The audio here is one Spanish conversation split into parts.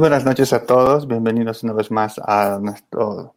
Buenas noches a todos, bienvenidos una vez más a nuestro,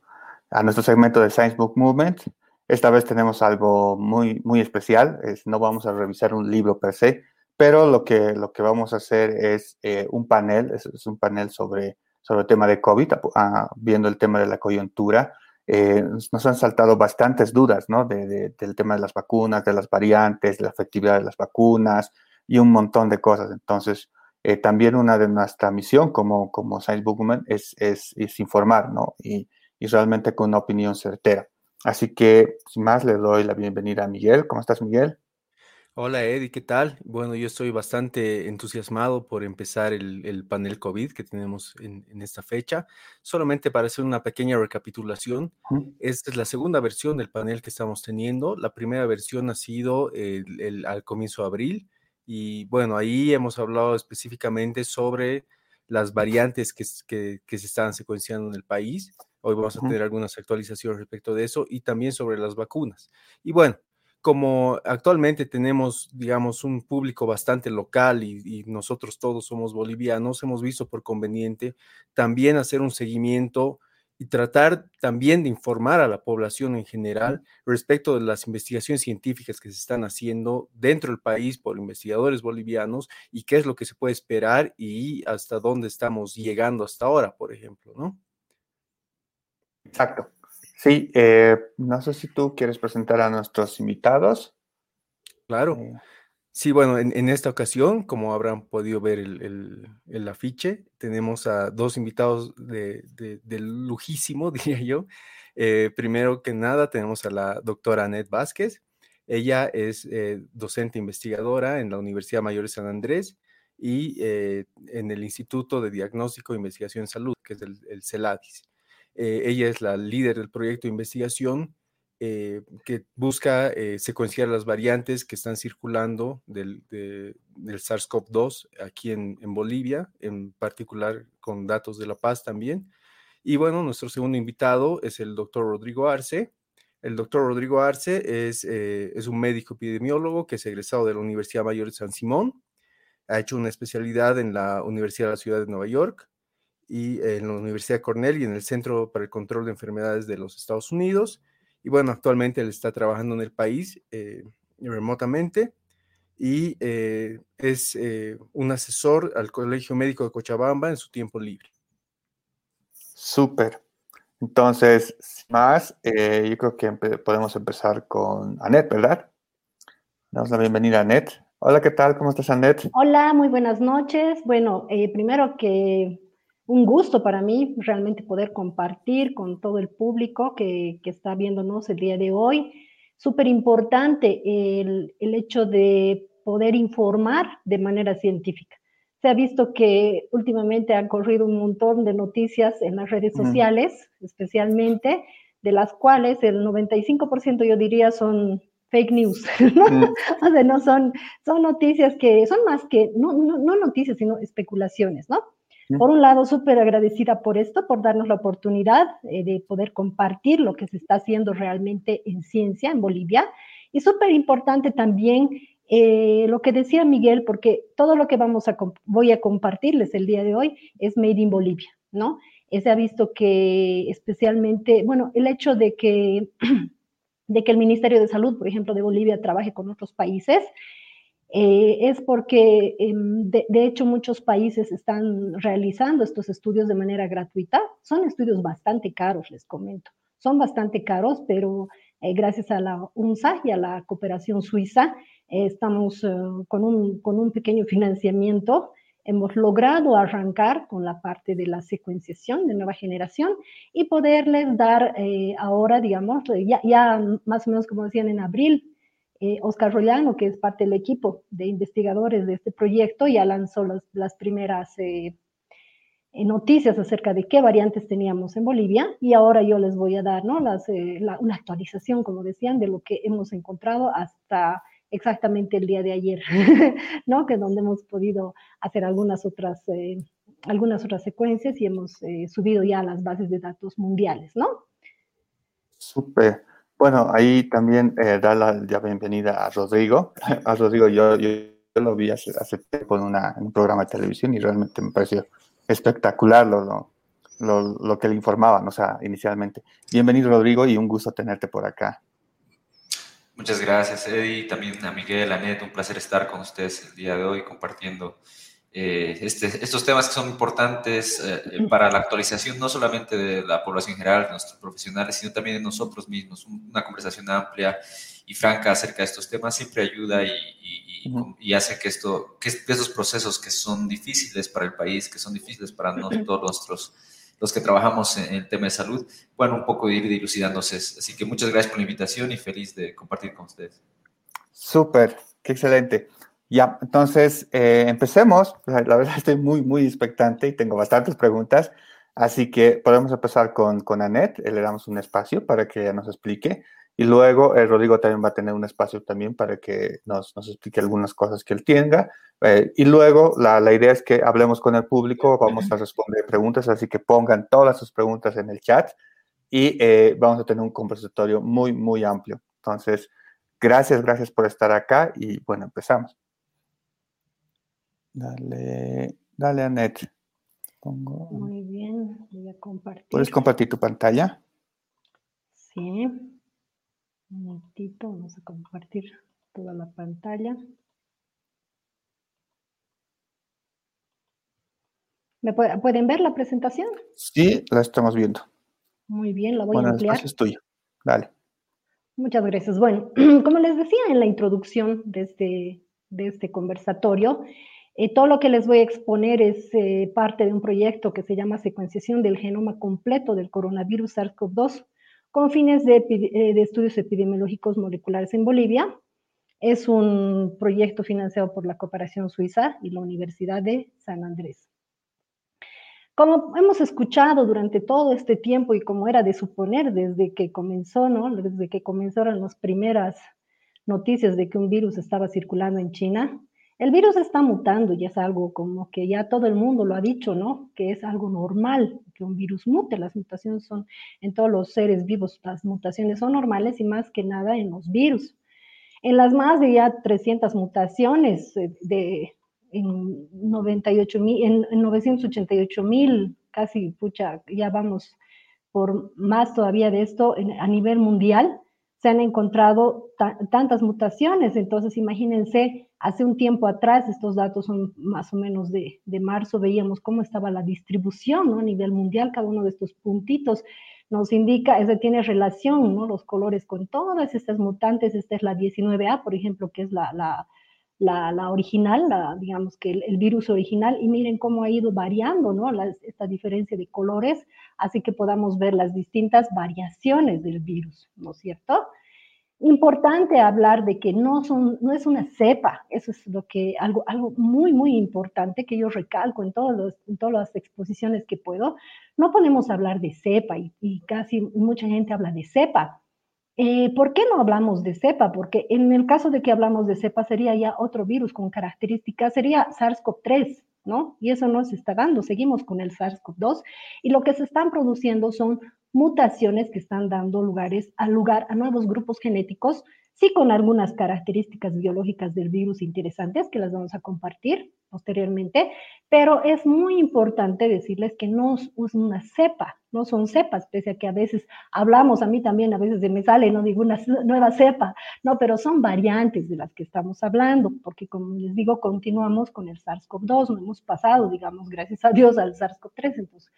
a nuestro segmento de Science Book Movement. Esta vez tenemos algo muy, muy especial, es, no vamos a revisar un libro per se, pero lo que, lo que vamos a hacer es eh, un panel, es, es, un panel sobre, sobre el tema de COVID, uh, viendo el tema de la coyuntura. Eh, nos han saltado bastantes dudas ¿no? De, de, del tema de las vacunas, de las variantes, de la efectividad de las vacunas y un montón de cosas. Entonces, eh, también una de nuestra misión como, como Science Bookman es, es, es informar, ¿no? Y, y, realmente con una opinión certera. Así que, sin más, le doy la bienvenida a Miguel. ¿Cómo estás, Miguel? Hola, Eddie, ¿qué tal? Bueno, yo estoy bastante entusiasmado por empezar el, el panel COVID que tenemos en, en, esta fecha. Solamente para hacer una pequeña recapitulación, -huh. esta es la segunda versión del panel que estamos teniendo. La primera versión ha sido el, el, al comienzo de abril, y bueno, ahí hemos hablado específicamente sobre las variantes que, que, que, se están secuenciando en el país. Hoy vamos a tener algunas actualizaciones respecto de eso y también sobre las vacunas. Y bueno, como actualmente tenemos, digamos, un público bastante local y, y nosotros todos somos bolivianos, hemos visto por conveniente también hacer un seguimiento y tratar también de informar a la población en general respecto de las investigaciones científicas que se están haciendo dentro del país por investigadores bolivianos y qué es lo que se puede esperar y hasta dónde estamos llegando hasta ahora, por ejemplo, ¿no? Exacto. Sí, eh, no sé si tú quieres presentar a nuestros invitados. Claro. Eh. Sí, bueno, en, en, esta ocasión, como habrán podido ver el, el, el afiche, tenemos a dos invitados de, de, de lujísimo, diría yo. Eh, primero que nada, tenemos a la doctora Annette Vázquez. Ella es eh, docente investigadora en la Universidad Mayor de San Andrés y eh, en el Instituto de Diagnóstico e Investigación en Salud, que es el, el CELADIS. Ella es la líder del proyecto de investigación eh, que busca eh, secuenciar las variantes que están circulando del, de, del SARS-CoV-2 aquí en, en, Bolivia, en particular con datos de La Paz también. Y bueno, nuestro segundo invitado es el doctor Rodrigo Arce. El doctor Rodrigo Arce es, eh, es un médico epidemiólogo que es egresado de la Universidad Mayor de San Simón. Ha hecho una especialidad en la Universidad de la Ciudad de Nueva York y en la Universidad de Cornell y en el Centro para el Control de Enfermedades de los Estados Unidos y bueno, actualmente él está trabajando en el país eh, remotamente y eh, es eh, un asesor al Colegio Médico de Cochabamba en su tiempo libre. Súper. Entonces, más, eh, yo creo que empe podemos empezar con Anet, ¿verdad? Damos la bienvenida a Anet. Hola, ¿qué tal? ¿Cómo estás, Anet? Hola, muy buenas noches. Bueno, eh, primero que un gusto para mí realmente poder compartir con todo el público que, que está viéndonos el día de hoy. Súper importante el, el hecho de poder informar de manera científica. Se ha visto que últimamente han corrido un montón de noticias en las redes sociales, mm. especialmente, de las cuales el 95% yo diría son fake news, ¿no? Mm. o sea, no son, son noticias que son más que, no, no, no noticias, sino especulaciones, ¿no? Por un lado, súper agradecida por esto, por darnos la oportunidad eh, de poder compartir lo que se está haciendo realmente en ciencia en Bolivia. Y súper importante también eh, lo que decía Miguel, porque todo lo que vamos a voy a compartirles el día de hoy es Made in Bolivia, ¿no? Se ha visto que especialmente, bueno, el hecho de que, de que el Ministerio de Salud, por ejemplo, de Bolivia trabaje con otros países, eh, es porque eh, de, hecho muchos países están realizando estos estudios de manera gratuita. Son estudios bastante caros, les comento. Son bastante caros, pero eh, gracias a la UNSA y a la cooperación suiza eh, estamos con, un, con un pequeño financiamiento. Hemos logrado arrancar con la parte de la secuenciación de nueva generación y poderles dar ahora, digamos, ya, ya más o menos como decían en abril, eh, Oscar Rollano, que es parte del equipo de investigadores de este proyecto, ya lanzó los, las primeras eh, eh, noticias acerca de qué variantes teníamos en Bolivia y ahora yo les voy a dar ¿no? Las, eh, la, una actualización, como decían, de lo que hemos encontrado hasta exactamente el día de ayer, ¿no? que es donde hemos podido hacer algunas otras, eh, algunas otras secuencias y hemos subido ya las bases de datos mundiales, ¿no? Súper. Bueno, ahí también eh, dar la, bienvenida a Rodrigo. A Rodrigo yo, yo, yo lo vi hace, hace tiempo en, una, un programa de televisión y realmente me pareció espectacular lo, lo, lo, que le informaban, o sea, inicialmente. Bienvenido, Rodrigo, y un gusto tenerte por acá. Muchas gracias, Eddie. También a Miguel, a Net, un placer estar con ustedes el día de hoy compartiendo eh, este, estos temas que son importantes eh, para la actualización no solamente de la población general, de nuestros profesionales, sino también de nosotros mismos. Una conversación amplia y franca acerca de estos temas siempre ayuda y, y, hace que, esto, que estos procesos que son difíciles para el país, que son difíciles para nosotros, nuestros los que trabajamos en el tema de salud, puedan un poco ir dilucidándose. Así que muchas gracias por la invitación y feliz de compartir con ustedes. Súper, qué excelente. Ya, entonces eh, empecemos. La verdad estoy muy, muy expectante y tengo bastantes preguntas. Así que podemos empezar con, con Annette. Le damos un espacio para que nos explique. Y luego eh, Rodrigo también va a tener un espacio también para que nos, nos explique algunas cosas que él tenga. Eh, y luego la, la, idea es que hablemos con el público, vamos a responder preguntas, así que pongan todas sus preguntas en el chat y eh, vamos a tener un conversatorio muy, muy amplio. Entonces, gracias, gracias por estar acá y bueno, empezamos. Dale, dale, Annette. Pongo... Muy bien, voy a compartir. ¿Puedes compartir tu pantalla? Sí. Un momentito, vamos a compartir toda la pantalla. ¿Me pueden ver la presentación? Sí, la estamos viendo. Muy bien, la voy a ampliar. El es tuyo. Dale. Muchas gracias. Bueno, como les decía en la introducción de este, de este conversatorio, eh, todo lo que les voy a exponer es eh, parte de un proyecto que se llama Secuenciación del Genoma Completo del Coronavirus SARS-CoV-2 con fines de, eh, de, estudios epidemiológicos moleculares en Bolivia. Es un proyecto financiado por la Cooperación Suiza y la Universidad de San Andrés. Como hemos escuchado durante todo este tiempo y como era de suponer desde que comenzó, ¿no? Desde que comenzaron las primeras noticias de que un virus estaba circulando en China, el virus está mutando y es algo como que ya todo el mundo lo ha dicho, ¿no? Que es algo normal que un virus mute. Las mutaciones son en todos los seres vivos, las mutaciones son normales y más que nada en los virus. En las más de ya 300 mutaciones eh, de en 98 en, 988 mil, casi, pucha, ya vamos por más todavía de esto a nivel mundial, se han encontrado tantas mutaciones. Entonces, imagínense, hace un tiempo atrás, estos datos son más o menos de, marzo, veíamos cómo estaba la distribución ¿no? a nivel mundial, cada uno de estos puntitos nos indica, ese tiene relación, ¿no? Los colores con todas estas mutantes, esta es la 19A, por ejemplo, que es la, original, digamos que el, virus original, y miren cómo ha ido variando, ¿no? Esta diferencia de colores, así que podamos ver las distintas variaciones del virus, ¿no es cierto? Importante hablar de que no, son, no es una cepa, eso es lo que, algo, algo muy, muy importante que yo recalco en, todos los, en todas las exposiciones que puedo. No podemos hablar de cepa y, y casi mucha gente habla de cepa. Eh, ¿Por qué no hablamos de cepa? Porque en el caso de que hablamos de cepa sería ya otro virus con características, sería SARS-CoV-3, ¿no? Y eso no se está dando, seguimos con el SARS-CoV-2 y lo que se están produciendo son mutaciones que están dando lugares a lugar a nuevos grupos genéticos, sí con algunas características biológicas del virus interesantes que las vamos a compartir posteriormente, pero es muy importante decirles que no es una cepa, no son cepas, pese a que a veces hablamos, a mí también a veces se me sale, no digo una nueva cepa, no, pero son variantes de las que estamos hablando, porque como les digo, continuamos con el SARS-CoV-2, no hemos pasado, digamos, gracias a Dios al SARS-CoV-3, entonces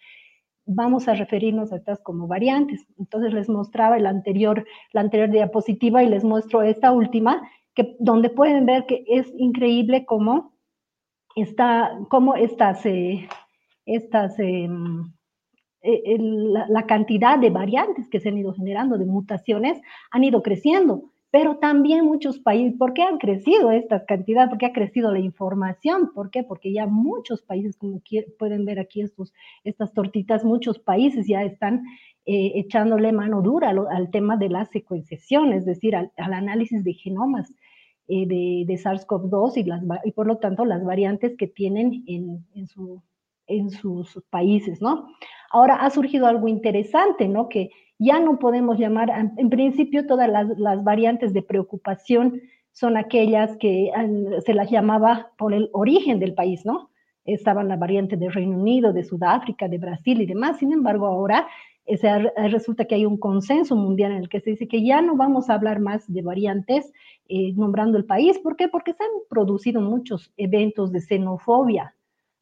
vamos a referirnos a estas como variantes. Entonces les mostraba el anterior, la anterior diapositiva y les muestro esta última, que, donde pueden ver que es increíble cómo, está, cómo estas, eh, estas eh, la, la, cantidad de variantes que se han ido generando, de mutaciones, han ido creciendo pero también muchos países, ¿por qué han crecido esta cantidad? ¿Por qué ha crecido la información? ¿Por qué? Porque ya muchos países, como pueden ver aquí estos, estas tortitas, muchos países ya están eh, echándole mano dura al, al, tema de la secuenciación, es decir, al, al análisis de genomas eh, de, de SARS-CoV-2 y, por lo tanto las variantes que tienen en, en, en sus países, ¿no? Ahora ha surgido algo interesante, ¿no? Que ya no podemos llamar, en principio todas las, las variantes de preocupación son aquellas que se las llamaba por el origen del país, ¿no? estaban la variante de Reino Unido, de Sudáfrica, de Brasil y demás. Sin embargo, ahora resulta que hay un consenso mundial en el que se dice que ya no vamos a hablar más de variantes eh, nombrando el país. ¿Por qué? Porque se han producido muchos eventos de xenofobia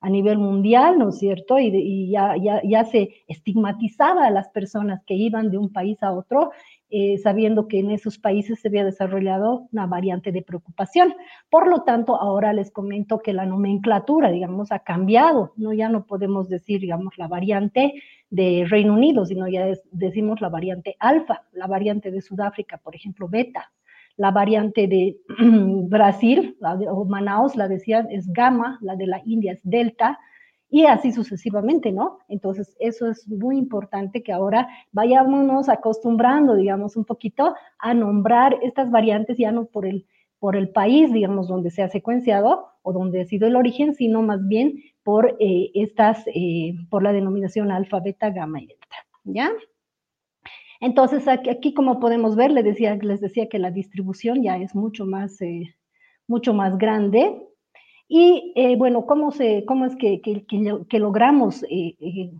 a nivel mundial, ¿no es cierto? Y, ya, ya, se estigmatizaba a las personas que iban de un país a otro, eh, sabiendo que en esos países se había desarrollado una variante de preocupación. Por lo tanto, ahora les comento que la nomenclatura, digamos, ha cambiado, ¿no? Ya no podemos decir, digamos, la variante de Reino Unido, sino ya decimos la variante alfa, la variante de Sudáfrica, por ejemplo, beta, la variante de Brasil, la de, o Manaus, la decían, es gamma, la de la India es delta, y así sucesivamente, ¿no? Entonces, eso es muy importante que ahora vayámonos acostumbrando, digamos, un poquito a nombrar estas variantes ya no por el, por el país, digamos, donde se ha secuenciado o donde ha sido el origen, sino más bien por eh, estas, eh, por la denominación alfa, beta, gamma y delta, ¿ya? Entonces, aquí, como podemos ver, les decía, les decía que la distribución ya es mucho más, eh, mucho más grande. Y eh, bueno, ¿cómo, se, cómo es que, que, logramos eh,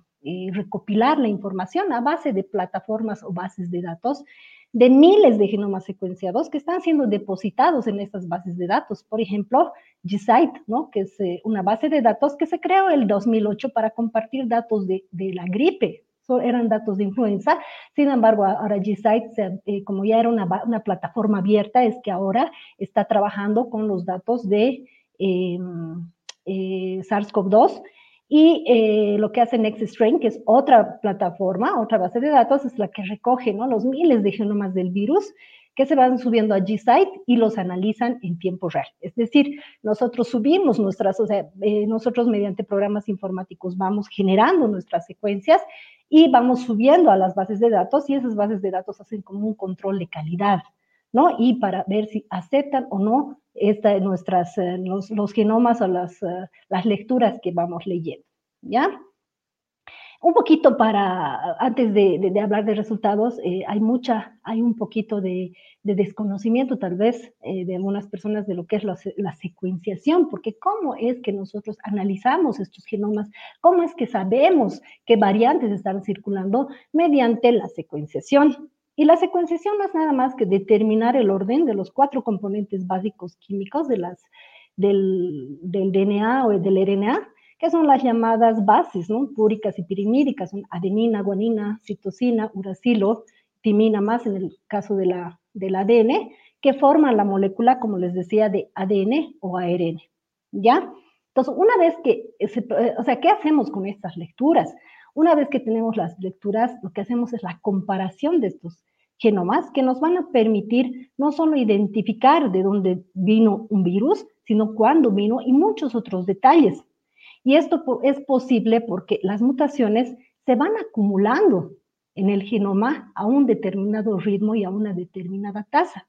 recopilar la información a base de plataformas o bases de datos de miles de genomas secuenciados que están siendo depositados en estas bases de datos. Por ejemplo, GSite, ¿no? que es una base de datos que se creó en el 2008 para compartir datos de, de la gripe, eran datos de influenza. Sin embargo, ahora G-Site, eh, como ya era una, una, plataforma abierta, es que ahora está trabajando con los datos de em, eh, SARS-CoV-2 y eh, lo que hace NextStrain, que es otra plataforma, otra base de datos, es la que recoge ¿no? los miles de genomas del virus que se van subiendo a G-Site y los analizan en tiempo real. Es decir, nosotros subimos nuestras, o sea, nosotros mediante programas informáticos vamos generando nuestras secuencias y vamos subiendo a las bases de datos y esas bases de datos hacen como un control de calidad, ¿no? Y para ver si aceptan o no esta, nuestras, eh, los, los, genomas o las, uh, las lecturas que vamos leyendo, ¿ya? Un poquito para, antes de, hablar de resultados, eh, hay mucha, hay un poquito de, de desconocimiento tal vez eh, de algunas personas de lo que es la, secuenciación, porque cómo es que nosotros analizamos estos genomas, cómo es que sabemos qué variantes están circulando mediante la secuenciación. Y la secuenciación no es nada más que determinar el orden de los cuatro componentes básicos químicos de las, del DNA o del RNA, que son las llamadas bases, ¿no? Púricas y pirimídicas, son adenina, guanina, citosina, uracilo, timina más en el caso de la, del ADN, que forman la molécula, como les decía, de ADN o ARN, ¿ya? Entonces, una vez que, se, o sea, ¿qué hacemos con estas lecturas? Una vez que tenemos las lecturas, lo que hacemos es la comparación de estos genomas que nos van a permitir no solo identificar de dónde vino un virus, sino cuándo vino y muchos otros detalles. Y esto es posible porque las mutaciones se van acumulando en el genoma a un determinado ritmo y a una determinada tasa.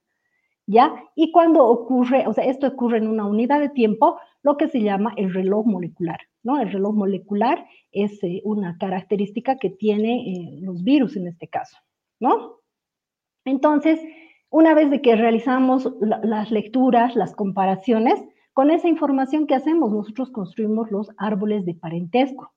¿Ya? Y cuando ocurre, o sea, esto ocurre en una unidad de tiempo, lo que se llama el reloj molecular, ¿no? El reloj molecular es eh, una característica que tiene eh, los virus en este caso, ¿no? Entonces, una vez de que realizamos la, las lecturas, las comparaciones, con esa información que hacemos, nosotros construimos los árboles de parentesco,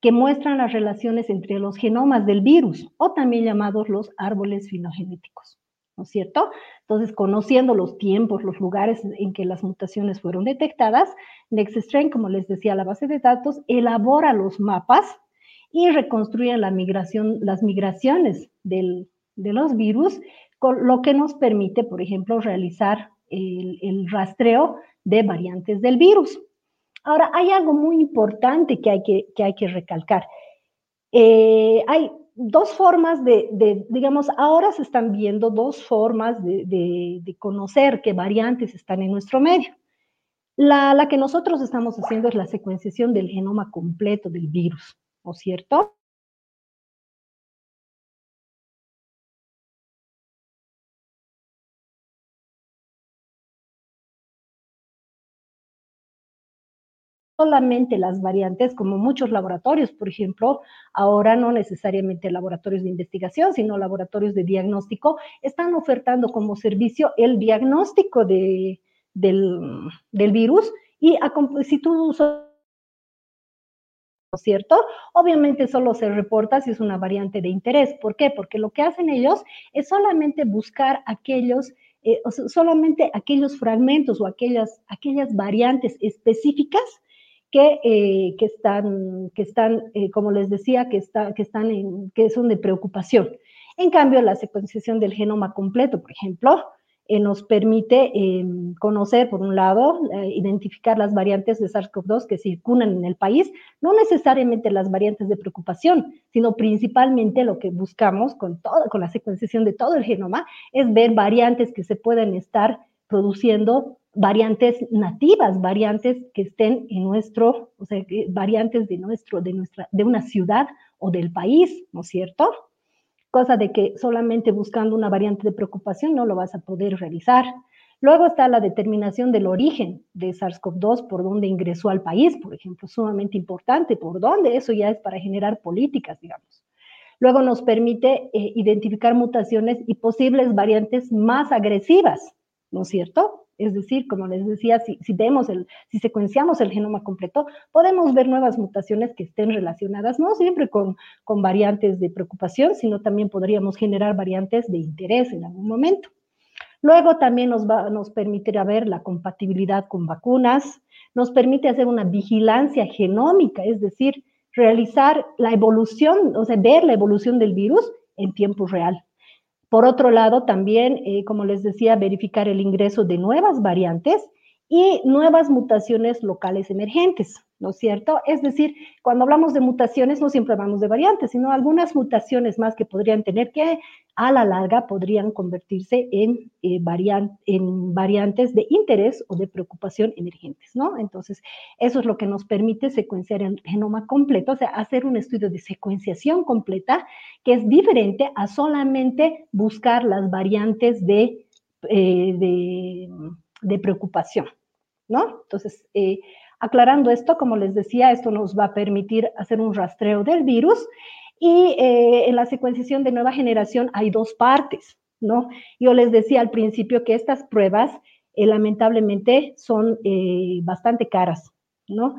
que muestran las relaciones entre los genomas del virus, o también llamados los árboles filogenéticos, ¿no es cierto? Entonces, conociendo los tiempos, los lugares en que las mutaciones fueron detectadas, NextStrain, como les decía, la base de datos, elabora los mapas y reconstruye las migraciones de los virus, lo que nos permite, por ejemplo, realizar el rastreo de variantes del virus. Ahora, hay algo muy importante que hay que, que, hay que recalcar. Eh, hay dos formas de, digamos, ahora se están viendo dos formas de, de, de, conocer qué variantes están en nuestro medio. La, la que nosotros estamos haciendo es la secuenciación del genoma completo del virus, ¿no es cierto? Solamente las variantes, como muchos laboratorios, por ejemplo, ahora no necesariamente laboratorios de investigación, sino laboratorios de diagnóstico, están ofertando como servicio el diagnóstico de, del, del virus y a, si tú ¿no es cierto? Obviamente solo se reporta si es una variante de interés. ¿Por qué? Porque lo que hacen ellos es solamente buscar aquellos, eh, solamente aquellos fragmentos o aquellas, aquellas variantes específicas que, eh, que están, que están eh, como les decía, que, está, que, están en, que son de preocupación. En cambio, la secuenciación del genoma completo, por ejemplo, eh, nos permite em, conocer, por un lado, identificar las variantes de SARS-CoV-2 que circulan en el país, no necesariamente las variantes de preocupación, sino principalmente lo que buscamos con, todo, con la secuenciación de todo el genoma, es ver variantes que se pueden estar produciendo variantes nativas, variantes que estén en nuestro, o sea, variantes de nuestro, de nuestra, de una ciudad o del país, ¿no es cierto? cosa de que solamente buscando una variante de preocupación no lo vas a poder realizar. Luego está la determinación del origen de SARS-CoV-2, por dónde ingresó al país, por ejemplo, sumamente importante, por dónde, eso ya es para generar políticas, digamos. Luego nos permite eh, identificar mutaciones y posibles variantes más agresivas, ¿no es cierto? Es decir, como les decía, si, vemos el, si secuenciamos el genoma completo, podemos ver nuevas mutaciones que estén relacionadas, no siempre con, con variantes de preocupación, sino también podríamos generar variantes de interés en algún momento. Luego también nos, va, nos permitirá ver la compatibilidad con vacunas, nos permite hacer una vigilancia genómica, es decir, realizar la evolución, o sea, ver la evolución del virus en tiempo real. Por otro lado, también, eh, como les decía, verificar el ingreso de nuevas variantes y nuevas mutaciones locales emergentes. ¿No es cierto? Es decir, cuando hablamos de mutaciones no siempre hablamos de variantes, sino algunas mutaciones más que podrían tener que a la larga podrían convertirse en, eh, en variantes de interés o de preocupación emergentes, ¿no? Entonces, eso es lo que nos permite secuenciar el genoma completo, o sea, hacer un estudio de secuenciación completa que es diferente a solamente buscar las variantes de, eh, de preocupación, ¿no? Entonces, eh, Aclarando esto, como les decía, esto nos va a permitir hacer un rastreo del virus y eh, en la secuenciación de nueva generación hay dos partes, ¿no? Yo les decía al principio que estas pruebas eh, lamentablemente son eh, bastante caras, ¿no?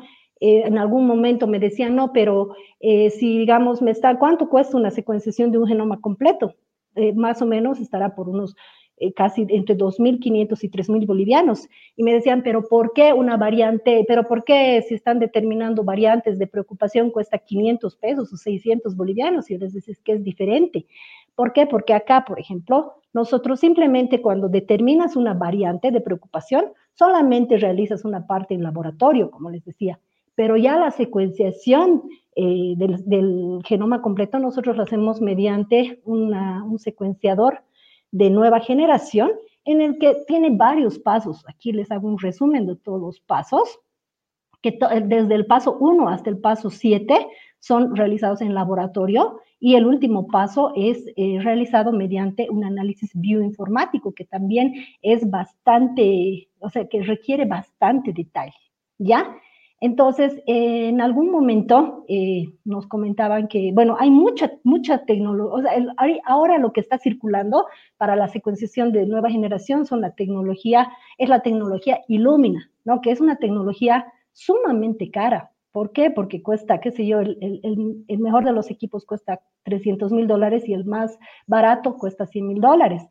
en algún momento me decían, no, pero si digamos, me está, ¿cuánto cuesta una secuenciación de un genoma completo? más o menos estará por unos eh, casi entre 2.500 y 3.000 bolivianos. Y me decían, pero ¿por qué una variante? ¿Pero por qué si están determinando variantes de preocupación cuesta 500 pesos o 600 bolivianos? Y les decía, es que es diferente. ¿Por qué? Porque acá, por ejemplo, nosotros simplemente cuando determinas una variante de preocupación, solamente realizas una parte en laboratorio, como les decía, pero ya la secuenciación eh, del, genoma completo nosotros lo hacemos mediante un secuenciador de nueva generación en el que tiene varios pasos. Aquí les hago un resumen de todos los pasos, que desde el paso 1 hasta el paso 7 son realizados en laboratorio y el último paso es eh, realizado mediante un análisis bioinformático que también es bastante, o sea, que requiere bastante detalle, ¿ya? Entonces, en algún momento eh, nos comentaban que, bueno, hay mucha, mucha tecnología, o sea, ahora lo que está circulando para la secuenciación de nueva generación son la tecnología, es la tecnología Illumina, ¿no? Que es una tecnología sumamente cara. ¿Por qué? Porque cuesta, qué sé yo, el, el, el mejor de los equipos cuesta 300 mil dólares y el más barato cuesta 100 mil dólares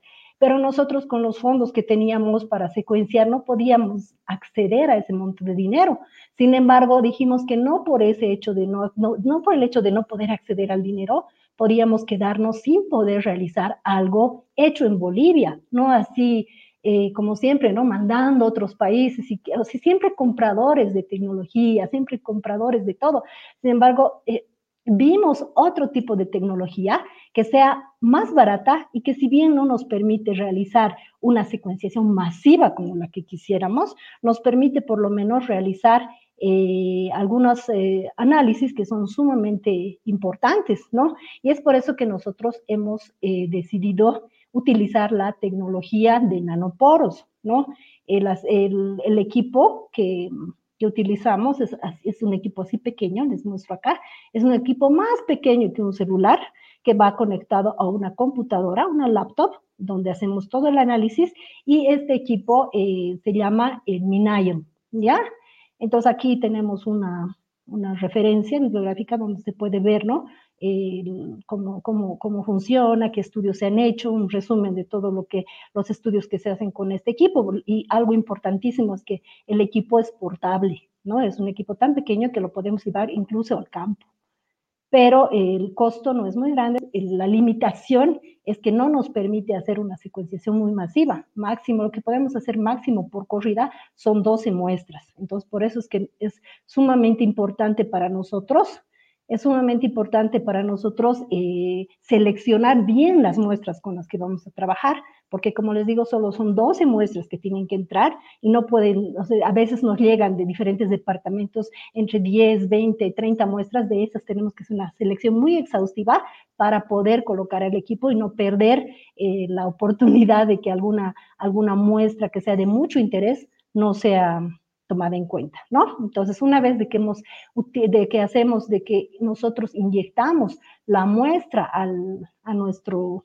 pero nosotros con los fondos que teníamos para secuenciar no podíamos acceder a ese monto de dinero. Sin embargo, dijimos que no por ese hecho de no, no, por el hecho de no poder acceder al dinero, podríamos quedarnos sin poder realizar algo hecho en Bolivia, no así eh, como siempre, ¿no? Mandando a otros países y, o siempre compradores de tecnología, siempre compradores de todo. Sin embargo, eh, vimos otro tipo de tecnología que sea más barata y que si bien no nos permite realizar una secuenciación masiva como la que quisiéramos, nos permite por lo menos realizar eh, algunos eh, análisis que son sumamente importantes, ¿no? Y es por eso que nosotros hemos eh, decidido utilizar la tecnología de nanoporos, ¿no? el equipo que que utilizamos es, es, un equipo así pequeño, les muestro acá, es un equipo más pequeño que un celular que va conectado a una computadora, una laptop, donde hacemos todo el análisis y este equipo eh, se llama el Minayon, ¿ya? Entonces aquí tenemos una, una referencia bibliográfica donde se puede ver, ¿no? Cómo, cómo, cómo, funciona, qué estudios se han hecho, un resumen de todo lo que, los estudios que se hacen con este equipo. Y algo importantísimo es que el equipo es portable, ¿no? Es un equipo tan pequeño que lo podemos llevar incluso al campo pero el costo no es muy grande. La limitación es que no nos permite hacer una secuenciación muy masiva. Máximo, lo que podemos hacer máximo por corrida son 12 muestras. Entonces, por eso es que es sumamente importante para nosotros es sumamente importante para nosotros eh, seleccionar bien las muestras con las que vamos a trabajar, porque como les digo, solo son 12 muestras que tienen que entrar y no pueden, a veces nos llegan de diferentes departamentos entre 10, 20, 30 muestras, de esas tenemos que hacer una selección muy exhaustiva para poder colocar el equipo y no perder eh, la oportunidad de que alguna, alguna muestra que sea de mucho interés no sea tomada en cuenta, ¿no? Entonces, una vez de que, hemos, de que hacemos, de que nosotros inyectamos la muestra al, a nuestro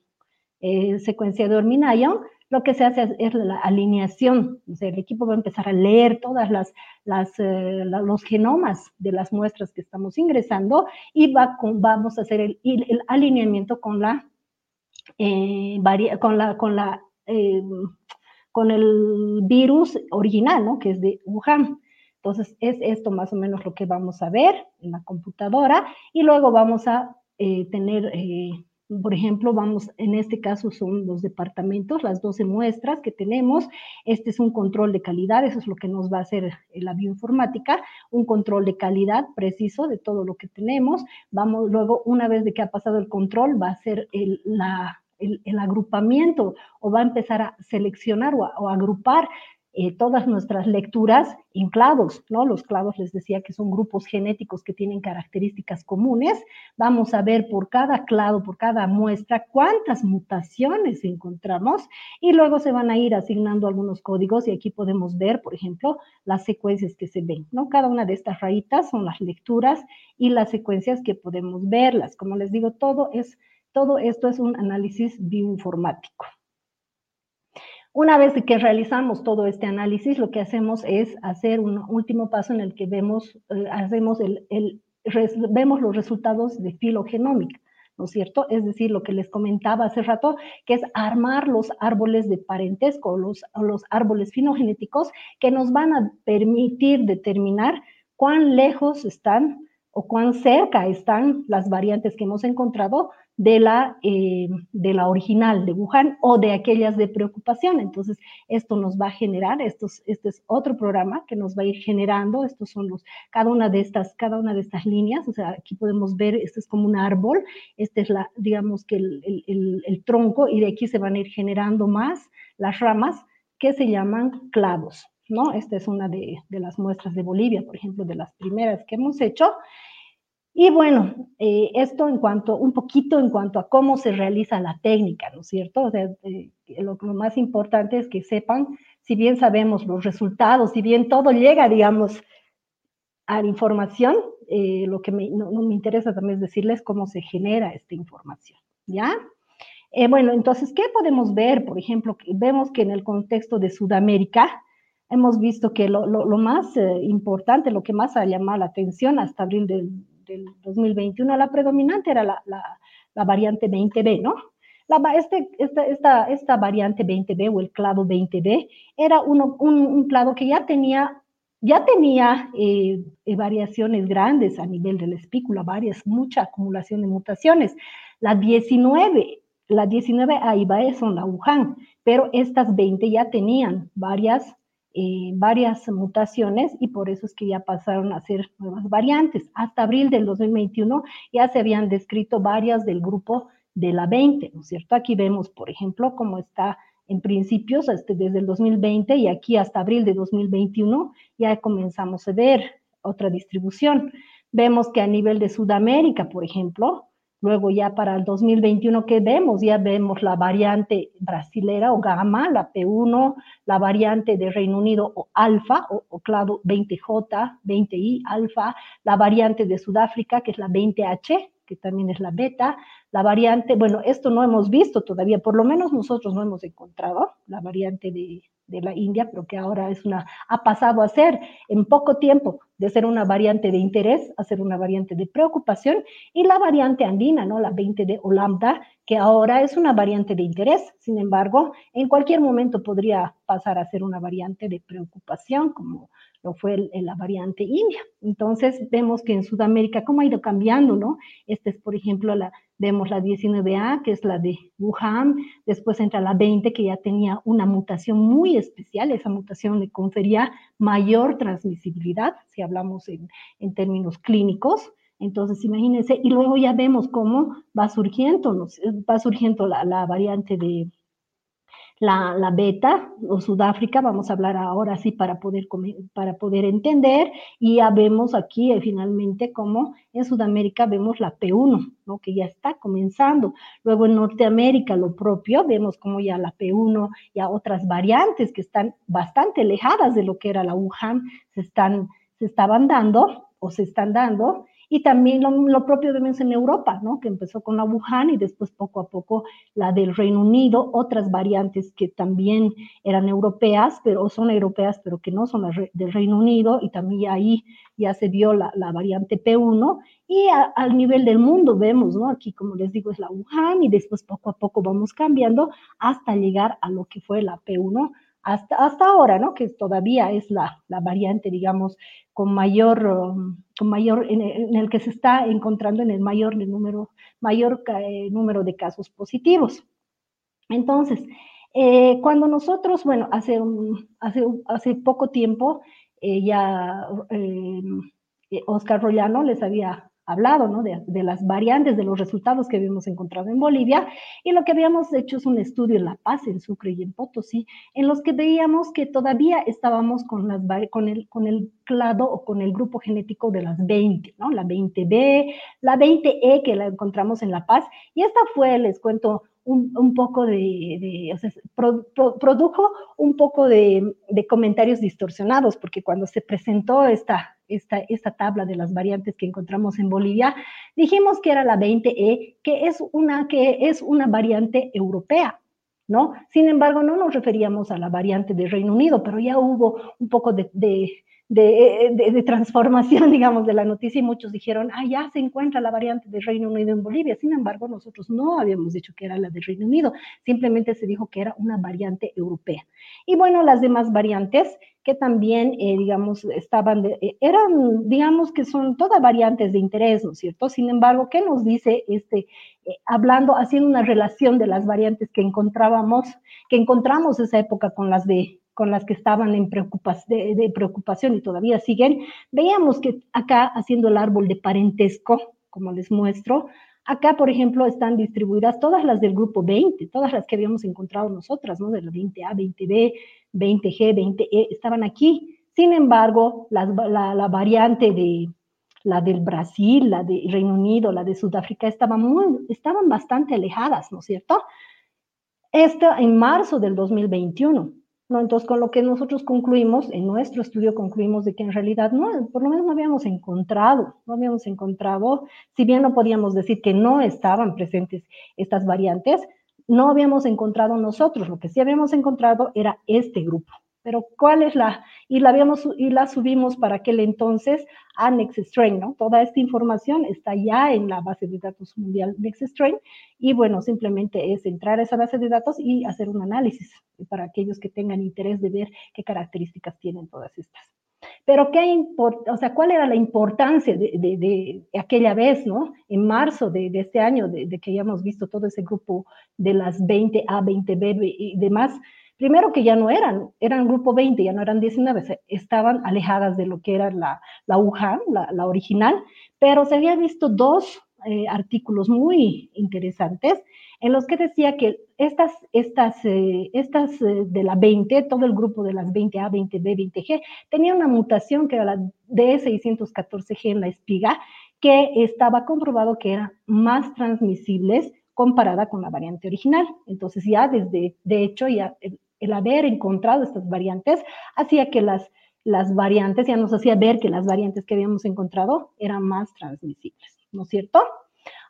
eh, secuenciador Minayon, lo que se hace es, la alineación, o sea, el equipo va a empezar a leer todas las, las eh, los genomas de las muestras que estamos ingresando y va vamos a hacer el, el alineamiento con la, eh, con la, con la con el virus original, ¿no? Que es de Wuhan. Entonces, es esto más o menos lo que vamos a ver en la computadora y luego vamos a eh, tener, eh, por ejemplo, vamos, en este caso son los departamentos, las 12 muestras que tenemos. Este es un control de calidad, eso es lo que nos va a hacer la bioinformática, un control de calidad preciso de todo lo que tenemos. Vamos, luego, una vez de que ha pasado el control, va a ser la el, agrupamiento o va a empezar a seleccionar o, a, agrupar eh, todas nuestras lecturas en clavos, ¿no? Los clavos les decía que son grupos genéticos que tienen características comunes. Vamos a ver por cada clavo, por cada muestra, cuántas mutaciones encontramos y luego se van a ir asignando algunos códigos y aquí podemos ver, por ejemplo, las secuencias que se ven, ¿no? Cada una de estas rayitas son las lecturas y las secuencias que podemos verlas. Como les digo, todo es todo esto es un análisis bioinformático. Una vez que realizamos todo este análisis, lo que hacemos es hacer un último paso en el que vemos, eh, hacemos el, vemos los resultados de filogenómica, ¿no es cierto? Es decir, lo que les comentaba hace rato, que es armar los árboles de parentesco, los, los árboles finogenéticos que nos van a permitir determinar cuán lejos están o cuán cerca están las variantes que hemos encontrado de la, eh, de la original de Wuhan o de aquellas de preocupación. Entonces, esto nos va a generar, estos, este es otro programa que nos va a ir generando, estos son los, cada una de estas, cada una de estas líneas, o sea, aquí podemos ver, este es como un árbol, este es la, digamos que el, el, el tronco y de aquí se van a ir generando más las ramas que se llaman clavos, ¿no? Esta es una de, de las muestras de Bolivia, por ejemplo, de las primeras que hemos hecho. Y bueno, eh, esto en cuanto, un poquito en cuanto a cómo se realiza la técnica, ¿no es cierto? O sea, eh, lo, más importante es que sepan, si bien sabemos los resultados, si bien todo llega, digamos, a la información, eh, lo que no, me interesa también es decirles cómo se genera esta información, ¿ya? bueno, entonces, ¿qué podemos ver? Por ejemplo, vemos que en el contexto de Sudamérica, hemos visto que lo, lo más importante, lo que más ha llamado la atención hasta abril del del 2021, la predominante era la, la, variante 20B, ¿no? La, este, esta, esta, esta, variante 20B o el clado 20B era uno, un, un, clado que ya tenía, ya tenía eh, variaciones grandes a nivel de la espícula, varias, mucha acumulación de mutaciones. La 19, la 19 ahí va, son la Wuhan, pero estas 20 ya tenían varias eh, varias mutaciones y por eso es que ya pasaron a ser nuevas variantes. Hasta abril del 2021 ya se habían descrito varias del grupo de la 20, ¿no es cierto? Aquí vemos, por ejemplo, cómo está en principios este, desde el 2020 y aquí hasta abril de 2021 ya comenzamos a ver otra distribución. Vemos que a nivel de Sudamérica, por ejemplo, Luego ya para el 2021, ¿qué vemos? Ya vemos la variante brasilera o gamma, la P1, la variante de Reino Unido o alfa o, claro 20J, 20I, alfa, la variante de Sudáfrica, que es la 20H, que también es la beta, la variante, bueno, esto no hemos visto todavía, por lo menos nosotros no hemos encontrado la variante de, de la India, pero que ahora es una, ha pasado a ser en poco tiempo de ser una variante de interés a ser una variante de preocupación, y la variante andina, ¿no? La 20 de Olambda, que ahora es una variante de interés, sin embargo, en cualquier momento podría pasar a ser una variante de preocupación, como lo fue la variante india. Entonces, vemos que en Sudamérica, cómo ha ido cambiando, ¿no? Esta es, por ejemplo, la, vemos la 19A, que es la de Wuhan, después entra la 20, que ya tenía una mutación muy especial, esa mutación le confería mayor transmisibilidad, si hablamos en, en términos clínicos, entonces, imagínense, y luego ya vemos cómo va surgiendo, va surgiendo la, la variante de, la, beta o Sudáfrica, vamos a hablar ahora sí para poder, para poder entender, y ya vemos aquí eh, finalmente cómo en Sudamérica vemos la P1, ¿no? que ya está comenzando. Luego en Norteamérica lo propio, vemos como ya la P1, ya otras variantes que están bastante alejadas de lo que era la Wuhan, se, están, se estaban dando o se están dando, y también lo, propio vemos en Europa, ¿no? que empezó con la Wuhan y después poco a poco la del Reino Unido, otras variantes que también eran europeas, pero son europeas, pero que no son las del Reino Unido, y también ahí ya se vio la, variante P1, y al nivel del mundo vemos, ¿no? Aquí, como les digo, es la Wuhan, y después poco a poco vamos cambiando hasta llegar a lo que fue la P1 hasta, hasta ahora, ¿no? Que todavía es la, la variante, digamos, con mayor, um, con mayor en, el, que se está encontrando en el mayor número, mayor eh, número de casos positivos. Entonces, eh, cuando nosotros, bueno, hace, hace, hace poco tiempo, eh, ya Oscar Rollano les había hablado, ¿no? De, las variantes, de los resultados que habíamos encontrado en Bolivia, y lo que habíamos hecho es un estudio en La Paz, en Sucre y en Potosí, en los que veíamos que todavía estábamos con, el, con el clado o con el grupo genético de las 20, ¿no? La 20B, la 20E que la encontramos en La Paz, y esta fue, les cuento, un, un, poco de, produjo un poco de, comentarios distorsionados, porque cuando se presentó esta, esta, esta tabla de las variantes que encontramos en Bolivia, dijimos que era la 20E, que es una, que es una variante europea, ¿no? Sin embargo, no nos referíamos a la variante de Reino Unido, pero ya hubo un poco de, de, transformación, digamos, de la noticia y muchos dijeron, ah, ya se encuentra la variante de Reino Unido en Bolivia. Sin embargo, nosotros no habíamos dicho que era la de Reino Unido, simplemente se dijo que era una variante europea. Y bueno, las demás variantes que también, eh, digamos, estaban, eh, eran, digamos, que son todas variantes de interés, ¿no es cierto? Sin embargo, ¿qué nos dice este, eh, hablando, haciendo una relación de las variantes que encontrábamos, que encontramos esa época con las de con las que estaban en preocupación y todavía siguen, veíamos que acá haciendo el árbol de parentesco, como les muestro, Acá, por ejemplo, están distribuidas todas las del grupo 20, todas las que habíamos encontrado nosotras, ¿no? De la 20A, 20B, 20G, 20E, estaban aquí. Sin embargo, la, la, variante de la del Brasil, la de Reino Unido, la de Sudáfrica, estaban, muy, estaban bastante alejadas, ¿no es cierto? Esta en marzo del 2021. ¿No? Entonces, con lo que nosotros concluimos, en nuestro estudio concluimos de que en realidad no, por lo menos no habíamos encontrado, no habíamos encontrado, si bien no podíamos decir que no estaban presentes estas variantes, no habíamos encontrado nosotros, lo que sí habíamos encontrado era este grupo, pero ¿cuál es la? Y la, habíamos, y la subimos para aquel entonces a NextStrain, ¿no? Toda esta información está ya en la base de datos mundial NextStrain y bueno, simplemente es entrar a esa base de datos y hacer un análisis para aquellos que tengan interés de ver qué características tienen todas estas. Pero qué o sea, ¿cuál era la importancia de, de, aquella vez, ¿no? En marzo de, este año, de, que hayamos visto todo ese grupo de las 20A, 20B y demás, primero que ya no eran, eran grupo 20, ya no eran 19, estaban alejadas de lo que era la, la Wuhan, la, original, pero se habían visto dos eh, artículos muy interesantes en los que decía que estas, estas, eh, estas eh, de la 20, todo el grupo de las 20A, 20B, 20G, tenía una mutación que era la D614G en la espiga, que estaba comprobado que eran más transmisibles comparada con la variante original. Entonces ya desde, de hecho, ya el haber encontrado estas variantes hacía que las, las variantes, ya nos hacía ver que las variantes que habíamos encontrado eran más transmisibles, ¿no es cierto?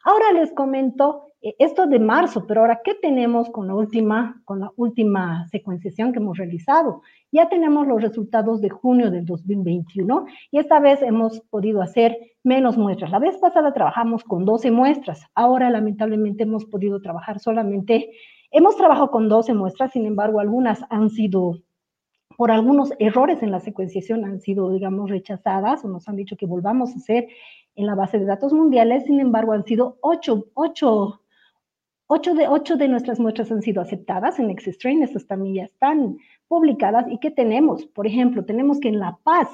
Ahora les comento eh, esto de marzo, pero ahora, ¿qué tenemos con la última, con la última secuenciación que hemos realizado? Ya tenemos los resultados de junio del 2021 y esta vez hemos podido hacer menos muestras. La vez pasada trabajamos con 12 muestras, ahora lamentablemente hemos podido trabajar solamente, hemos trabajado con 12 muestras, sin embargo, algunas han sido por algunos errores en la secuenciación han sido, digamos, rechazadas o nos han dicho que volvamos a hacer en la base de datos mundiales, sin embargo, han sido ocho, ocho Ocho de, ocho de nuestras muestras han sido aceptadas en ExeStrain, estas también ya están publicadas. ¿Y qué tenemos? Por ejemplo, tenemos que en La Paz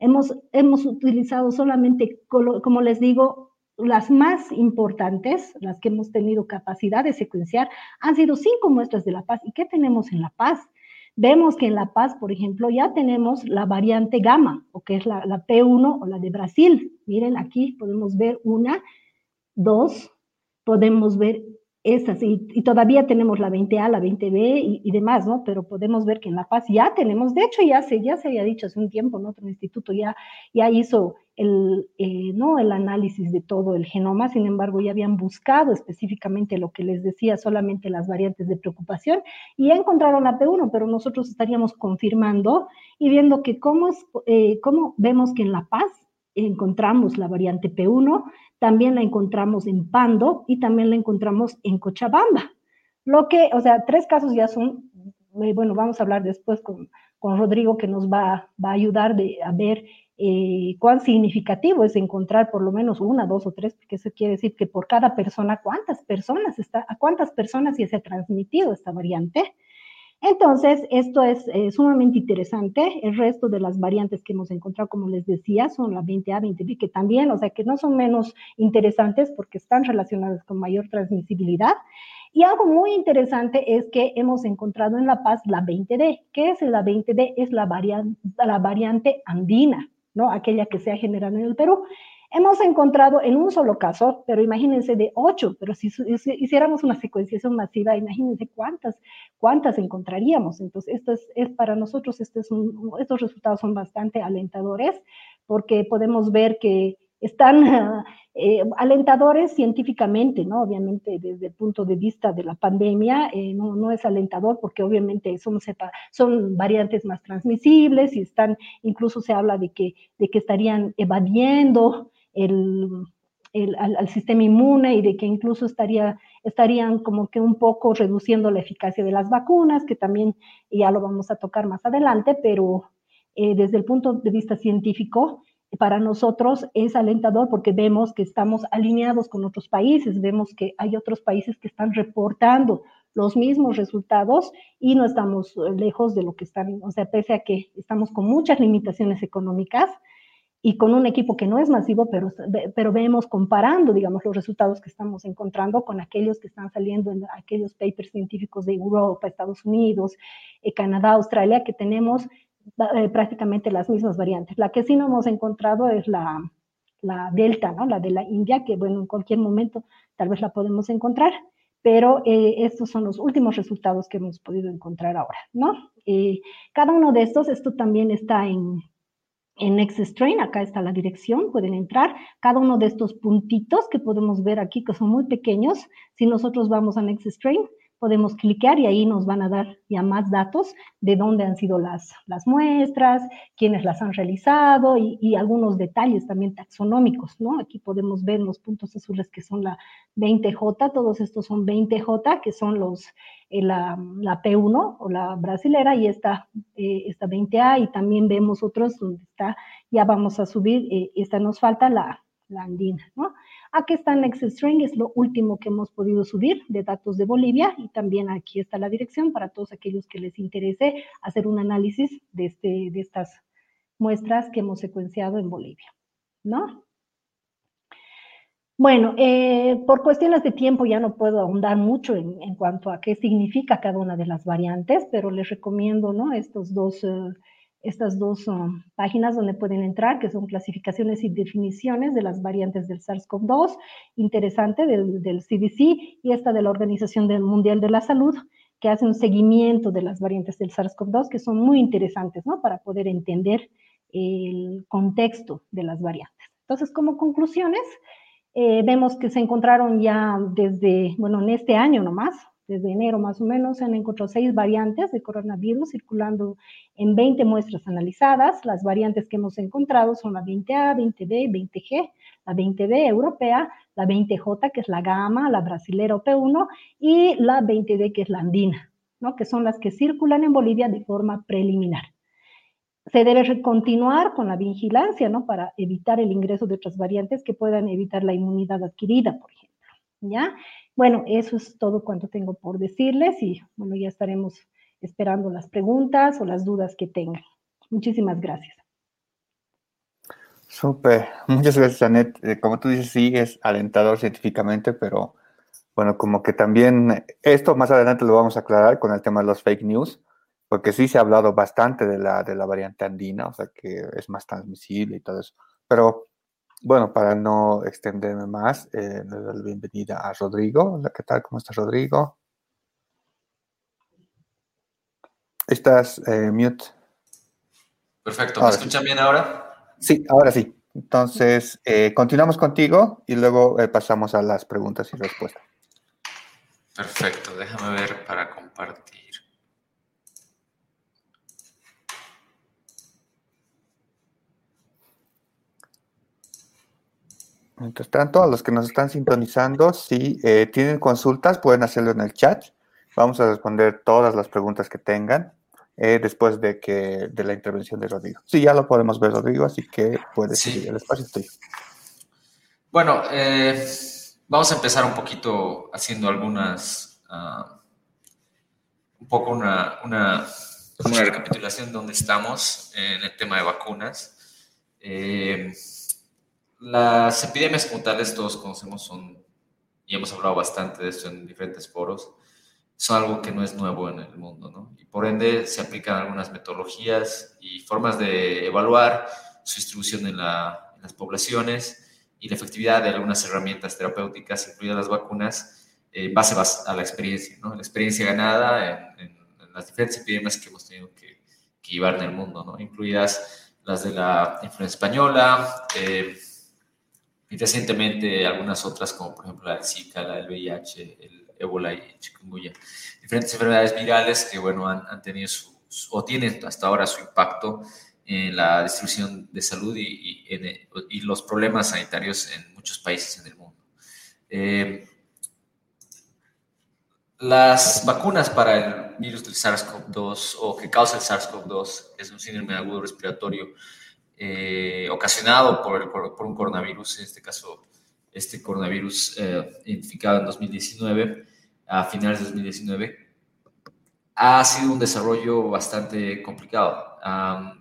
hemos, hemos utilizado solamente, como les digo, las más importantes, las que hemos tenido capacidad de secuenciar, han sido cinco muestras de La Paz. ¿Y qué tenemos en La Paz? Vemos que en La Paz, por ejemplo, ya tenemos la variante gamma, o que es la, la P1 o la de Brasil. Miren, aquí podemos ver una, dos, podemos ver estas, y, y, todavía tenemos la 20A, la 20B y, y, demás, ¿no? Pero podemos ver que en La Paz ya tenemos, de hecho ya se, ya se había dicho hace un tiempo, ¿no? Otro instituto ya, ya hizo el, eh, ¿no? el análisis de todo el genoma, sin embargo ya habían buscado específicamente lo que les decía, solamente las variantes de preocupación, y ya encontraron la P1, pero nosotros estaríamos confirmando y viendo que cómo, eh, cómo vemos que en La Paz encontramos la variante P1, también la encontramos en Pando y también la encontramos en Cochabamba. Lo que, o sea, tres casos ya son, eh, bueno, vamos a hablar después con, con Rodrigo que nos va, va, a ayudar de, a ver eh, cuán significativo es encontrar por lo menos una, dos o tres, porque eso quiere decir que por cada persona, cuántas personas está, a cuántas personas ya se ha transmitido esta variante. Entonces, esto es eh, sumamente interesante. El resto de las variantes que hemos encontrado, como les decía, son la 20A, 20B, que también, o sea, que no son menos interesantes porque están relacionadas con mayor transmisibilidad. Y algo muy interesante es que hemos encontrado en La Paz la 20D. ¿Qué es la 20D? Es la, la variante andina, ¿no? Aquella que se ha generado en el Perú. Hemos encontrado en un solo caso, pero imagínense de ocho, pero si, hiciéramos una secuenciación masiva, imagínense cuántas, cuántas encontraríamos. Entonces, esto es, para nosotros, este estos resultados son bastante alentadores porque podemos ver que están eh, alentadores científicamente, ¿no? Obviamente desde el punto de vista de la pandemia eh, no, no, es alentador porque obviamente son, son variantes más transmisibles y están, incluso se habla de que, de que estarían evadiendo el, el, al, al, sistema inmune y de que incluso estaría, estarían como que un poco reduciendo la eficacia de las vacunas, que también ya lo vamos a tocar más adelante, pero eh, desde el punto de vista científico, para nosotros es alentador porque vemos que estamos alineados con otros países, vemos que hay otros países que están reportando los mismos resultados y no estamos lejos de lo que están, o sea, pese a que estamos con muchas limitaciones económicas, y con un equipo que no es masivo, pero, pero vemos comparando, digamos, los resultados que estamos encontrando con aquellos que están saliendo en aquellos papers científicos de Europa, Estados Unidos, eh, Canadá, Australia, que tenemos eh, prácticamente las mismas variantes. La que sí no hemos encontrado es la, la Delta, ¿no? La de la India, que bueno, en cualquier momento tal vez la podemos encontrar, pero eh, estos son los últimos resultados que hemos podido encontrar ahora, ¿no? Eh, cada uno de estos, esto también está en, en NextStrain, acá está la dirección, pueden entrar. Cada uno de estos puntitos que podemos ver aquí, que son muy pequeños, si nosotros vamos a NextStrain, podemos clicar y ahí nos van a dar ya más datos de dónde han sido las, las muestras, quiénes las han realizado y, y, algunos detalles también taxonómicos, ¿no? Aquí podemos ver los puntos azules que son la 20J, todos estos son 20J, que son los, eh, la, la, P1 o la brasilera y esta, eh, esta 20A y también vemos otros donde está, ya vamos a subir, eh, esta nos falta la, la andina, ¿no? Aquí está NextString, es lo último que hemos podido subir de datos de Bolivia y también aquí está la dirección para todos aquellos que les interese hacer un análisis de, este, de estas muestras que hemos secuenciado en Bolivia, ¿no? Bueno, eh, por cuestiones de tiempo ya no puedo ahondar mucho en, cuanto a qué significa cada una de las variantes, pero les recomiendo ¿no? estos dos uh, estas dos um, páginas donde pueden entrar, que son clasificaciones y definiciones de las variantes del SARS-CoV-2, interesante del, CDC, y esta de la Organización Mundial de la Salud, que hace un seguimiento de las variantes del SARS-CoV-2, que son muy interesantes, ¿no? Para poder entender el contexto de las variantes. Entonces, como conclusiones, Eh, vemos que se encontraron ya desde, bueno, en este año nomás, desde enero más o menos, se han encontrado seis variantes de coronavirus circulando en 20 muestras analizadas. Las variantes que hemos encontrado son la 20A, 20B, 20G, la 20B europea, la 20J, que es la gama, la brasilera P1, y la 20D, que es la andina, ¿no? que son las que circulan en Bolivia de forma preliminar. Se debe continuar con la vigilancia ¿no? para evitar el ingreso de otras variantes que puedan evitar la inmunidad adquirida, por ejemplo. ¿ya? Bueno, eso es todo cuanto tengo por decirles y bueno, ya estaremos esperando las preguntas o las dudas que tengan. Muchísimas gracias. Súper, muchas gracias, Anet. Eh, como tú dices, sí, es alentador científicamente, pero bueno, como que también esto más adelante lo vamos a aclarar con el tema de los fake news, porque sí se ha hablado bastante de la, de la variante andina, o sea, que es más transmisible y todo eso. Pero bueno, para no extenderme más, eh, le doy la bienvenida a Rodrigo. Hola, ¿qué tal? ¿Cómo estás, Rodrigo? Estás eh, mute. Perfecto. ¿Me escuchan bien ahora? Sí, ahora sí. Entonces, eh, continuamos contigo y luego eh, pasamos a las preguntas y respuestas. Perfecto. Déjame ver para compartir. Mientras tanto, a los que nos están sintonizando, si tienen consultas, pueden hacerlo en el chat. Vamos a responder todas las preguntas que tengan. Eh, después de que de la intervención de Rodrigo. Sí, ya lo podemos ver, Rodrigo, así que puedes seguir el espacio tuyo. Bueno, eh, vamos a empezar un poquito haciendo algunas, uh, un poco una, una, una, recapitulación de dónde estamos en el tema de vacunas. Eh, las epidemias como tales todos conocemos son, y hemos hablado bastante de esto en diferentes foros, son algo que no es nuevo en el mundo, ¿no? Y por ende se aplican algunas metodologías y formas de evaluar su distribución en, las poblaciones y la efectividad de algunas herramientas terapéuticas, incluidas las vacunas, en base a la experiencia, ¿no? La experiencia ganada en, las diferentes epidemias que hemos tenido que, llevar en el mundo, ¿no? Incluidas las de la influenza española, eh, y recientemente algunas otras como por ejemplo la Zika, la del VIH, el ébola y chikungunya. Diferentes enfermedades virales que, bueno, han, tenido o tienen hasta ahora su impacto en la distribución de salud y, y, los problemas sanitarios en muchos países en el mundo. Eh, las vacunas para el virus del SARS-CoV-2 o que causa el SARS-CoV-2 es un síndrome agudo respiratorio eh, ocasionado por, por, un coronavirus, en este caso este coronavirus eh, identificado en 2019, a finales de 2019, ha sido un desarrollo bastante complicado,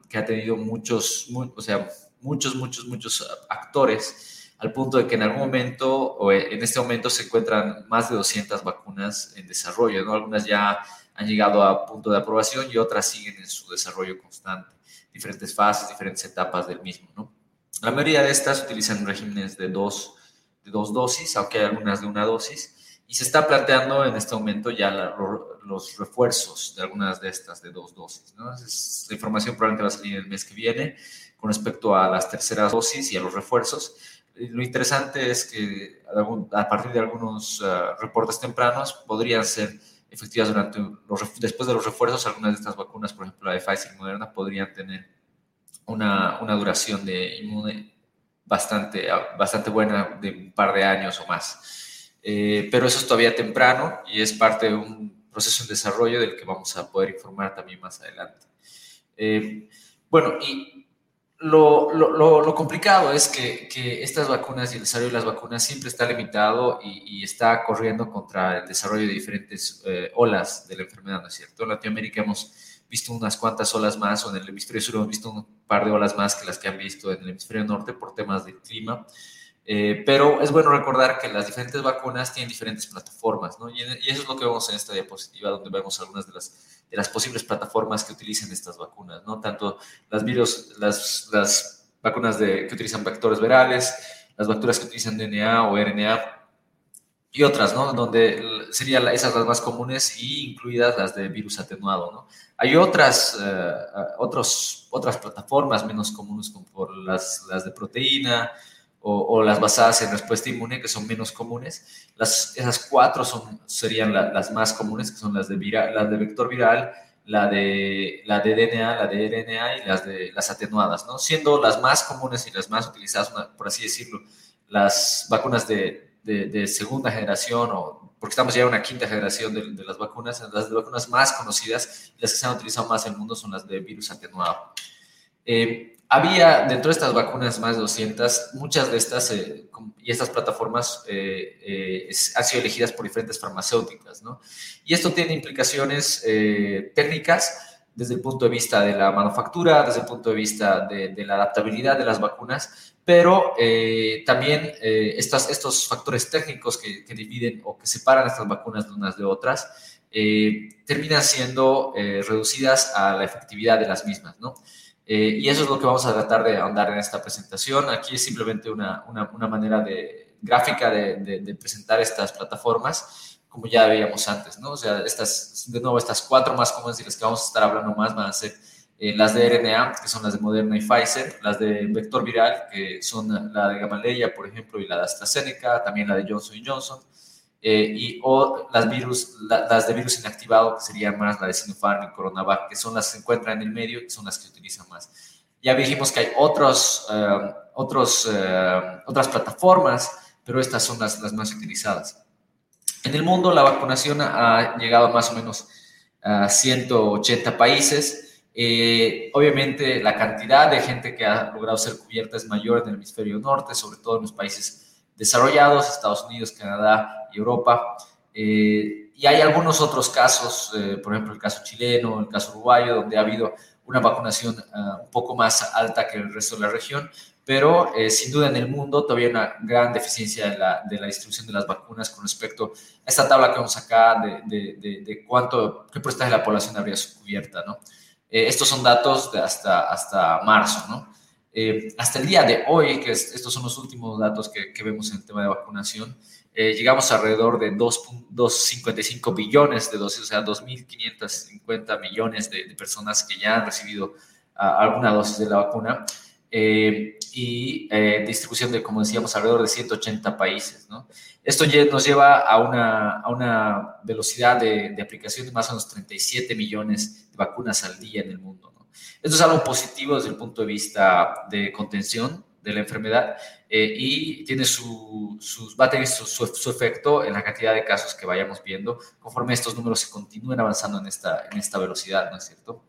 que ha tenido muchos, o sea, muchos, muchos, muchos actores, al punto de que en algún momento, o en este momento, se encuentran más de 200 vacunas en desarrollo, ¿no? Algunas ya han llegado a punto de aprobación y otras siguen en su desarrollo constante, diferentes fases, diferentes etapas del mismo, ¿no? La mayoría de estas utilizan regímenes de dos de dos dosis, aunque hay algunas de una dosis, y se está planteando en este momento ya los refuerzos de algunas de estas de dos dosis. ¿no? Es, la información probablemente va a salir el mes que viene con respecto a las terceras dosis y a los refuerzos. Lo interesante es que a partir de algunos uh, reportes tempranos podrían ser efectivas durante los, después de los refuerzos. Algunas de estas vacunas, por ejemplo la de Pfizer y Moderna, podrían tener una, una duración de inmune, bastante, bastante buena de un par de años o más. Eh, pero eso es todavía temprano y es parte de un proceso de desarrollo del que vamos a poder informar también más adelante. Eh, bueno, y lo, lo, lo, complicado es que, que, estas vacunas y el desarrollo de las vacunas siempre está limitado y, y está corriendo contra el desarrollo de diferentes eh, olas de la enfermedad, ¿no es cierto? En Latinoamérica hemos visto unas cuantas olas más, o en el hemisferio sur hemos visto un par de olas más que las que han visto en el hemisferio norte por temas de clima. Eh, pero es bueno recordar que las diferentes vacunas tienen diferentes plataformas, ¿no? Y, eso es lo que vemos en esta diapositiva, donde vemos algunas de las, de las posibles plataformas que utilizan estas vacunas, ¿no? Tanto las virus, las, las vacunas de, que utilizan vectores virales, las vacunas que utilizan DNA o RNA, y otras, ¿no? Donde serían esas las más comunes y incluidas las de virus atenuado, ¿no? Hay otras, eh, otros, otras plataformas menos comunes como por las, las de proteína o, las basadas en respuesta inmune, que son menos comunes. Las, esas cuatro son, serían las más comunes, que son las de, viral, las de vector viral, la de, la de DNA, la de RNA y las de las atenuadas, ¿no? Siendo las más comunes y las más utilizadas, por así decirlo, las vacunas de, de, segunda generación o porque estamos ya en una quinta generación de, las vacunas, las de vacunas más conocidas, las que se han utilizado más en el mundo son las de virus atenuado. Eh, había dentro de estas vacunas más de 200, muchas de estas eh, y estas plataformas eh, eh, han sido elegidas por diferentes farmacéuticas, ¿no? Y esto tiene implicaciones técnicas desde el punto de vista de la manufactura, desde el punto de vista de, la adaptabilidad de las vacunas, pero también estas, estos factores técnicos que, que, dividen o que separan estas vacunas de unas de otras terminan siendo reducidas a la efectividad de las mismas, ¿no? Eh, y eso es lo que vamos a tratar de ahondar en esta presentación. Aquí es simplemente una, una, manera de, gráfica de, presentar estas plataformas, como ya veíamos antes, ¿no? O sea, estas, de nuevo, estas cuatro más comunes y las que vamos a estar hablando más van a ser eh, las de RNA, que son las de Moderna y Pfizer, las de vector viral, que son la de Gamaleya, por ejemplo, y la de AstraZeneca, también la de Johnson Johnson, eh, y o las, virus, las de virus inactivado, que serían más la de Sinopharm y Coronavac, que son las que se encuentran en el medio y son las que utilizan más. Ya dijimos que hay otros, eh, otros, eh, otras plataformas, pero estas son las, las más utilizadas. En el mundo la vacunación ha llegado más o menos a 180 países. obviamente la cantidad de gente que ha logrado ser cubierta es mayor en el hemisferio norte, sobre todo en los países desarrollados, Estados Unidos, Canadá Europa. Eh, y hay algunos otros casos, eh, por ejemplo el caso chileno, el caso uruguayo, donde ha habido una vacunación ah, un poco más alta que el resto de la región, pero eh, sin duda en el mundo todavía hay una gran deficiencia de la, de la, distribución de las vacunas con respecto a esta tabla que vemos acá de, de, de, cuánto, qué porcentaje de la población habría cubierta, ¿no? estos son datos de hasta, hasta marzo, ¿no? Eh, hasta el día de hoy, que estos son los últimos datos que, vemos en el tema de vacunación, eh, llegamos alrededor de 2.55 billones de dosis, o sea, 2.550 millones de, personas que ya han recibido ah, alguna dosis de la vacuna eh, y distribución de, como decíamos, alrededor de 180 países. ¿no? Esto nos lleva a una, a una velocidad de, de aplicación de más o menos 37 millones de vacunas al día en el mundo. Esto es algo positivo desde el punto de vista de contención de la enfermedad eh, y tiene su, va a tener su, efecto en la cantidad de casos que vayamos viendo conforme estos números se continúen avanzando en esta, en esta velocidad, ¿no es cierto?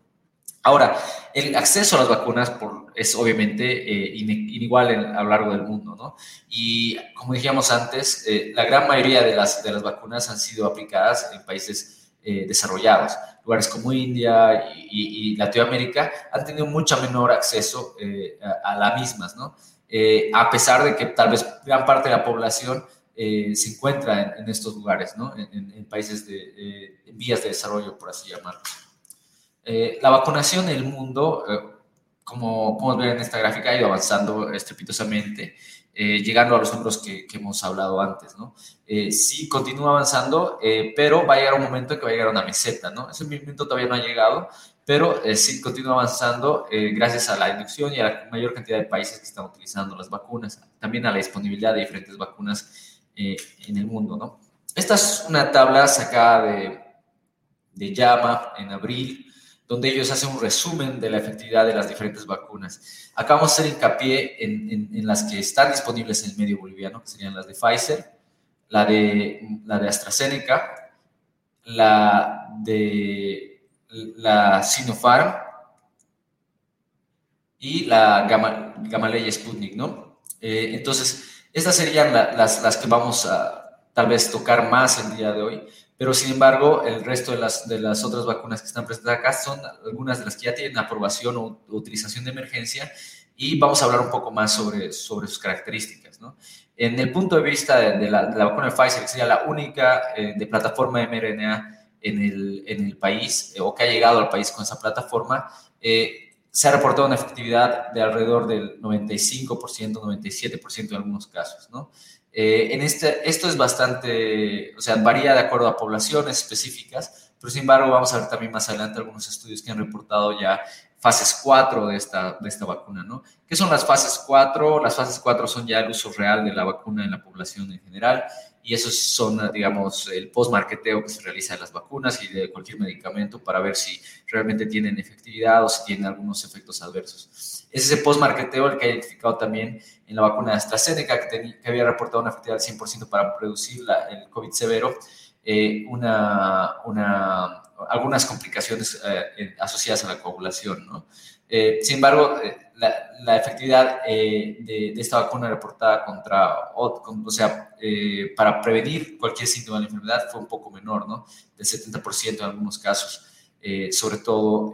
Ahora, el acceso a las vacunas es obviamente eh, inigual a lo largo del mundo, ¿no? Y como dijimos antes, eh, la gran mayoría de las, de las vacunas han sido aplicadas en países desarrollados lugares como India y, Latinoamérica han tenido mucho menor acceso eh, a, las mismas, ¿no? Eh, a pesar de que tal vez gran parte de la población eh, se encuentra en, estos lugares, ¿no? En, países de vías de desarrollo, por así llamarlo. la vacunación en el mundo, como podemos ver en esta gráfica, ha ido avanzando estrepitosamente. Eh, llegando a los números que, hemos hablado antes, ¿no? Eh, sí, continúa avanzando, eh, pero va a llegar un momento en que va a llegar una meseta, ¿no? Ese momento todavía no ha llegado, pero sí continúa avanzando gracias a la inducción y a la mayor cantidad de países que están utilizando las vacunas, también a la disponibilidad de diferentes vacunas en el mundo, ¿no? Esta es una tabla sacada de, de Llama en abril donde ellos hacen un resumen de la efectividad de las diferentes vacunas. Acá vamos a hacer hincapié en, en, las que están disponibles en el medio boliviano, que serían las de Pfizer, la de, la de AstraZeneca, la de la Sinopharm y la Gamma, Gamaleya Sputnik, ¿no? Eh, entonces, estas serían las, las que vamos a tal vez tocar más el día de hoy pero sin embargo, el resto de las, de las otras vacunas que están presentes acá son algunas de las que ya tienen aprobación o, utilización de emergencia y vamos a hablar un poco más sobre, sobre sus características. ¿no? En el punto de vista de, la, vacuna de Pfizer, que sería la única eh, de plataforma de mRNA en el, en el país eh, o que ha llegado al país con esa plataforma, eh, se ha reportado una efectividad de alrededor del 95%, 97% en algunos casos. ¿no? Eh, en este, esto es bastante, o sea, varía de acuerdo a poblaciones específicas, pero sin embargo vamos a ver también más adelante algunos estudios que han reportado ya fases 4 de esta, de esta vacuna, ¿no? ¿Qué son las fases 4? Las fases 4 son ya el uso real de la vacuna en la población en general y esos son, digamos, el post-marketeo que se realiza de las vacunas y de cualquier medicamento para ver si realmente tienen efectividad o si tienen algunos efectos adversos. Es ese post-marketeo el que ha identificado también en la vacuna de AstraZeneca, que, que había reportado una efectividad del 100% para reducir la, el COVID severo, eh, una, una, algunas complicaciones eh, asociadas a la coagulación, ¿no? Eh, sin embargo, la, efectividad de, esta vacuna reportada contra, o, sea, para prevenir cualquier síntoma de la enfermedad fue un poco menor, ¿no? Del 70% en algunos casos, sobre todo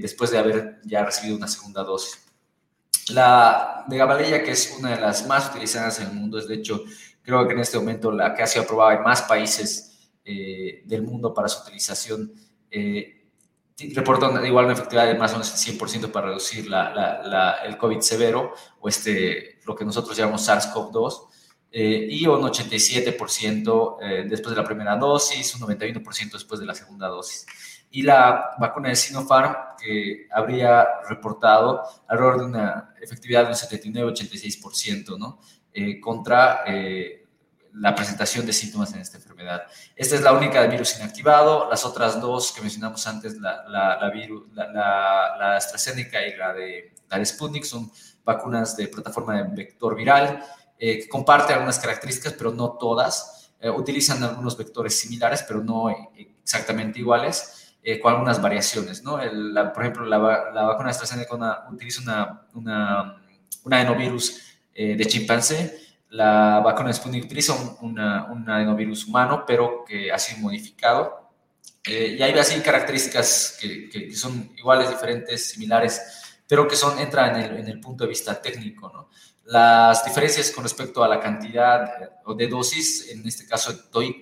después de haber ya recibido una segunda dosis. La de Gabaleya, que es una de las más utilizadas en el mundo, es de hecho, creo que en este momento la que ha sido aprobada en más países eh, del mundo para su utilización, eh, reportan igual una efectividad de más o menos el 100% para reducir la, el COVID severo, o este, lo que nosotros llamamos SARS-CoV-2, eh, y un 87% eh, después de la primera dosis, un 91% después de la segunda dosis y la vacuna de Sinopharm, que habría reportado alrededor de una efectividad de un 79-86%, ¿no? Eh, contra eh, la presentación de síntomas en esta enfermedad. Esta es la única de virus inactivado. Las otras dos que mencionamos antes, la, la, la, virus, la AstraZeneca y la de, la de Sputnik, son vacunas de plataforma de vector viral eh, que comparten algunas características, pero no todas. utilizan algunos vectores similares, pero no exactamente iguales. Eh, con algunas variaciones, ¿no? por ejemplo, la, la vacuna AstraZeneca utiliza una, una, un adenovirus eh, de chimpancé, la vacuna de Sputnik utiliza un, un adenovirus humano, pero que ha sido modificado. Eh, y hay así características que, que, son iguales, diferentes, similares, pero que son, entran en el, en el punto de vista técnico, ¿no? Las diferencias con respecto a la cantidad o de dosis, en este caso,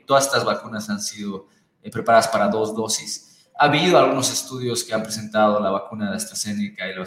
todas estas vacunas han sido preparadas para dos dosis. Ha habido algunos estudios que han presentado la vacuna de AstraZeneca y la,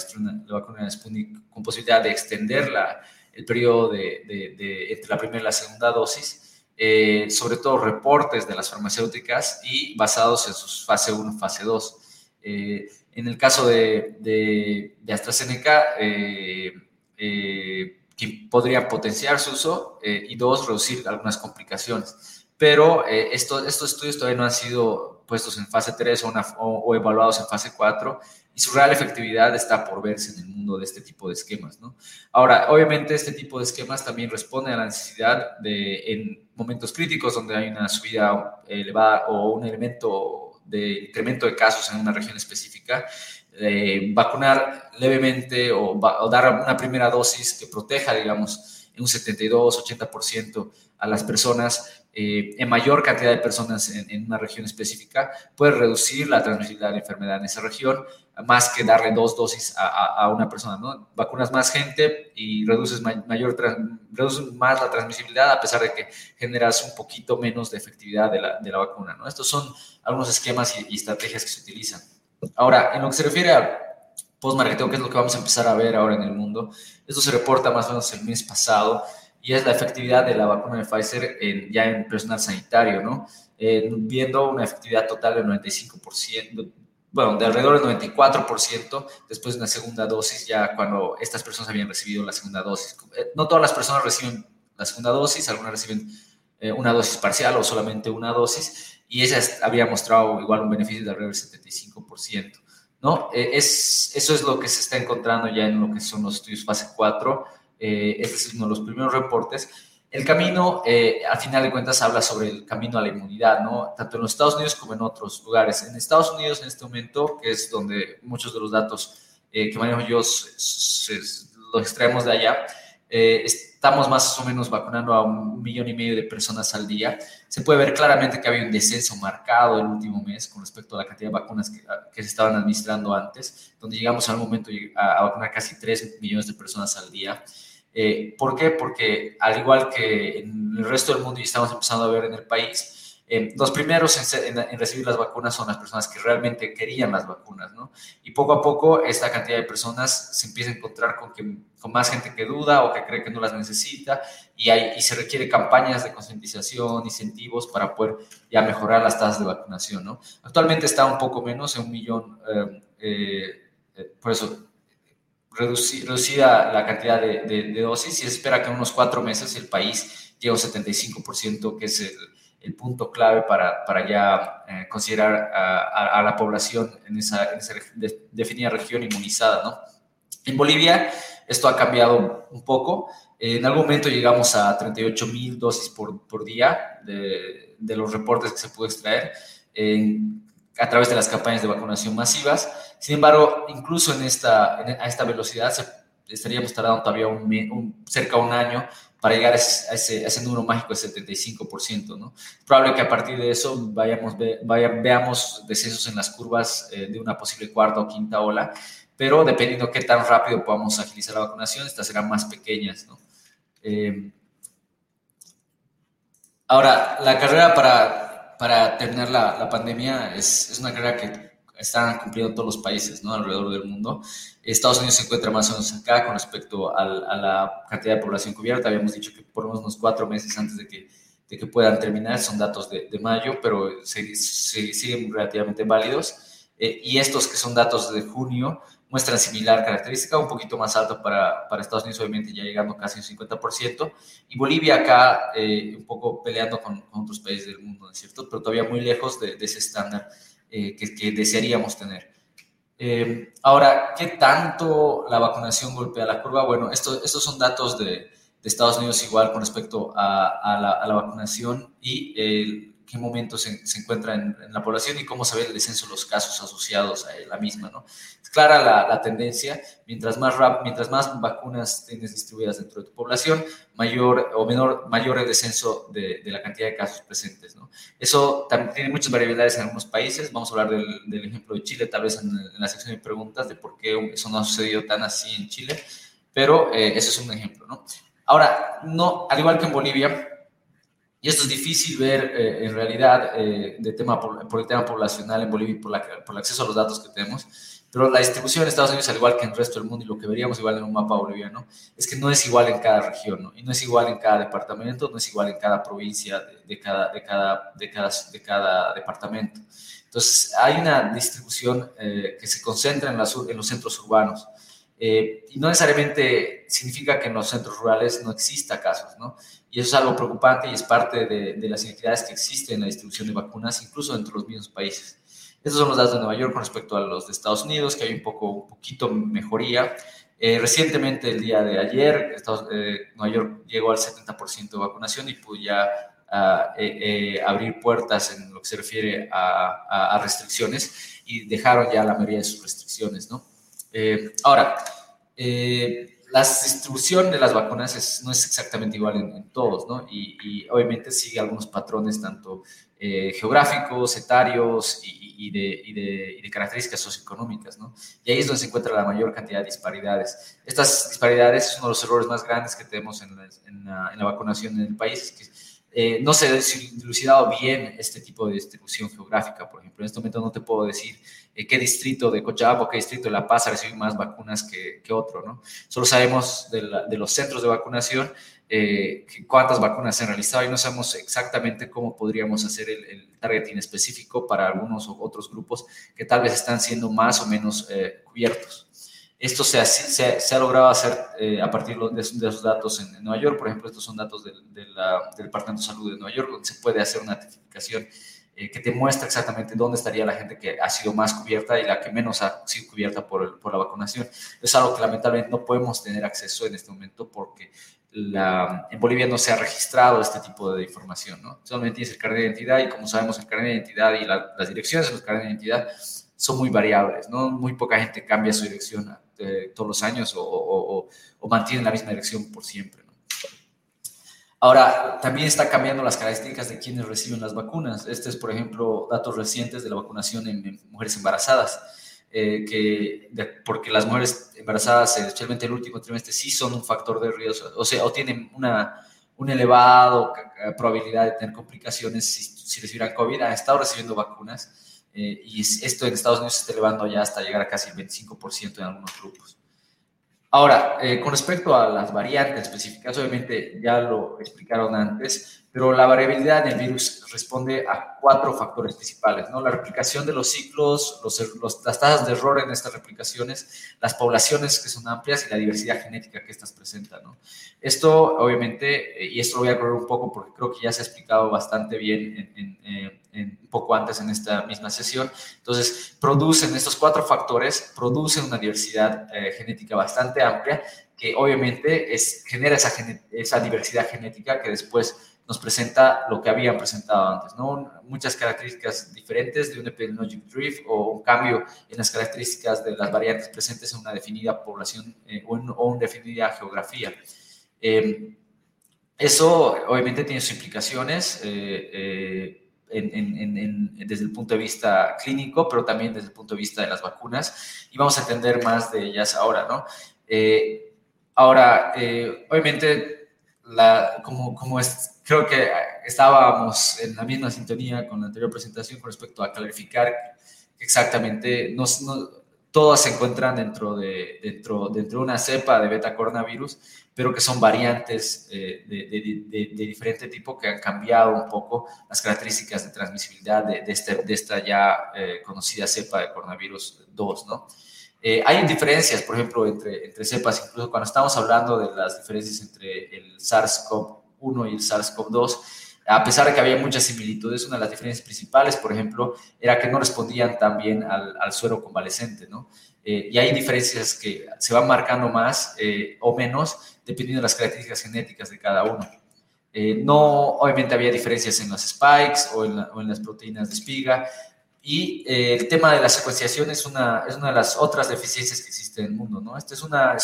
vacuna de Sputnik con posibilidad de extender la, el periodo de, de, entre la primera y la segunda dosis, eh, sobre todo reportes de las farmacéuticas y basados en sus fase 1, fase 2. Eh, en el caso de, AstraZeneca, eh, que podría potenciar su uso y dos, reducir algunas complicaciones. Pero estos estudios todavía no han sido puestos en fase 3 o, evaluados en fase 4 y su real efectividad está por verse en el mundo de este tipo de esquemas. ¿no? Ahora, obviamente este tipo de esquemas también responde a la necesidad de, en momentos críticos donde hay una subida elevada o un elemento de incremento de casos en una región específica, eh, vacunar levemente o, o, dar una primera dosis que proteja, digamos, un 72-80% a las personas eh, en mayor cantidad de personas en, una región específica, puede reducir la transmisibilidad de la enfermedad en esa región, más que darle dos dosis a, una persona, ¿no? Vacunas más gente y reduces, mayor, más la transmisibilidad a pesar de que generas un poquito menos de efectividad de la, de la vacuna, ¿no? Estos son algunos esquemas y, estrategias que se utilizan. Ahora, en lo que se refiere a post-marketing, que es lo que vamos a empezar a ver ahora en el mundo, esto se reporta más o menos el mes pasado, y es la efectividad de la vacuna de Pfizer ya en personal sanitario, ¿no? Eh, viendo una efectividad total del 95%, bueno, de alrededor del 94% después de una segunda dosis, ya cuando estas personas habían recibido la segunda dosis. Eh, no todas las personas reciben la segunda dosis, algunas reciben eh, una dosis parcial o solamente una dosis, y esa había mostrado igual un beneficio de alrededor del 75%. ¿No? es, eso es lo que se está encontrando ya en lo que son los estudios fase 4 eh, este es uno de los primeros reportes. El camino, eh, al final de cuentas, habla sobre el camino a la inmunidad, ¿no? Tanto en los Estados Unidos como en otros lugares. En Estados Unidos, en este momento, que es donde muchos de los datos eh, que manejo yo los extraemos de allá, estamos más o menos vacunando a un millón y medio de personas al día. Se puede ver claramente que había un descenso marcado el último mes con respecto a la cantidad de vacunas que, que se estaban administrando antes, donde llegamos al momento a, a vacunar casi 3 millones de personas al día. Eh, ¿Por qué? Porque al igual que en el resto del mundo y estamos empezando a ver en el país, eh, los primeros en, recibir las vacunas son las personas que realmente querían las vacunas, ¿no? Y poco a poco esta cantidad de personas se empieza a encontrar con, que, con más gente que duda o que cree que no las necesita y, hay, y se requiere campañas de concientización, incentivos para poder ya mejorar las tasas de vacunación, ¿no? Actualmente está un poco menos, en un millón, eh, por eso, reducida la cantidad de, dosis y se espera que en unos cuatro meses el país llegue a un 75%, que es el, el punto clave para, para ya eh, considerar a, la población en esa, definida región inmunizada. ¿no? En Bolivia esto ha cambiado un poco. En algún momento llegamos a 38 mil dosis por, por día de, los reportes que se pudo extraer a través de las campañas de vacunación masivas. Sin embargo, incluso en esta, a esta velocidad estaríamos tardando todavía un, cerca de un año para llegar a ese, número mágico de 75%. ¿no? Probable que a partir de eso vayamos, veamos descensos en las curvas eh, de una posible cuarta o quinta ola, pero dependiendo qué tan rápido podamos agilizar la vacunación, estas serán más pequeñas. ¿no? Eh, ahora, la carrera para, para terminar la, pandemia es una carrera que están cumpliendo todos los países ¿no? alrededor del mundo. Estados Unidos se encuentra más o menos acá con respecto a la cantidad de población cubierta. Habíamos dicho que por unos cuatro meses antes de que, de que puedan terminar, son datos de, de mayo, pero se, siguen relativamente válidos. Eh, y estos que son datos de junio muestran similar característica, un poquito más alto para, para Estados Unidos, obviamente ya llegando casi un 50%, y Bolivia acá eh, un poco peleando con, otros países del mundo, ¿no es cierto? Pero todavía muy lejos de, de ese estándar eh, que, desearíamos tener. Eh, ahora, ¿qué tanto la vacunación golpea la curva? Bueno, esto, estos son datos de, Estados Unidos igual con respecto a la, vacunación y el qué momento se, se encuentra en, la población y cómo se ve el descenso de los casos asociados a la misma, ¿no? Es clara la, la tendencia, mientras más, rap, mientras más vacunas tienes distribuidas dentro de tu población, mayor o menor, mayor el descenso de, de la cantidad de casos presentes, ¿no? Eso también tiene muchas variabilidades en algunos países, vamos a hablar del, del ejemplo de Chile, tal vez en, en, la sección de preguntas de por qué eso no ha sucedido tan así en Chile, pero eh, ese es un ejemplo, ¿no? Ahora, no, al igual que en Bolivia, y esto es difícil ver eh, en realidad eh, de tema por, el tema poblacional en Bolivia y por, la, por el acceso a los datos que tenemos. Pero la distribución en Estados Unidos, al igual que en el resto del mundo, y lo que veríamos igual en un mapa boliviano, es que no es igual en cada región, ¿no? y no es igual en cada departamento, no es igual en cada provincia de, cada, de, cada, de, cada, de cada departamento. Entonces, hay una distribución eh, que se concentra en, en los centros urbanos. y no necesariamente significa que en los centros rurales no exista casos, ¿no? Y eso es algo preocupante y es parte de, de las inequidades que existen en la distribución de vacunas, incluso dentro de los mismos países. Estos son los datos de Nueva York con respecto a los de Estados Unidos, que hay un poco, un poquito mejoría. Eh, recientemente, el día de ayer, Estados, eh, Nueva York llegó al 70% de vacunación y pudo ya uh, eh, abrir puertas en lo que se refiere a, a, a, restricciones y dejaron ya la mayoría de sus restricciones, ¿no? ahora, la distribución de las vacunas no es exactamente igual en, todos, ¿no? Y, y, obviamente sigue algunos patrones tanto eh, geográficos, etarios y, de, y, de, de, características socioeconómicas, ¿no? Y ahí es donde se encuentra la mayor cantidad de disparidades. Estas disparidades son uno de los errores más grandes que tenemos en la, en la, en la vacunación en el país, que eh, no se ha dilucidado bien este tipo de distribución geográfica. Por ejemplo, en este momento no te puedo decir eh, qué distrito de Cochabamba o qué distrito de La Paz ha recibido más vacunas que, otro, ¿no? Solo sabemos de, la, de, los centros de vacunación eh, cuántas vacunas se han realizado y no sabemos exactamente cómo podríamos hacer el, el, targeting específico para algunos u otros grupos que tal vez están siendo más o menos eh, cubiertos. Esto se ha, se, se ha logrado hacer eh, a partir de, de, esos datos en, en, Nueva York. Por ejemplo, estos son datos de, de la, del Departamento de Salud de Nueva York, donde se puede hacer una notificación eh, que te muestra exactamente dónde estaría la gente que ha sido más cubierta y la que menos ha sido cubierta por, el, por la vacunación. Es algo que lamentablemente no podemos tener acceso en este momento porque la, en Bolivia no se ha registrado este tipo de información. ¿no? Solamente tienes el carnet de identidad y como sabemos el carnet de identidad y la, las direcciones de los carnet de identidad son muy variables, ¿no? Muy poca gente cambia su dirección eh, todos los años o, o, o, mantiene la misma dirección por siempre. ¿no? Ahora, también está cambiando las características de quienes reciben las vacunas. Este es, por ejemplo, datos recientes de la vacunación en, en mujeres embarazadas, eh, que de, porque las mujeres embarazadas, especialmente el último trimestre, sí son un factor de riesgo, o sea, o tienen una, una elevada probabilidad de tener complicaciones si, si recibieran COVID, han estado recibiendo vacunas eh, y esto en Estados Unidos se está elevando ya hasta llegar a casi el 25% en algunos grupos. Ahora, eh, con respecto a las variantes específicas, obviamente ya lo explicaron antes, pero la variabilidad del virus responde a cuatro factores principales, ¿no? La replicación de los ciclos, los, las tasas de error en estas replicaciones, las poblaciones que son amplias y la diversidad genética que estas presentan, ¿no? Esto, obviamente, eh, y esto lo voy a correr un poco porque creo que ya se ha explicado bastante bien en, en, un poco antes en esta misma sesión. Entonces, producen estos cuatro factores, producen una diversidad eh, genética bastante amplia que obviamente es, genera esa, esa diversidad genética que después nos presenta lo que habían presentado antes, ¿no? Muchas características diferentes de un epidemiologic drift o un cambio en las características de las variantes presentes en una definida población eh, o, en, una definida geografía. Eh, eso obviamente tiene sus implicaciones eh, desde el punto de vista clínico, pero también desde el punto de vista de las vacunas, y vamos a entender más de ellas ahora, ¿no? ahora, obviamente, la, como, como es, creo que estábamos en la misma sintonía con la anterior presentación con respecto a clarificar exactamente, no, todas se encuentran dentro de, dentro, dentro de una cepa de beta coronavirus, pero que son variantes eh, de, de, diferente tipo que han cambiado un poco las características de transmisibilidad de, este, de esta ya eh, conocida cepa de coronavirus 2, ¿no? Eh, hay diferencias, por ejemplo, entre, entre cepas, incluso cuando estamos hablando de las diferencias entre el SARS-CoV 1 y el SARS-CoV-2, a pesar de que había muchas similitudes, una de las diferencias principales, por ejemplo, era que no respondían tan bien al, suero convalescente, ¿no? Eh, y hay diferencias que se van marcando más eh, o menos dependiendo de las características genéticas de cada uno. Eh, no, obviamente había diferencias en las spikes o en, las proteínas de espiga. Y el tema de la secuenciación es una, es una de las otras deficiencias que existe en el mundo, ¿no? Esta es una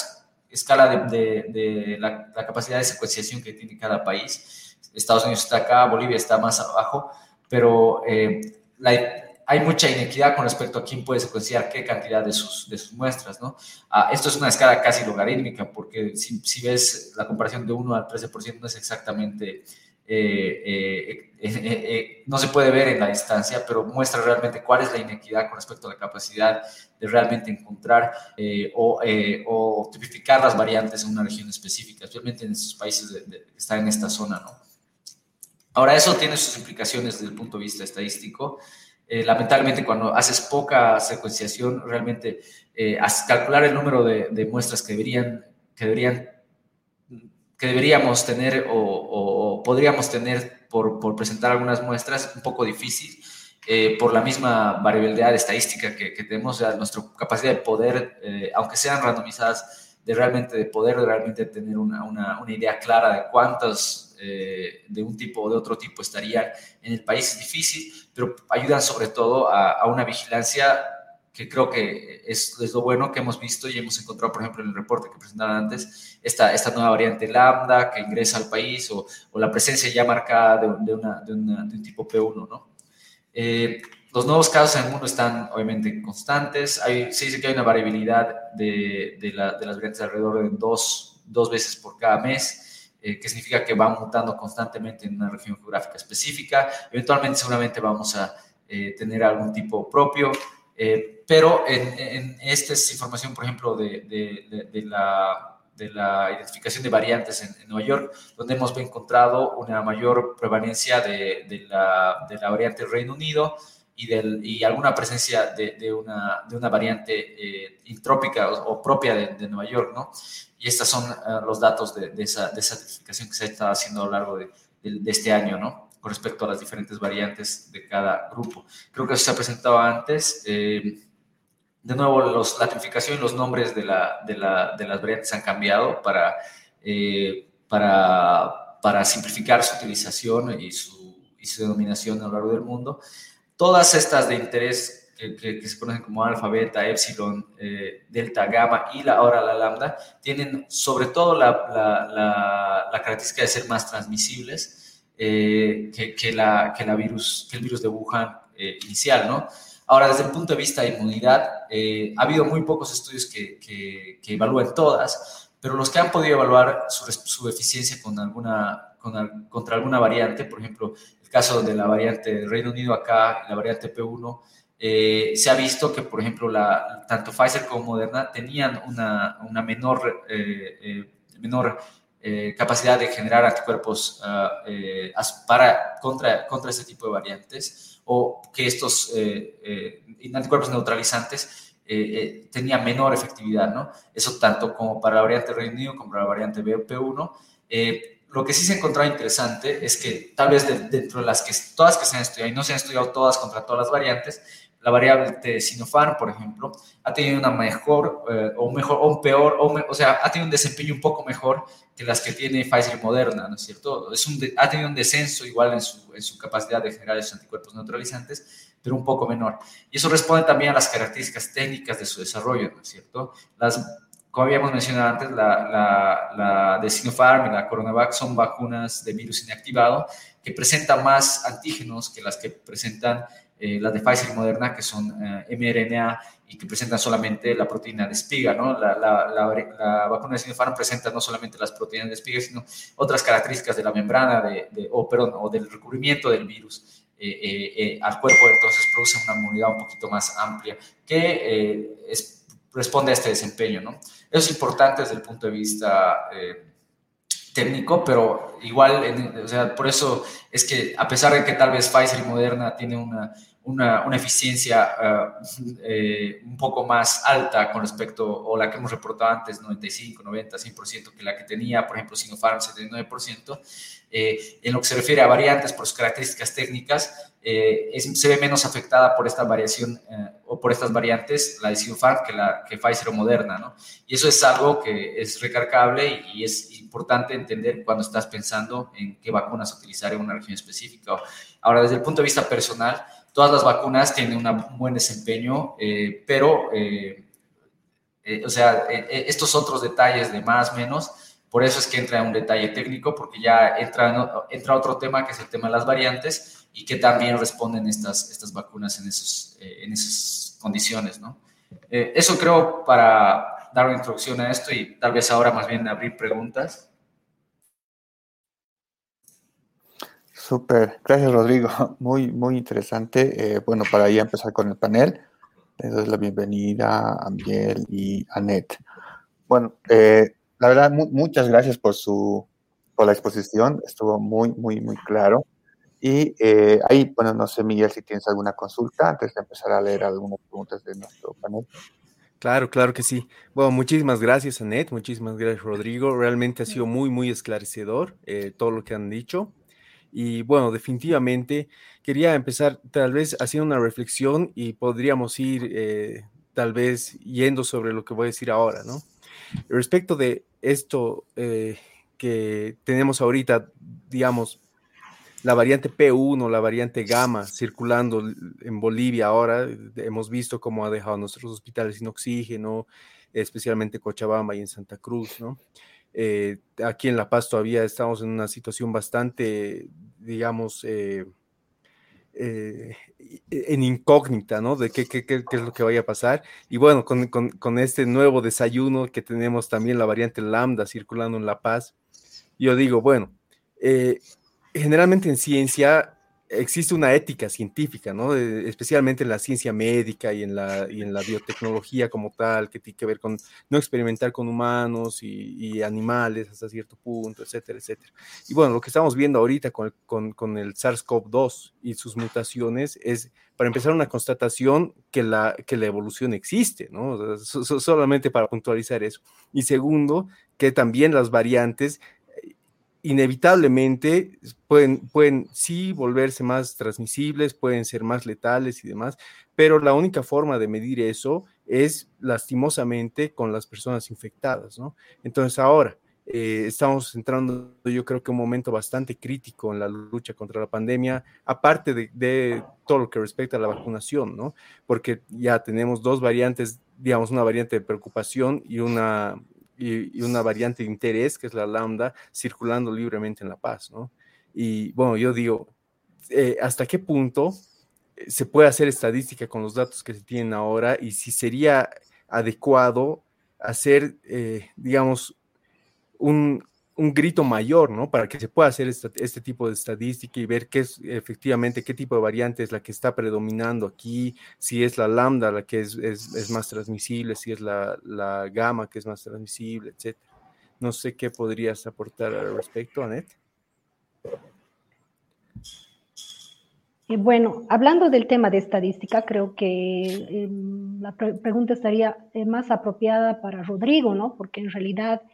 escala de, la, capacidad de secuenciación que tiene cada país. Estados Unidos está acá, Bolivia está más abajo, pero eh, hay mucha inequidad con respecto a quién puede secuenciar qué cantidad de sus, de sus muestras, ¿no? Ah, esto es una escala casi logarítmica, porque si, si, ves la comparación de 1 al 13% no es exactamente eh, eh, eh, no se puede ver en la distancia, pero muestra realmente cuál es la inequidad con respecto a la capacidad de realmente encontrar o, tipificar las variantes en una región específica, especialmente en esos países que están en esta zona. ¿no? Ahora, eso tiene sus implicaciones desde el punto de vista estadístico. lamentablemente, cuando haces poca secuenciación, realmente calcular el número de, de muestras que deberían, que deberían que deberíamos tener o, podríamos tener por, por, presentar algunas muestras un poco difícil eh, por la misma variabilidad estadística que, tenemos, o nuestra capacidad de poder, eh, aunque sean randomizadas, de realmente de poder realmente tener una, una, una idea clara de cuántas eh, de un tipo o de otro tipo estarían en el país es difícil, pero ayudan sobre todo a, a una vigilancia que creo que es, es, lo bueno que hemos visto y hemos encontrado, por ejemplo, en el reporte que presentaron antes, esta, esta nueva variante lambda que ingresa al país o, o la presencia ya marcada de, de, una, de, una, de un tipo P1, ¿no? Eh, los nuevos casos en el mundo están obviamente constantes. Hay, se dice que hay una variabilidad de, de, la, de las variantes alrededor de dos, dos veces por cada mes, eh, que significa que van mutando constantemente en una región geográfica específica. Eventualmente seguramente vamos a eh, tener algún tipo propio. Eh, pero en, esta es información, por ejemplo, de, de, la, de la, identificación de variantes en, Nueva York, donde hemos encontrado una mayor prevalencia de, la, la, variante Reino Unido y, del, y alguna presencia de, una, de una variante eh, intrópica o, propia de, Nueva York, ¿no? Y estos son eh, los datos de, esa, de esa identificación que se estado haciendo a lo largo de, este año, ¿no? Con respecto a las diferentes variantes de cada grupo. Creo que eso se ha presentado antes. Eh, de nuevo, la tipificación y los nombres de, la, de, la, de las variantes han cambiado para, eh, para, para, simplificar su utilización y su, y su, denominación a lo largo del mundo. Todas estas de interés que, que, se conocen como alfa, beta, epsilon, eh, delta, gamma y la, ahora la lambda, tienen sobre todo la, la, la característica de ser más transmisibles eh, que, la, que, la virus, que el virus de Wuhan eh, inicial, ¿no? Ahora, desde el punto de vista de inmunidad, eh, ha habido muy pocos estudios que, que, que, evalúen todas, pero los que han podido evaluar su, su eficiencia con alguna, con, contra alguna variante, por ejemplo, el caso de la variante Reino Unido acá, la variante P1, se ha visto que, por ejemplo, la, tanto Pfizer como Moderna tenían una, una menor, menor capacidad de generar anticuerpos para, contra, contra este tipo de variantes o que estos anticuerpos neutralizantes tenían menor efectividad, ¿no? Eso tanto como para la variante Reino Unido como para la variante BP1. Lo que sí se ha encontrado interesante es que tal vez dentro de las que todas que se han estudiado, y no se han estudiado todas contra todas las variantes, la variable de Sinopharm, por ejemplo, ha tenido una mejor eh, o mejor o un peor, o, sea, ha tenido un desempeño un poco mejor que las que tiene Pfizer Moderna, ¿no es cierto? Es un ha tenido un descenso igual en su, en su capacidad de generar esos anticuerpos neutralizantes, pero un poco menor. Y eso responde también a las características técnicas de su desarrollo, ¿no es cierto? Las como habíamos mencionado antes, la, la, de Sinopharm y la Coronavac son vacunas de virus inactivado que presentan más antígenos que las que presentan eh, las de Pfizer y Moderna, que son eh, mRNA y que presentan solamente la proteína de espiga. ¿no? La, la, vacuna de Sinopharm presenta no solamente las proteínas de espiga, sino otras características de la membrana de, o, perdón, o del recubrimiento del virus. Eh, al cuerpo, entonces produce una inmunidad un poquito más amplia que es, responde a este desempeño. ¿no? Eso es importante desde el punto de vista eh, técnico, pero igual, o sea, por eso es que a pesar de que tal vez Pfizer y Moderna tienen una, una, una eficiencia eh, eh, un poco más alta con respecto, o la que hemos reportado antes, 95, 90, 100%, que la que tenía, por ejemplo, Sinopharm, 79%, en lo que se refiere a variantes por sus características técnicas, eh, se ve menos afectada por esta variación eh, o por estas variantes, la de Sinopharm, que, la, que Pfizer o Moderna, ¿no? Y eso es algo que es recargable y, es importante entender cuando estás pensando en qué vacunas utilizar en una región específica. Ahora, desde el punto de vista personal, todas las vacunas tienen un buen desempeño, eh, pero, o sea, estos otros detalles de más, menos, por eso es que entra un detalle técnico, porque ya entra, entra otro tema, que es el tema de las variantes, y que también responden estas, estas vacunas en, esos, eh, en esas condiciones, ¿no? Eh, eso creo para dar una introducción a esto y tal vez ahora más bien abrir preguntas. Súper, gracias Rodrigo, muy, muy interesante. Eh, bueno, para ya empezar con el panel, les doy la bienvenida a Miguel y a Net. Bueno, la verdad, muchas gracias por su por la exposición, estuvo muy, muy, muy claro. Y eh, ahí, bueno, no sé, Miguel, si tienes alguna consulta antes de empezar a leer algunas preguntas de nuestro panel. Claro, claro que sí. Bueno, muchísimas gracias, Anet, muchísimas gracias, Rodrigo. Realmente ha sido muy, muy esclarecedor eh, todo lo que han dicho. Y bueno, definitivamente quería empezar tal vez haciendo una reflexión y podríamos ir eh, tal vez yendo sobre lo que voy a decir ahora, ¿no? Respecto de esto que tenemos ahorita, digamos, la variante P1, la variante gamma circulando en Bolivia ahora. Hemos visto cómo ha dejado nuestros hospitales sin oxígeno, especialmente Cochabamba y en Santa Cruz, ¿no? Eh, aquí en La Paz todavía estamos en una situación bastante, digamos, eh, eh, en incógnita, ¿no? De qué, es lo que vaya a pasar. Y bueno, con, este nuevo desayuno que tenemos también la variante lambda circulando en La Paz, yo digo, bueno, generalmente en ciencia existe una ética científica, ¿no? especialmente en la ciencia médica y en la, y en la biotecnología como tal, que tiene que ver con no experimentar con humanos y, animales hasta cierto punto, etcétera, etcétera. Y bueno, lo que estamos viendo ahorita con, con, el SARS-CoV-2 y sus mutaciones es, para empezar, una constatación que la, que la evolución existe, ¿no? solamente para puntualizar eso. Y segundo, que también las variantes inevitablemente pueden, pueden sí volverse más transmisibles, pueden ser más letales y demás, pero la única forma de medir eso es lastimosamente con las personas infectadas, ¿no? Entonces ahora eh, estamos entrando, yo creo que un momento bastante crítico en la lucha contra la pandemia, aparte de, de todo lo que respecta a la vacunación, ¿no? Porque ya tenemos dos variantes, digamos, una variante de preocupación y una, y, una variante de interés, que es la lambda, circulando libremente en La Paz, ¿no? Y bueno, yo digo, eh, ¿hasta qué punto se puede hacer estadística con los datos que se tienen ahora y si sería adecuado hacer, eh, digamos, un, un grito mayor, ¿no? Para que se pueda hacer este tipo de estadística y ver qué es efectivamente qué tipo de variante es la que está predominando aquí, si es la lambda la que es, es, más transmisible, si es la, la, gamma que es más transmisible, etcétera. No sé qué podrías aportar al respecto, Anet. Eh, bueno, hablando del tema de estadística, creo que em, la pregunta estaría eh, más apropiada para Rodrigo, ¿no? Porque en realidad, eh,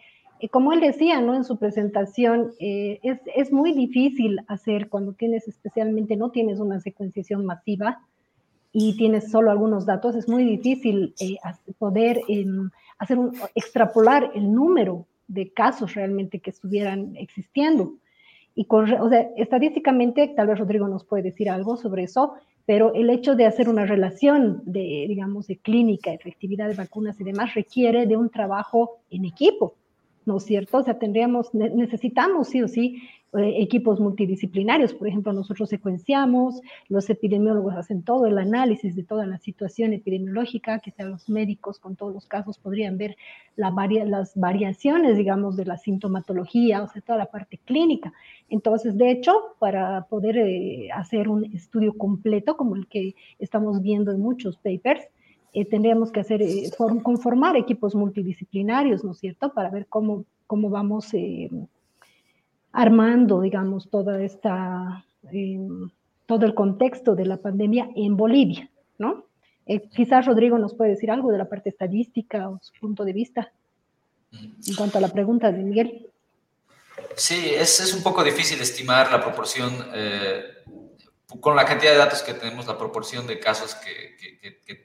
como él decía, ¿no? En su presentación, es, es, muy difícil hacer cuando tienes, especialmente, no tienes una secuenciación masiva y tienes solo algunos datos, es muy difícil poder em, hacer un, extrapolar el número de casos realmente que estuvieran existiendo. Y con, o sea, estadísticamente, tal vez Rodrigo nos puede decir algo sobre eso, pero el hecho de hacer una relación de, digamos, de clínica, efectividad de vacunas y demás requiere de un trabajo en equipo, ¿no es cierto? O sea, tendríamos, necesitamos sí o sí eh, equipos multidisciplinarios. Por ejemplo, nosotros secuenciamos, los epidemiólogos hacen todo el análisis de toda la situación epidemiológica, que sean los médicos con todos los casos podrían ver la las variaciones, digamos, de la sintomatología, o sea, toda la parte clínica. Entonces, de hecho, para poder eh, hacer un estudio completo como el que estamos viendo en muchos papers, eh, tendríamos que hacer, conformar equipos multidisciplinarios, ¿no es cierto?, para ver cómo, cómo vamos armando, digamos, toda esta, em, todo el contexto de la pandemia en Bolivia, ¿no? Eh, quizás Rodrigo nos puede decir algo de la parte estadística o su punto de vista en cuanto a la pregunta de Miguel. Sí, es, es un poco difícil estimar la proporción, eh, con la cantidad de datos que tenemos, la proporción de casos que,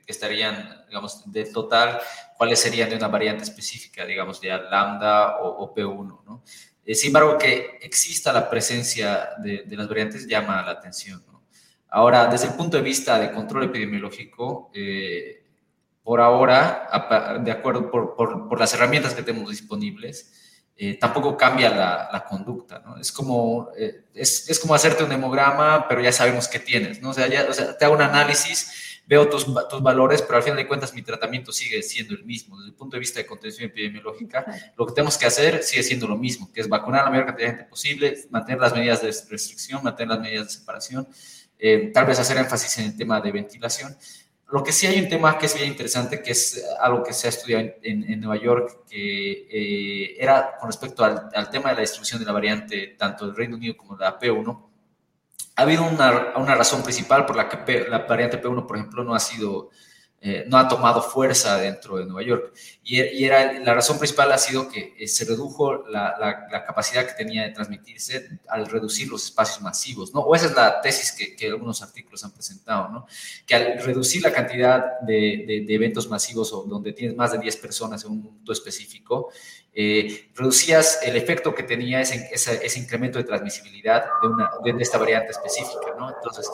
estarían, digamos, del total, cuáles serían de una variante específica, digamos, de lambda o, o P1, ¿no? Eh, sin embargo, que exista la presencia de, las variantes llama la atención. Ahora, desde el punto de vista de control epidemiológico, eh, por ahora, de acuerdo por, por, las herramientas que tenemos disponibles, eh, tampoco cambia la, conducta, ¿no? Es como, es, es, como hacerte un hemograma, pero ya sabemos qué tienes, ¿no? O sea, ya, o sea, te hago un análisis veo tus, tus, valores, pero al final de cuentas mi tratamiento sigue siendo el mismo. Desde el punto de vista de contención epidemiológica, lo que tenemos que hacer sigue siendo lo mismo, que es vacunar a la mayor cantidad de gente posible, mantener las medidas de restricción, mantener las medidas de separación, eh, tal vez hacer énfasis en el tema de ventilación. Lo que sí hay un tema que es bien interesante, que es algo que se ha estudiado en, Nueva York, que eh, era con respecto al, tema de la distribución de la variante tanto del Reino Unido como de la P1, ha habido una, una, razón principal por la que la variante P1, por ejemplo, no ha sido, eh, no ha tomado fuerza dentro de Nueva York. Y, y, era, la razón principal ha sido que eh, se redujo la, capacidad que tenía de transmitirse al reducir los espacios masivos, ¿no? O esa es la tesis que, que algunos artículos han presentado, ¿no? Que al reducir la cantidad de, de, eventos masivos o donde tienes más de 10 personas en un punto específico, eh, reducías el efecto que tenía ese, ese, incremento de transmisibilidad de, una, de, esta variante específica, ¿no? Entonces,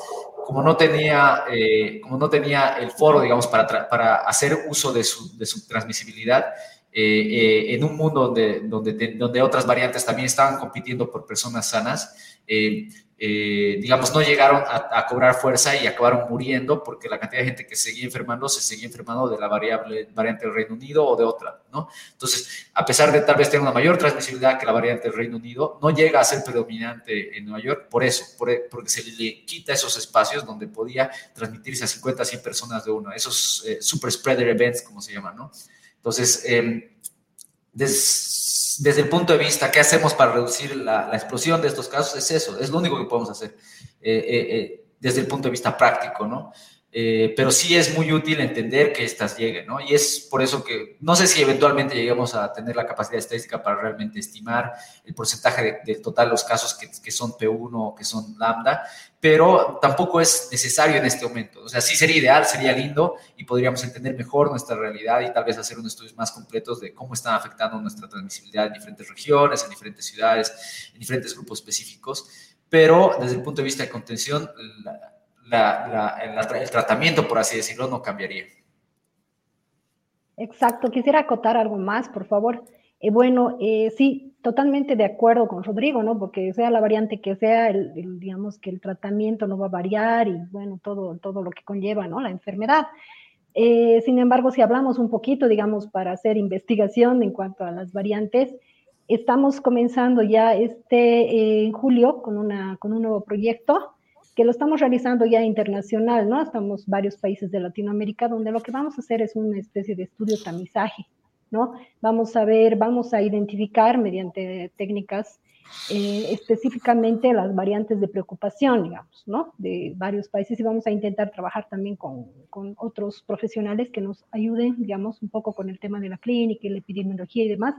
como no tenía, eh, como no tenía el foro, digamos, para, para hacer uso de su, de su transmisibilidad, eh, en un mundo donde, donde, donde otras variantes también estaban compitiendo por personas sanas, eh, digamos, no llegaron a, cobrar fuerza y acabaron muriendo porque la cantidad de gente que seguía enfermando se seguía enfermando de la variable, variante del Reino Unido o de otra, ¿no? Entonces, a pesar de tal vez tener una mayor transmisibilidad que la variante del Reino Unido, no llega a ser predominante en Nueva York por eso, porque se le quita esos espacios donde podía transmitirse a 50, 100 personas de uno, esos eh, super spreader events, como se llaman, ¿no? Entonces, eh, desde el punto de vista, ¿qué hacemos para reducir la, explosión de estos casos? Es eso, es lo único que podemos hacer eh, eh, eh, desde el punto de vista práctico, ¿no? Pero sí es muy útil entender que estas lleguen, ¿no? Y es por eso que no sé si eventualmente lleguemos a tener la capacidad estadística para realmente estimar el porcentaje del total de los casos que, que son P1 o que son lambda, pero tampoco es necesario en este momento. O sea, sí sería ideal, sería lindo y podríamos entender mejor nuestra realidad y tal vez hacer unos estudios más completos de cómo están afectando nuestra transmisibilidad en diferentes regiones, en diferentes ciudades, en diferentes grupos específicos. Pero desde el punto de vista de contención, el tratamiento, por así decirlo, no cambiaría. Exacto. Quisiera acotar algo más, por favor. Eh, bueno, eh, sí, totalmente de acuerdo con Rodrigo, ¿no? Porque sea la variante que sea, el, digamos que el tratamiento no va a variar y bueno, todo, todo lo que conlleva, ¿no? La enfermedad. Eh, sin embargo, si hablamos un poquito, digamos, para hacer investigación en cuanto a las variantes, estamos comenzando ya este eh, en julio con, una, con un nuevo proyecto que lo estamos realizando ya internacional, ¿no? Estamos varios países de Latinoamérica donde lo que vamos a hacer es una especie de estudio tamizaje ¿no? Vamos a ver, vamos a identificar mediante técnicas eh, específicamente las variantes de preocupación, digamos, ¿no? De varios países y vamos a intentar trabajar también con, con, otros profesionales que nos ayuden, digamos, un poco con el tema de la clínica y la epidemiología y demás,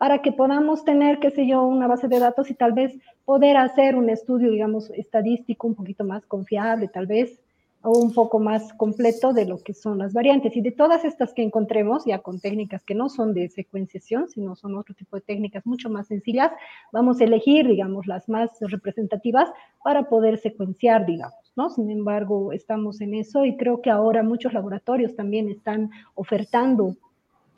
para que podamos tener, qué sé yo, una base de datos y tal vez poder hacer un estudio, digamos, estadístico un poquito más confiable, tal vez, o un poco más completo de lo que son las variantes. Y de todas estas que encontremos, ya con técnicas que no son de secuenciación, sino son otro tipo de técnicas mucho más sencillas, vamos a elegir, digamos, las más representativas para poder secuenciar, digamos, ¿no? Sin embargo, estamos en eso y creo que ahora muchos laboratorios también están ofertando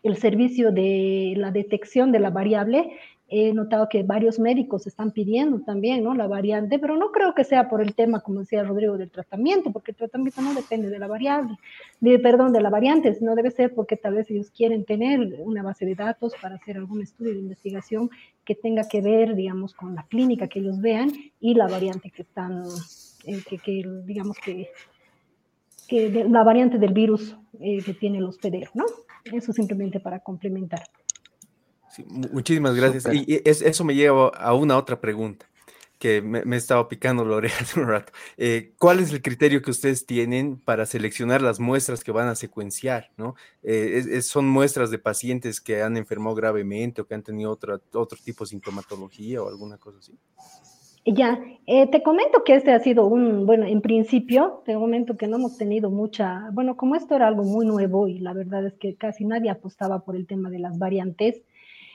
el servicio de la detección de la variable he notado que varios médicos están pidiendo también, ¿no? La variante, pero no creo que sea por el tema, como decía Rodrigo, del tratamiento, porque el tratamiento no depende de la variable, de, perdón, de la variante, sino debe ser porque tal vez ellos quieren tener una base de datos para hacer algún estudio de investigación que tenga que ver, digamos, con la clínica que ellos vean y la variante que están, eh, que, digamos que, que la variante del virus eh, que tiene el hospedero, ¿no? Eso simplemente para complementar muchísimas gracias. Y eso me lleva a una otra pregunta que me, me estaba picando la oreja hace un rato. Eh, ¿Cuál es el criterio que ustedes tienen para seleccionar las muestras que van a secuenciar? ¿no? Eh, ¿Son muestras de pacientes que han enfermado gravemente o que han tenido otro, otro tipo de sintomatología o alguna cosa así? Ya, eh, te comento que este ha sido un, bueno, en principio, te comento que no hemos tenido mucha, bueno, como esto era algo muy nuevo y la verdad es que casi nadie apostaba por el tema de las variantes,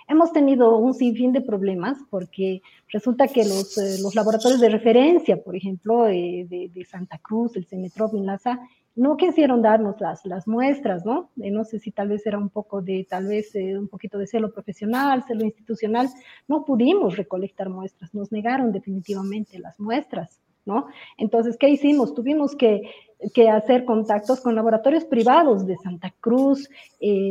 Hemos tenido un sinfín de problemas porque resulta que los, eh, los laboratorios de referencia, por ejemplo, eh, de, Santa Cruz, el CENETROP en LASA, no quisieron darnos las, las muestras, ¿no? Eh, no sé si tal vez era un poco de, tal vez un poquito de celo profesional, celo institucional. No pudimos recolectar muestras, nos negaron definitivamente las muestras, ¿no? Entonces, ¿qué hicimos? Tuvimos que, que hacer contactos con laboratorios privados de Santa Cruz,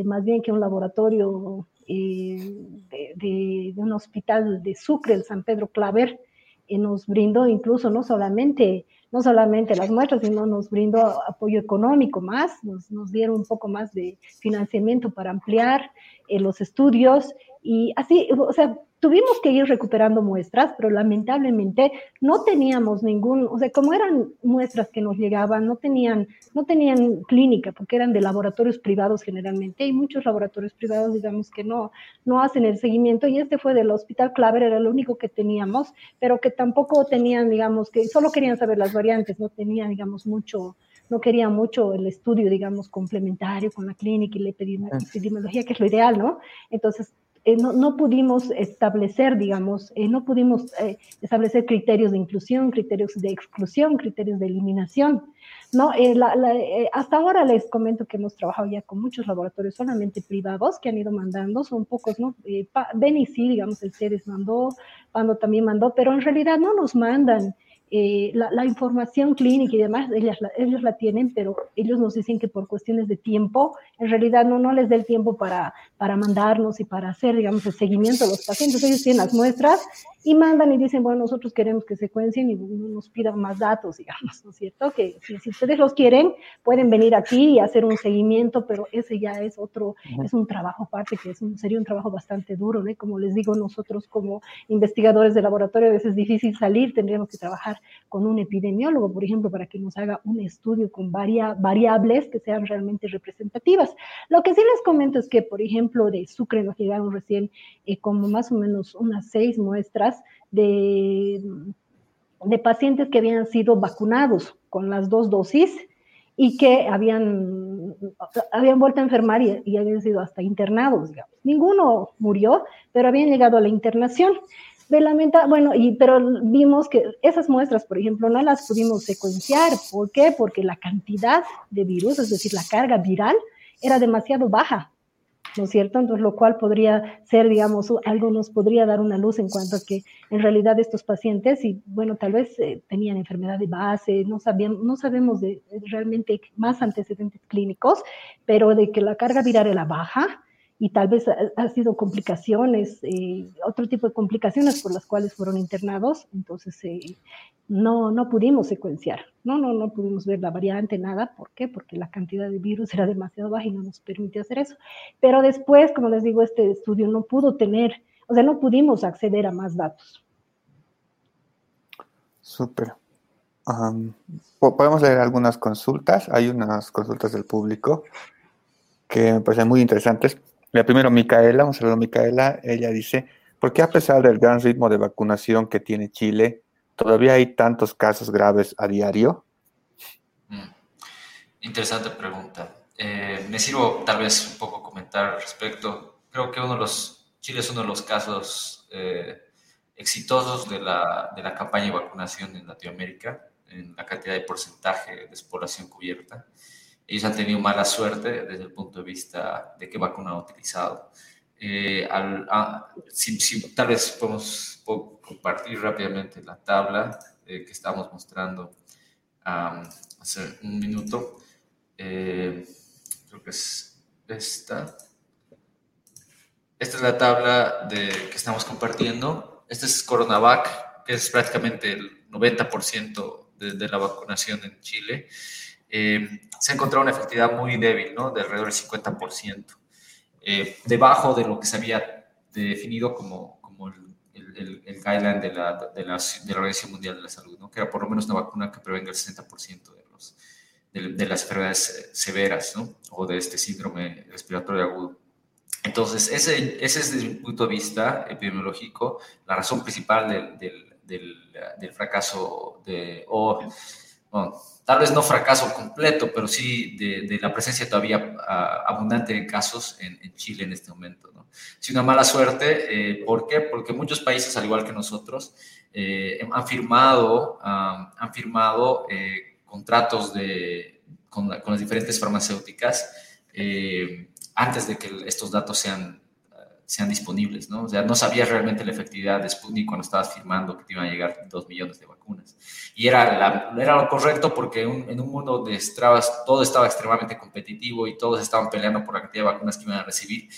más bien que un laboratorio de, un hospital de Sucre, el San Pedro Claver, nos brindó incluso no solamente, no solamente las muestras, sino nos brindó apoyo económico más, nos, nos dieron un poco más de financiamiento para ampliar eh, los estudios y así, o sea, tuvimos que ir recuperando muestras, pero lamentablemente no teníamos ningún, o sea, como eran muestras que nos llegaban, no tenían, no tenían clínica, porque eran de laboratorios privados generalmente, y muchos laboratorios privados, digamos, que no, no hacen el seguimiento, y este fue del Hospital Claver, era el único que teníamos, pero que tampoco tenían, digamos, que solo querían saber las variantes, no tenían, digamos, mucho, no querían mucho el estudio, digamos, complementario con la clínica y la epidemiología, que es lo ideal, ¿no? Entonces, eh, no, pudimos establecer, digamos, eh, no pudimos eh, establecer criterios de inclusión, criterios de exclusión, criterios de eliminación. ¿no? hasta ahora les comento que hemos trabajado ya con muchos laboratorios solamente privados que han ido mandando, son pocos, ¿no? Beni sí, digamos, el CEDES mandó, Pando también mandó, pero en realidad no nos mandan eh, la, información clínica y demás, ellas ellos la tienen, pero ellos nos dicen que por cuestiones de tiempo, en realidad no, no les da el tiempo para, para mandarnos y para hacer, digamos, el seguimiento de los pacientes. Ellos tienen las muestras y mandan y dicen, bueno, nosotros queremos que secuencien y nos pidan más datos, digamos, ¿no es cierto? Que si, ustedes los quieren, pueden venir aquí y hacer un seguimiento, pero ese ya es otro, es un trabajo aparte, que es sería un trabajo bastante duro, ¿no? Como les digo, nosotros como investigadores de laboratorio a veces es difícil salir, tendríamos que trabajar con un epidemiólogo, por ejemplo, para que nos haga un estudio con variables que sean realmente representativas. Lo que sí les comento es que, por ejemplo, de Sucre nos llegaron recién eh, como más o menos unas seis muestras de, de pacientes que habían sido vacunados con las dos dosis y que habían, habían vuelto a enfermar y, habían sido hasta internados, digamos. Ninguno murió, pero habían llegado a la internación. Lamenta, bueno, y, pero vimos que esas muestras, por ejemplo, no las pudimos secuenciar. ¿Por qué? Porque la cantidad de virus, es decir, la carga viral, era demasiado baja. ¿No es cierto? Entonces, lo cual podría ser, digamos, algo nos podría dar una luz en cuanto a que en realidad estos pacientes, y bueno, tal vez eh, tenían enfermedad de base, no, sabían, no sabemos de, realmente más antecedentes clínicos, pero de que la carga viral era baja, y tal vez ha, sido complicaciones, eh, otro tipo de complicaciones por las cuales fueron internados, entonces eh, no, no pudimos secuenciar, no, no, no pudimos ver la variante, nada, ¿por qué? Porque la cantidad de virus era demasiado baja y no nos permitió hacer eso. Pero después, como les digo, este estudio no pudo tener, o sea, no pudimos acceder a más datos. Súper. podemos leer algunas consultas, hay unas consultas del público que me parecen muy interesantes. Primero, Micaela, un saludo a Micaela, ella dice, ¿por qué a pesar del gran ritmo de vacunación que tiene Chile, todavía hay tantos casos graves a diario? Mm, interesante pregunta. Eh, me sirvo tal vez un poco comentar al respecto. Creo que uno de los, Chile es uno de los casos eh, exitosos de la, de la campaña de vacunación en Latinoamérica, en la cantidad de porcentaje de población cubierta ellos han tenido mala suerte desde el punto de vista de qué vacuna han utilizado. Eh, tal vez podemos compartir rápidamente la tabla eh, que estamos mostrando hace un minuto. Eh, creo que es esta. Esta es la tabla de, que estamos compartiendo. Este es Coronavac, que es prácticamente el 90% de, de la vacunación en Chile. Eh, se ha encontrado una efectividad muy débil, ¿no? De alrededor del 50%, eh, debajo de lo que se había definido como, como el, el, el guideline de la, de, la, de la, Organización Mundial de la Salud, ¿no? Que era por lo menos una vacuna que prevenga el 60% de, los, de, las enfermedades severas, ¿no? O de este síndrome respiratorio agudo. Entonces, ese, ese es desde mi punto de vista epidemiológico la razón principal del, del, del, del fracaso de, o, tal vez no fracaso completo, pero sí de, la presencia todavía ah, abundante de casos en, Chile en este momento. ¿no? Una mala suerte. Eh, ¿Por qué? Porque muchos países, al igual que nosotros, eh, han firmado, han firmado eh, contratos de, con, las diferentes farmacéuticas antes de que estos datos sean sean disponibles, ¿no? O sea, no sabías realmente la efectividad de Sputnik cuando estabas firmando que te iban a llegar dos millones de vacunas. Y era, era lo correcto porque en un mundo de trabas todo estaba extremadamente competitivo y todos estaban peleando por la cantidad de vacunas que iban a recibir.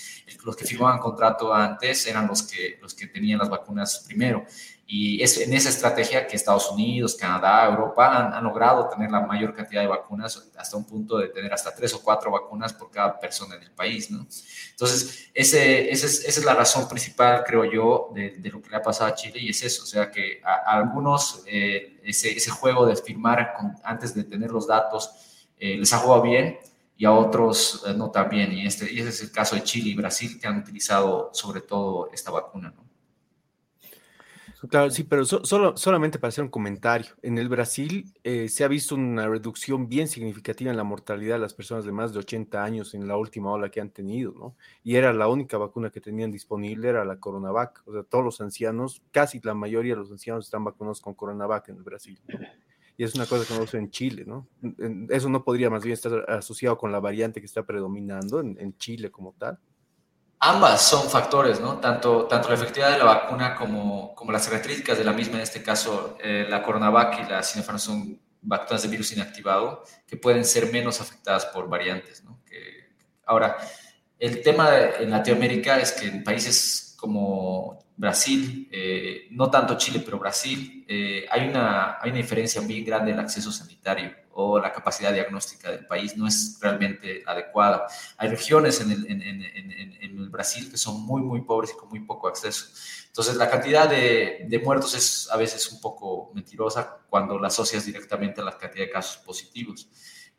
Los que firmaban contrato antes eran los que, los que tenían las vacunas primero. Y es en esa estrategia que Estados Unidos, Canadá, Europa han, logrado tener la mayor cantidad de vacunas, hasta un punto de tener hasta tres o cuatro vacunas por cada persona en el país, ¿no? Entonces, ese, ese es, esa es la razón principal, creo yo, de, de, lo que le ha pasado a Chile y es eso, o sea, que a, a algunos eh, ese, ese, juego de firmar con, antes de tener los datos eh, les ha jugado bien y a otros eh, no tan bien. Y, este, y ese es el caso de Chile y Brasil, que han utilizado sobre todo esta vacuna, ¿no? Claro, sí, pero solo, solamente para hacer un comentario. En el Brasil eh, se ha visto una reducción bien significativa en la mortalidad de las personas de más de 80 años en la última ola que han tenido, ¿no? Y era la única vacuna que tenían disponible, era la Coronavac. O sea, todos los ancianos, casi la mayoría de los ancianos están vacunados con Coronavac en el Brasil. Y es una cosa que no se en Chile, ¿no? Eso no podría más bien estar asociado con la variante que está predominando en Chile como tal ambas son factores, ¿no? Tanto, tanto la efectividad de la vacuna como, como las características de la misma, en este caso eh, la Coronavac y la Sinopharm son vacunas de virus inactivado que pueden ser menos afectadas por variantes, ¿no? Ahora, el tema de, en Latinoamérica es que en países como Brasil, eh, no tanto Chile, pero Brasil, eh, hay, una, hay una diferencia muy grande en el acceso sanitario o la capacidad diagnóstica del país no es realmente adecuada. Hay regiones en el, en, en, en el Brasil que son muy, muy pobres y con muy poco acceso. Entonces, la cantidad de, de, muertos es a veces un poco mentirosa cuando la asocias directamente a la cantidad de casos positivos.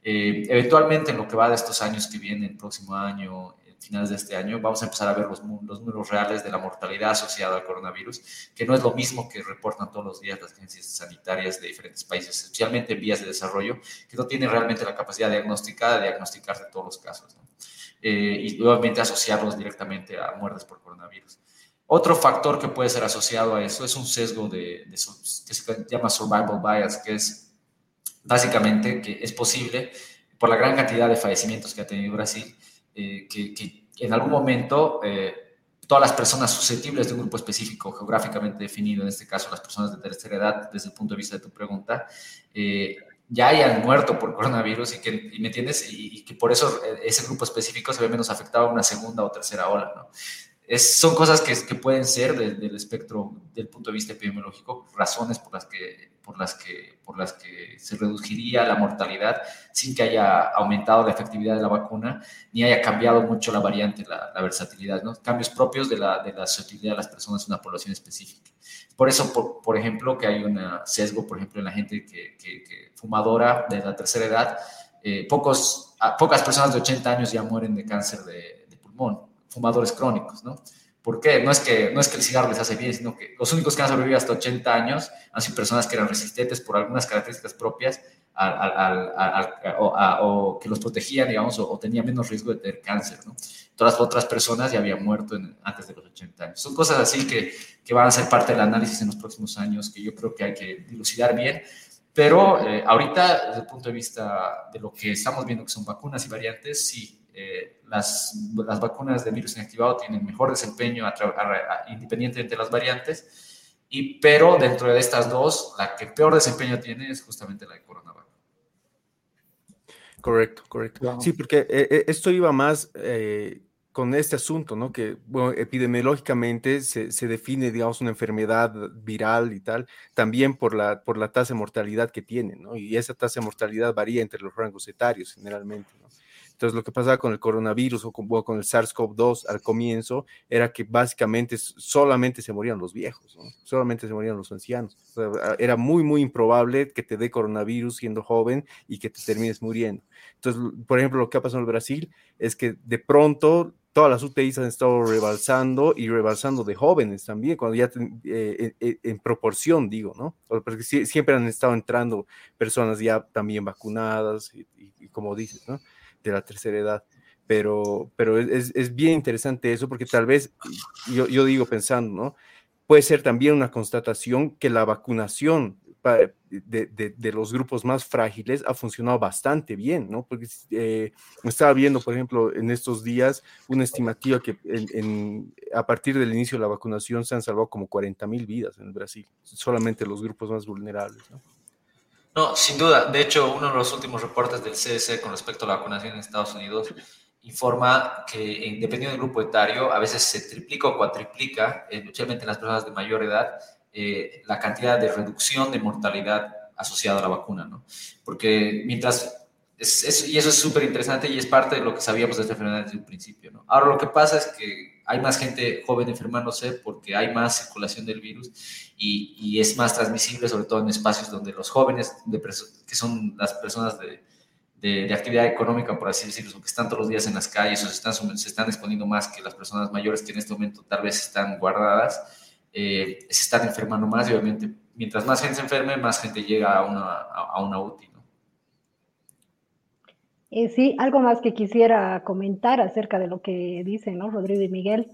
Eh, eventualmente, en lo que va de estos años que vienen, el próximo año, finales de este año, vamos a empezar a ver los, los, números reales de la mortalidad asociada al coronavirus, que no es lo mismo que reportan todos los días las agencias sanitarias de diferentes países, especialmente en vías de desarrollo, que no tienen realmente la capacidad diagnóstica de diagnosticar de todos los casos, ¿no? eh, y obviamente asociarlos directamente a muertes por coronavirus. Otro factor que puede ser asociado a eso es un sesgo de, de, que se llama survival bias, que es básicamente que es posible, por la gran cantidad de fallecimientos que ha tenido Brasil, eh, que, en algún momento eh, todas las personas susceptibles de un grupo específico geográficamente definido, en este caso las personas de tercera edad, desde el punto de vista de tu pregunta, eh, ya hayan muerto por coronavirus y que, ¿me entiendes? Y, que por eso eh, ese grupo específico se ve menos afectado a una segunda o tercera ola, ¿no? Es, son cosas que, que pueden ser del espectro del punto de vista epidemiológico, razones por las que por las que, por las que se reduciría la mortalidad sin que haya aumentado la efectividad de la vacuna ni haya cambiado mucho la variante, la, versatilidad, ¿no? cambios propios de la, de la de las personas en una población específica. Por eso, por, por ejemplo, que hay un sesgo, por ejemplo, en la gente que, que, fumadora de la tercera edad, eh, pocos, pocas personas de 80 años ya mueren de cáncer de, de pulmón, fumadores crónicos, ¿no? ¿Por qué? No es, que, no es que el cigarro les hace bien, sino que los únicos que han sobrevivido hasta 80 años han sido personas que eran resistentes por algunas características propias o, que los protegían, digamos, o, tenían menos riesgo de tener cáncer, ¿no? Todas las otras personas ya habían muerto antes de los 80 años. Son cosas así que, que, van a ser parte del análisis en los próximos años, que yo creo que hay que dilucidar bien. Pero eh, ahorita, desde el punto de vista de lo que estamos viendo, que son vacunas y variantes, sí, eh, las, las, vacunas de virus inactivado tienen mejor desempeño independientemente de las variantes, y, pero dentro de estas dos, la que peor desempeño tiene es justamente la de coronavirus. Correcto, correcto. Sí, porque eh, eh, esto iba más con este asunto, ¿no? Que, bueno, epidemiológicamente se, se, define, digamos, una enfermedad viral y tal, también por la, por la tasa de mortalidad que tiene, ¿no? Y esa tasa de mortalidad varía entre los rangos etarios generalmente, ¿no? Entonces, lo que pasaba con el coronavirus o con, el SARS-CoV-2 al comienzo era que básicamente solamente se morían los viejos, solamente se morían los ancianos. era muy, muy improbable que te dé coronavirus siendo joven y que te termines muriendo. Entonces, por ejemplo, lo que ha pasado en Brasil es que de pronto todas las UTIs han estado rebalsando y rebalsando de jóvenes también, cuando ya eh, en, proporción, digo, ¿no? Porque siempre han estado entrando personas ya también vacunadas y como dices, ¿no? De la tercera edad. Pero, pero es, es bien interesante eso porque tal vez, yo, yo digo pensando, ¿no? Puede ser también una constatación que la vacunación de, de, los grupos más frágiles ha funcionado bastante bien, ¿no? Porque eh, estaba viendo, por ejemplo, en estos días una estimativa que a partir del inicio de la vacunación se han salvado como 40 mil vidas en Brasil, solamente los grupos más vulnerables, ¿no? No, sin duda. De hecho, uno de los últimos reportes del CDC con respecto a la vacunación en Estados Unidos informa que dependiendo del grupo etario, a veces se triplica o cuatriplica, especialmente en las personas de mayor edad, eh, la cantidad de reducción de mortalidad asociada a la vacuna, ¿no? Porque mientras, y eso es súper interesante y es parte de lo que sabíamos de esta enfermedad desde el principio, ¿no? Ahora lo que pasa es que hay más gente joven enfermándose porque hay más circulación del virus y, y es más transmisible, sobre todo en espacios donde los jóvenes, de que son las personas de, de, actividad económica, por así decirlo, que están todos los días en las calles o se están, se están exponiendo más que las personas mayores que en este momento tal vez están guardadas, eh, se están enfermando más y obviamente mientras más gente se enferme, más gente llega a una, a, una UTI. Eh, sí, algo más que quisiera comentar acerca de lo que dicen, ¿no? Rodrigo y Miguel.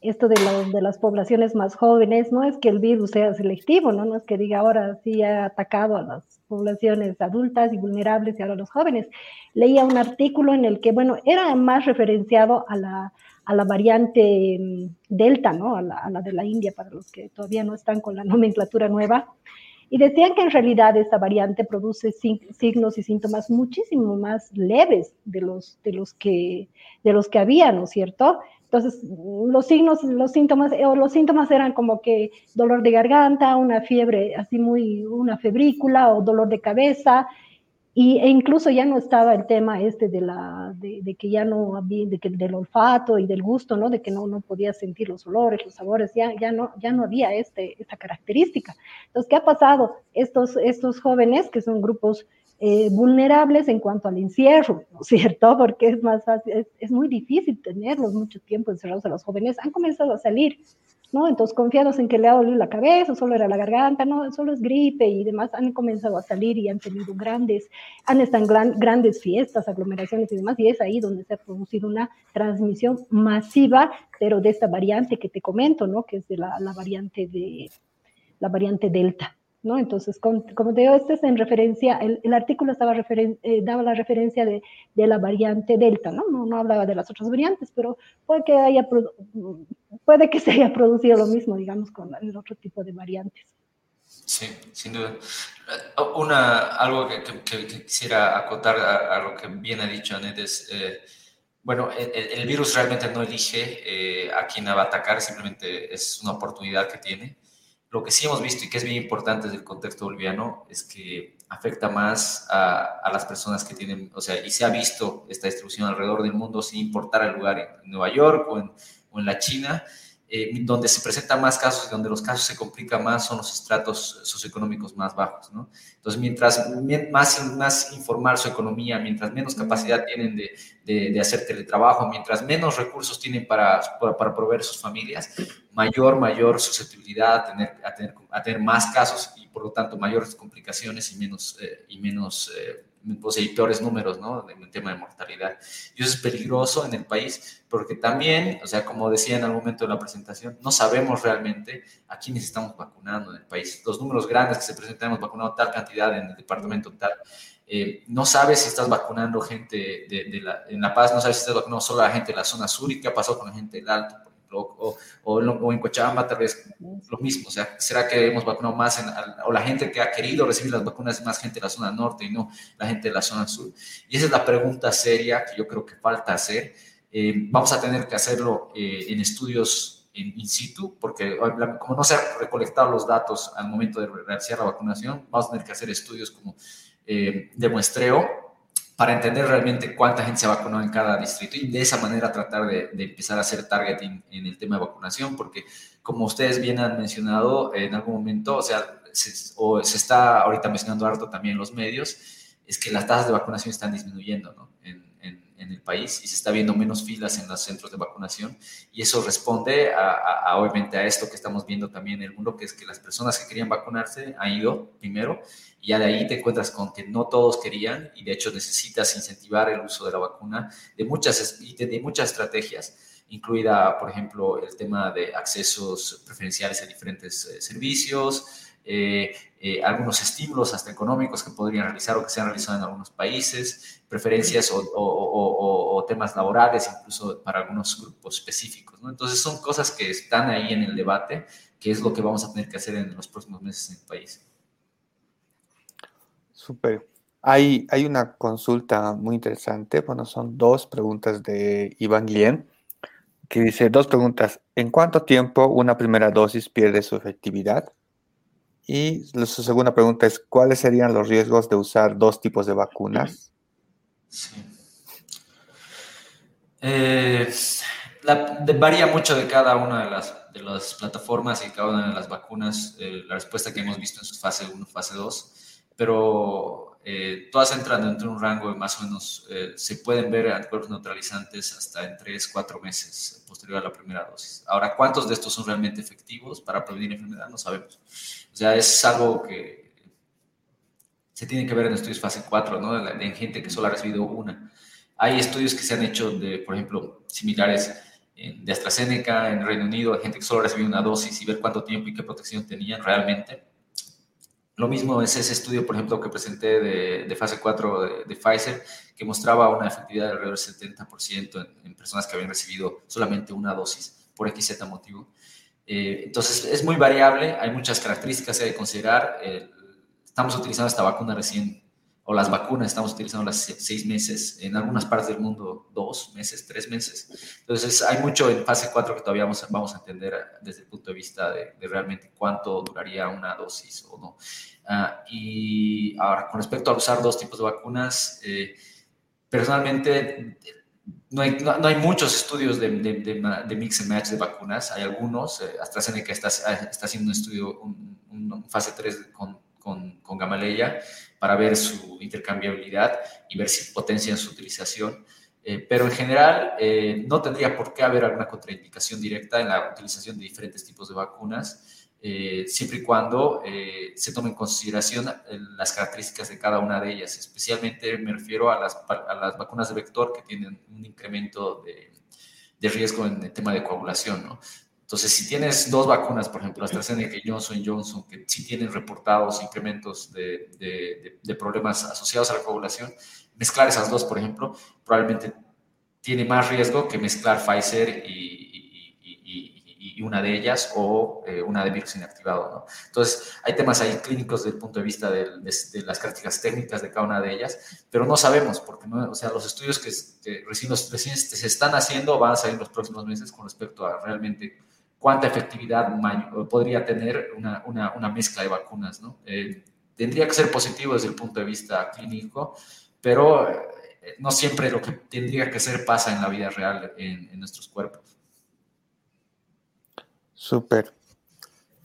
Esto de, las poblaciones más jóvenes, no es que el virus sea selectivo, ¿no? No es que diga ahora sí ha atacado a las poblaciones adultas y vulnerables y ahora a los jóvenes. Leía un artículo en el que, bueno, era más referenciado a la, a la variante mm, Delta, ¿no? A la, a la de la India, para los que todavía no están con la nomenclatura nueva y decían que en realidad esta variante produce signos y síntomas muchísimo más leves de los, de los, que, de los que había, ¿no es cierto? Entonces, los signos, los síntomas, o los síntomas eran como que dolor de garganta, una fiebre así muy, una febrícula o dolor de cabeza, y, e incluso ya no estaba el tema este de, la, de, que ya no había, de que, del olfato y del gusto, ¿no? De que no, no podía sentir los olores, los sabores, ya, ya, no, ya no había este, esta característica. Entonces, ¿qué ha pasado? Estos, estos jóvenes, que son grupos eh, vulnerables en cuanto al encierro, ¿no es cierto? Porque es más fácil, es, es muy difícil tenerlos mucho tiempo encerrados a los jóvenes, han comenzado a salir ¿no? Entonces, confiados en que le ha dolido la cabeza, solo era la garganta, no, solo es gripe y demás, han comenzado a salir y han tenido grandes, han estado en grandes fiestas, aglomeraciones y demás, y es ahí donde se ha producido una transmisión masiva, pero de esta variante que te comento, ¿no? Que es de la, variante de la variante Delta. ¿No? Entonces, como te digo, este es en referencia, el, artículo estaba eh, daba la referencia de, la variante Delta, ¿no? ¿no? hablaba de las otras variantes, pero puede que, haya, puede que se haya producido lo mismo, digamos, con el otro tipo de variantes. Sí, sin duda. Una, algo que, quisiera acotar a, lo que bien ha dicho Anet es, eh, bueno, el, virus realmente no elige eh, a quién va a atacar, simplemente es una oportunidad que tiene. Lo que sí hemos visto y que es bien importante desde el contexto boliviano es que afecta más a, las personas que tienen, o sea, y se ha visto esta distribución alrededor del mundo sin importar el lugar, en Nueva York o en la China, eh, donde se presentan más casos y donde los casos se complican más son los estratos socioeconómicos más bajos, ¿no? Entonces, mientras más, más informar su economía, mientras menos capacidad tienen de, de, hacer teletrabajo, mientras menos recursos tienen para, para, proveer sus familias, mayor, mayor susceptibilidad a tener, a tener, a tener más casos y, por lo tanto, mayores complicaciones y menos, eh, y menos eh, pues, peores números, ¿no? En el tema de mortalidad. Y eso es peligroso en el país porque también, o sea, como decía en algún momento de la presentación, no sabemos realmente a quiénes estamos vacunando en el país. Los números grandes que se presentan, hemos vacunado tal cantidad en el departamento tal. Eh, no sabes si estás vacunando gente de, la, en La Paz, no sabes si estás vacunando solo a la gente de la zona sur y qué ha pasado con la gente del Alto, o, o, en Cochabamba tal vez lo mismo, o sea, ¿será que hemos vacunado más en, o la gente que ha querido recibir las vacunas es más gente de la zona norte y no la gente de la zona sur? Y esa es la pregunta seria que yo creo que falta hacer. Eh, vamos a tener que hacerlo eh, en estudios en in situ, porque como no se han recolectado los datos al momento de realizar la vacunación, vamos a tener que hacer estudios como eh, de muestreo para entender realmente cuánta gente se ha vacunado en cada distrito y de esa manera tratar de, empezar a hacer targeting en el tema de vacunación, porque como ustedes bien han mencionado en algún momento, o sea, se, o se está ahorita mencionando harto también los medios, es que las tasas de vacunación están disminuyendo ¿no? en, el país y se está viendo menos filas en los centros de vacunación. Y eso responde a, obviamente a esto que estamos viendo también en el mundo, que es que las personas que querían vacunarse han ido primero y ya de ahí te encuentras con que no todos querían y de hecho necesitas incentivar el uso de la vacuna de muchas, de muchas estrategias, incluida, por ejemplo, el tema de accesos preferenciales a diferentes eh, servicios, eh, eh, algunos estímulos hasta económicos que podrían realizar o que se han realizado en algunos países, preferencias o, temas laborales, incluso para algunos grupos específicos. Entonces son cosas que están ahí en el debate, que es lo que vamos a tener que hacer en los próximos meses en el país. Súper. Hay, hay una consulta muy interesante. Bueno, son dos preguntas de Iván Guillén, que dice dos preguntas. ¿En cuánto tiempo una primera dosis pierde su efectividad? Y su segunda pregunta es, ¿cuáles serían los riesgos de usar dos tipos de vacunas? Sí. Eh, varía mucho de cada una de las, de las plataformas y cada una de las vacunas. Eh, la respuesta que hemos visto en su fase 1, fase 2 pero eh, todas entran dentro de un rango de más o menos, eh, se pueden ver anticuerpos neutralizantes hasta en 3, 4 meses posterior a la primera dosis. Ahora, ¿cuántos de estos son realmente efectivos para prevenir enfermedad? No sabemos. O sea, es algo que se tiene que ver en estudios fase 4, ¿no? En gente que solo ha recibido una. Hay estudios que se han hecho de, por ejemplo, similares de AstraZeneca en Reino Unido, gente que solo ha recibido una dosis y ver cuánto tiempo y qué protección tenían realmente lo mismo es ese estudio, por ejemplo, que presenté de, fase 4 de, Pfizer, que mostraba una efectividad de alrededor del 70% en, personas que habían recibido solamente una dosis por XZ motivo. Eh, entonces, es muy variable, hay muchas características que hay que considerar. estamos utilizando esta vacuna recién, o las vacunas estamos utilizando las seis meses, en algunas partes del mundo dos meses, tres meses. Entonces, hay mucho en fase 4 que todavía vamos, vamos a entender desde el punto de vista de, de realmente cuánto duraría una dosis o no. Ah, y ahora, con respecto a usar dos tipos de vacunas, eh, personalmente no hay, no, hay, muchos estudios de, de, mix and match de vacunas, hay algunos, eh, AstraZeneca está, está, haciendo un estudio, un, fase 3 con, con, con, Gamaleya para ver su intercambiabilidad y ver si potencian su utilización. Eh, pero en general no tendría por qué haber alguna contraindicación directa en la utilización de diferentes tipos de vacunas. Eh, siempre y cuando eh, se tome en consideración eh, las características de cada una de ellas. Especialmente me refiero a las, a las vacunas de vector que tienen un incremento de, de, riesgo en el tema de coagulación. ¿no? Entonces, si tienes dos vacunas, por ejemplo, AstraZeneca y Johnson Johnson, que sí tienen reportados incrementos de, de, de problemas asociados a la coagulación, mezclar esas dos, por ejemplo, probablemente tiene más riesgo que mezclar Pfizer y, una de ellas o eh, una de virus inactivado. ¿no? Entonces, hay temas ahí clínicos desde el punto de vista de, las características técnicas de cada una de ellas, pero no sabemos, porque no, o sea, los estudios que, recién, recién, se están haciendo van a salir en los próximos meses con respecto a realmente cuánta efectividad podría tener una, una, una mezcla de vacunas. ¿no? Eh, tendría que ser positivo desde el punto de vista clínico, pero eh, no siempre lo que tendría que ser pasa en la vida real en nuestros cuerpos. Súper.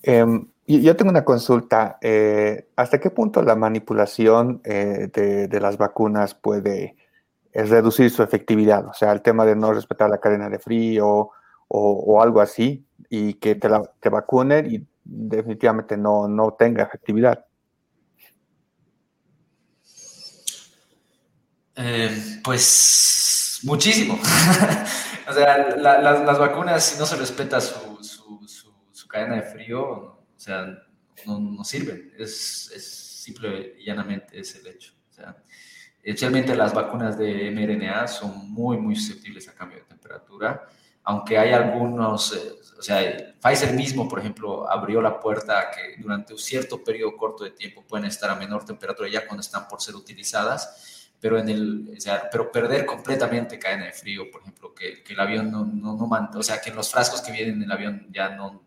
Em, yo tengo una consulta. Eh, ¿Hasta qué punto la manipulación eh, de, las vacunas puede eh, reducir su efectividad? O sea, el tema de no respetar la cadena de frío o, algo así, y que te, la, vacunen y definitivamente no, no tenga efectividad. pues muchísimo. o sea, las, vacunas, si no se respeta su cadena de frío, o sea, no, sirven. Es, es, simple y llanamente es el hecho. O sea, especialmente las vacunas de mRNA son muy, muy susceptibles a cambio de temperatura, aunque hay algunos, eh, o sea, Pfizer mismo, por ejemplo, abrió la puerta a que durante un cierto periodo corto de tiempo pueden estar a menor temperatura ya cuando están por ser utilizadas, pero, en el, o sea, pero perder completamente cadena de frío, por ejemplo, que, que el avión no, no, no, o sea, que los frascos que vienen en el avión ya no,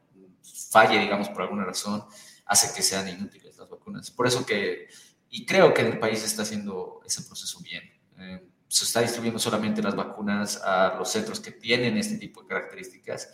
falle, digamos, por alguna razón, hace que sean inútiles las vacunas. Por eso que, y creo que en el país se está haciendo ese proceso bien. Eh, se está distribuyendo solamente las vacunas a los centros que tienen este tipo de características,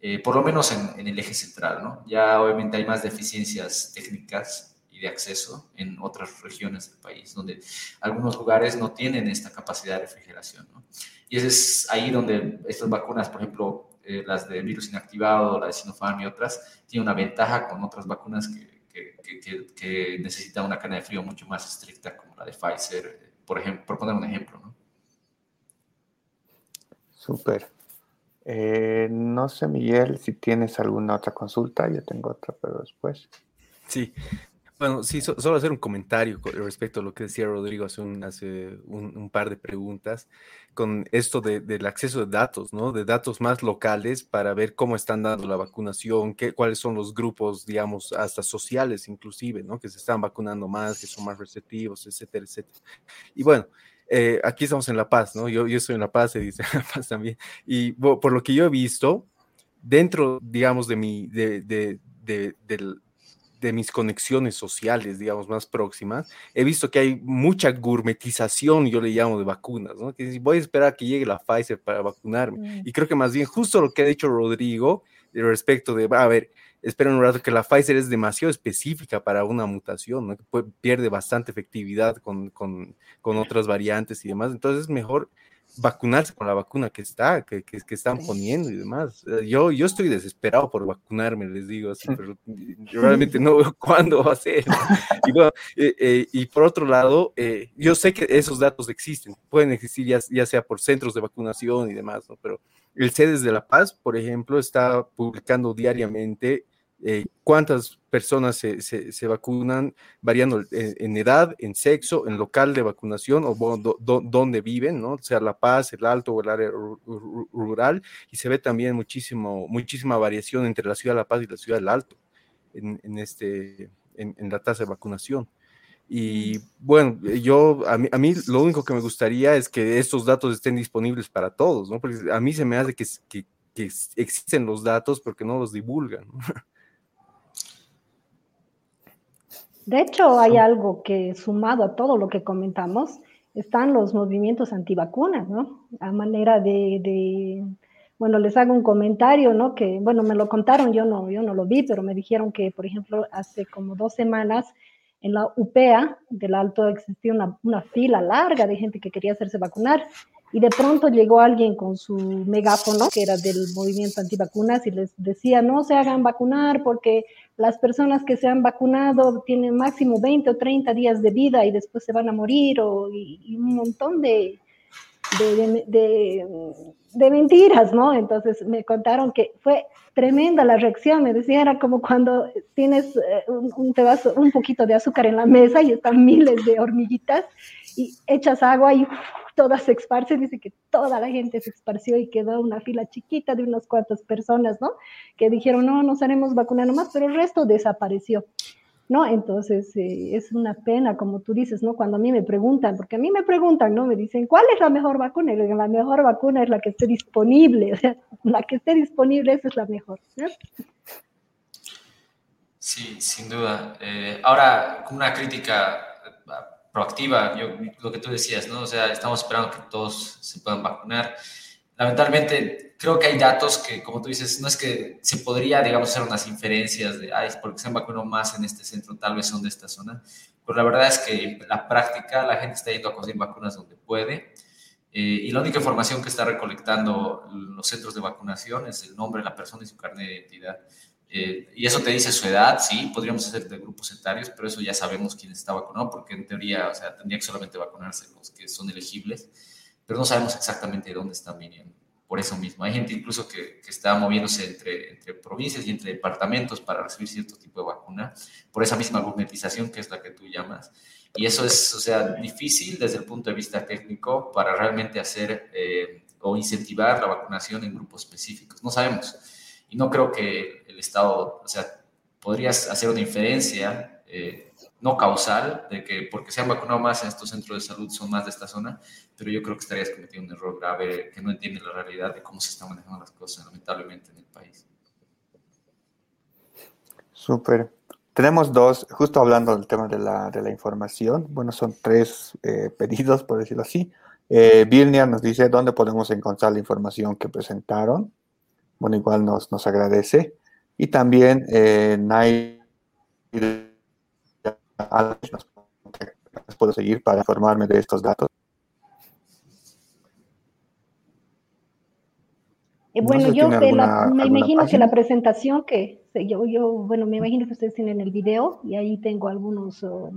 eh, por lo menos en, el eje central, ¿no? Ya obviamente hay más deficiencias técnicas y de acceso en otras regiones del país, donde algunos lugares no tienen esta capacidad de refrigeración, ¿no? Y es ahí donde estas vacunas, por ejemplo, eh, las de virus inactivado, la de Sinopharm y otras, tiene una ventaja con otras vacunas que, que, que, necesitan una cadena de frío mucho más estricta, como la de Pfizer, por, ejemplo, por poner un ejemplo. ¿no? Súper. Eh, no sé, Miguel, si tienes alguna otra consulta, yo tengo otra, pero después. Sí, bueno, sí, solo hacer un comentario respecto a lo que decía Rodrigo hace un, hace par de preguntas con esto del acceso de datos, ¿no? De datos más locales para ver cómo están dando la vacunación, qué, cuáles son los grupos, digamos, hasta sociales inclusive, ¿no? Que se están vacunando más, que son más receptivos, etcétera, etcétera. Y bueno, eh, aquí estamos en La Paz, ¿no? Yo, yo estoy en La Paz, en La Paz también. Y por lo que yo he visto, dentro, digamos, de mi, de, de, del de mis conexiones sociales, digamos, más próximas, he visto que hay mucha gourmetización, yo le llamo, de vacunas, ¿no? Que voy a esperar a que llegue la Pfizer para vacunarme. Mm. Y creo que más bien justo lo que ha dicho Rodrigo respecto de, a ver, esperen un rato que la Pfizer es demasiado específica para una mutación, ¿no? Que pierde bastante efectividad con, con, con otras variantes y demás. Entonces es mejor vacunarse con la vacuna que está, que, que, están poniendo y demás. Eh, yo, yo estoy desesperado por vacunarme, les digo así, pero yo realmente no veo cuándo va a ser. Y, bueno, eh, eh, y por otro lado, yo sé que esos datos existen, pueden existir ya, ya, sea por centros de vacunación y demás, ¿no? pero el CEDES de La Paz, por ejemplo, está publicando diariamente eh, cuántas personas se, se, vacunan, variando en, edad, en sexo, en local de vacunación o dónde viven, ¿no? sea La Paz, el Alto o el área rural, y se ve también muchísimo, muchísima variación entre la ciudad de La Paz y la ciudad del Alto en, en este, en, la tasa de vacunación. Y bueno, yo, a mí, a mí, lo único que me gustaría es que estos datos estén disponibles para todos, ¿no? Porque a mí se me hace que, que, que existen los datos porque no los divulgan. ¿no? De hecho, hay algo que sumado a todo lo que comentamos, están los movimientos antivacunas, ¿no? A manera de, bueno, les hago un comentario, ¿no? Que, bueno, me lo contaron, yo no, yo no lo vi, pero me dijeron que, por ejemplo, hace como dos semanas en la UPEA del Alto existía una, una fila larga de gente que quería hacerse vacunar y de pronto llegó alguien con su megáfono, que era del movimiento antivacunas, y les decía, no se hagan vacunar porque las personas que se han vacunado tienen máximo 20 o 30 días de vida y después se van a morir, o, y, un montón de, de, mentiras, ¿no? Entonces me contaron que fue tremenda la reacción, me decía, era como cuando tienes eh, un, un, un poquito de azúcar en la mesa y están miles de hormiguitas y echas agua y todas se esparcen, dice que toda la gente se esparció y quedó una fila chiquita de unas cuantas personas, ¿no? Que dijeron, no, nos haremos vacunar nomás, pero el resto desapareció. ¿No? Entonces, eh, es una pena, como tú dices, ¿no? Cuando a mí me preguntan, porque a mí me preguntan, ¿no? Me dicen, ¿cuál es la mejor vacuna? Y la mejor vacuna es la que esté disponible, o sea, la que esté disponible, esa es la mejor. Sí, sin duda. Eh, ahora, como una crítica eh, proactiva, yo, lo que tú decías, ¿no? O sea, estamos esperando que todos se puedan vacunar lamentablemente creo que hay datos que, como tú dices, no es que se podría, digamos, hacer unas inferencias de, ay, porque se han vacunado más en este centro, tal vez son de esta zona, pero la verdad es que en la práctica la gente está yendo a conseguir vacunas donde puede. Eh, y la única información que está recolectando los centros de vacunación es el nombre de la persona y su carnet de identidad. Eh, y eso te dice su edad, sí, podríamos hacer de grupos etarios, pero eso ya sabemos quién está vacunado, porque en teoría, o sea, tendría que solamente vacunarse los que son elegibles pero no sabemos exactamente de dónde están viniendo. Por eso mismo, hay gente incluso que, que está moviéndose entre, entre, provincias y entre departamentos para recibir cierto tipo de vacuna, por esa misma gourmetización que es la que tú llamas. Y eso es, o sea, difícil desde el punto de vista técnico para realmente hacer eh, o incentivar la vacunación en grupos específicos. No sabemos. Y no creo que el Estado, o sea, podrías hacer una inferencia eh, no causal de que porque se han vacunado más en estos centros de salud son más de esta zona, pero yo creo que estarías cometiendo un error grave que no entiende la realidad de cómo se están manejando las cosas, lamentablemente, en el país. Súper. Tenemos dos, justo hablando del tema de la, de la información, bueno, son tres eh, pedidos, por decirlo así. Eh, nos dice dónde podemos encontrar la información que presentaron. Bueno, igual nos, nos agradece. Y también eh, Puedo seguir para informarme de estos datos. Eh, bueno, yo me imagino que la presentación que yo, yo, bueno, me imagino que ustedes tienen el video y ahí tengo algunos, uh,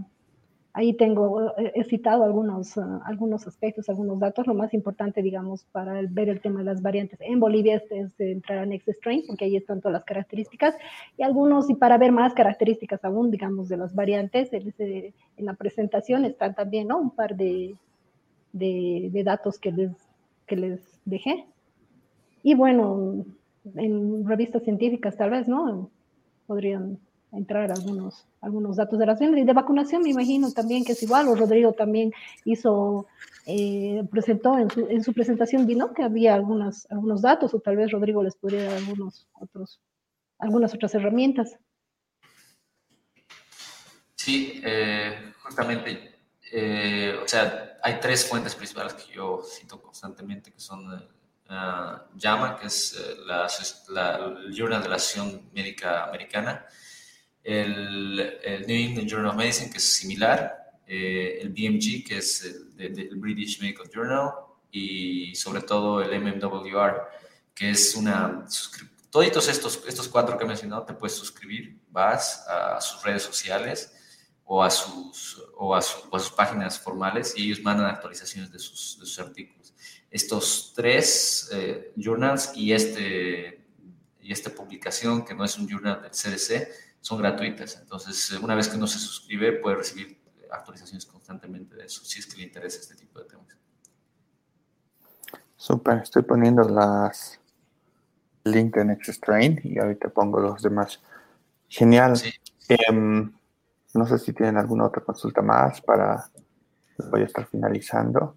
ahí tengo, eh, he citado algunos, uh, algunos aspectos, algunos datos. Lo más importante, digamos, para ver el tema de las variantes en Bolivia es, es entrar a Next Strain, porque ahí están todas las características y algunos, y para ver más características aún, digamos, de las variantes, en, la presentación están también, ¿no? Un par de, de, de datos que les, que les dejé. Y bueno, en revistas científicas tal vez, ¿no? Podrían entrar algunos, algunos datos de las y de vacunación, me imagino también que es igual, o Rodrigo también hizo, eh, presentó en su, en su presentación, vino que había algunas, algunos datos, o tal vez Rodrigo les podría dar algunos otros, algunas otras herramientas. Sí, eh, justamente, eh, o sea, hay tres fuentes principales que yo cito constantemente, que son llama, que es eh, la, el Journal de la Asociación Médica Americana, el, New England Journal of Medicine, que es similar, eh, el BMG, que es el, British Medical Journal, y sobre todo el MMWR, que es una Todos estos, estos cuatro que he mencionado te puedes suscribir, vas a sus redes sociales o a sus, o a, sus páginas formales y ellos mandan actualizaciones de sus, de sus artículos. Estos tres eh, journals y, este, y esta publicación, que no es un journal del CDC, son gratuitas. Entonces, una vez que uno se suscribe, puede recibir actualizaciones constantemente de eso, si es que le interesa este tipo de temas. Super, estoy poniendo las link en Extrain y ahorita pongo los demás. Genial. Em, no sé si tienen alguna otra consulta más para voy a estar finalizando.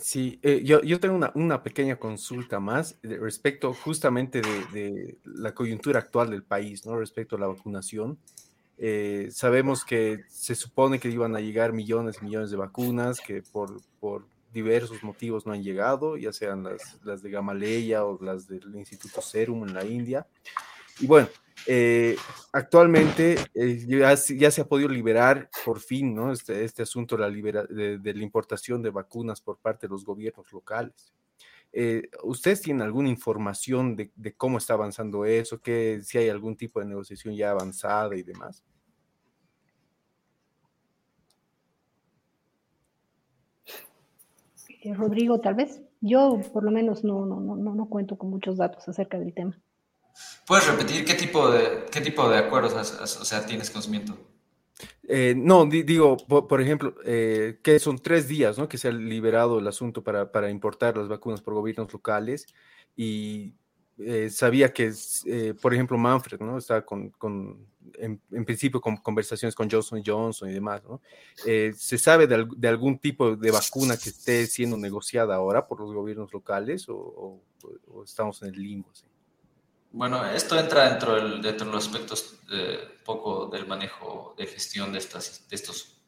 Sí, eh, yo, yo, tengo una, una, pequeña consulta más respecto justamente de, la coyuntura actual del país, ¿no? Respecto a la vacunación. Eh, sabemos que se supone que iban a llegar millones y millones de vacunas que por, por diversos motivos no han llegado, ya sean las, las de Gamaleya o las del Instituto Serum en la India. Y bueno, eh, actualmente eh, ya, se ha podido liberar por fin ¿no? este, este asunto de la, de, la importación de vacunas por parte de los gobiernos locales. Eh, ¿Ustedes tienen alguna información de, cómo está avanzando eso? Que si hay algún tipo de negociación ya avanzada y demás? Rodrigo, tal vez. Yo, por lo menos, no, no, no, no cuento con muchos datos acerca del tema. ¿Puedes repetir qué tipo de, qué tipo de acuerdos o sea, tienes conocimiento? Eh, no, digo, por, ejemplo, eh, que son tres días, ¿no? Que se ha liberado el asunto para, para importar las vacunas por gobiernos locales y eh, sabía que, por ejemplo, Manfred, ¿no? Está con, con en, principio, con conversaciones con Johnson Johnson y demás, ¿no? ¿Se sabe de, algún tipo de vacuna que esté siendo negociada ahora por los gobiernos locales o, estamos en el limbo? Bueno, esto entra dentro, del, dentro de los aspectos de, poco del manejo de gestión de, estas, de, estos,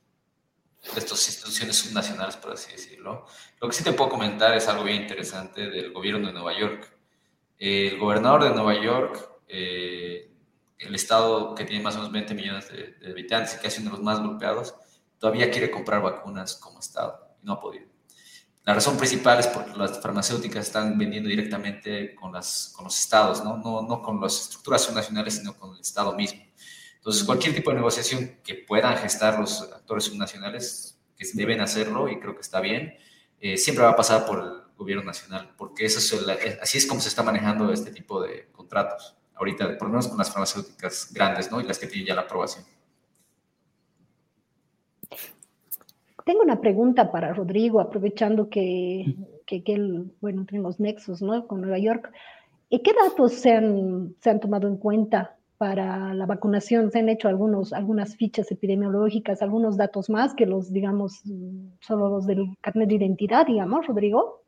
de estas instituciones subnacionales, por así decirlo. Lo que sí te puedo comentar es algo bien interesante del gobierno de Nueva York. El gobernador de Nueva York, eh, el estado que tiene más o menos 20 millones de, de habitantes y que es uno de los más golpeados, todavía quiere comprar vacunas como estado y no ha podido. La razón principal es porque las farmacéuticas están vendiendo directamente con, las, con los estados, ¿no? No, no con las estructuras subnacionales, sino con el estado mismo. Entonces, cualquier tipo de negociación que puedan gestar los actores subnacionales, que deben hacerlo, y creo que está bien, eh, siempre va a pasar por el gobierno nacional, porque eso es así es como se está manejando este tipo de contratos, ahorita, por lo menos con las farmacéuticas grandes, ¿no? Y las que tienen ya la aprobación. Tengo una pregunta para Rodrigo, aprovechando que, que, él, bueno, tenemos nexos, ¿no? Con Nueva York. ¿Qué datos se han, se han tomado en cuenta para la vacunación? ¿Se han hecho algunos, algunas fichas epidemiológicas, algunos datos más que los, digamos, solo los del carnet de identidad, digamos, Rodrigo?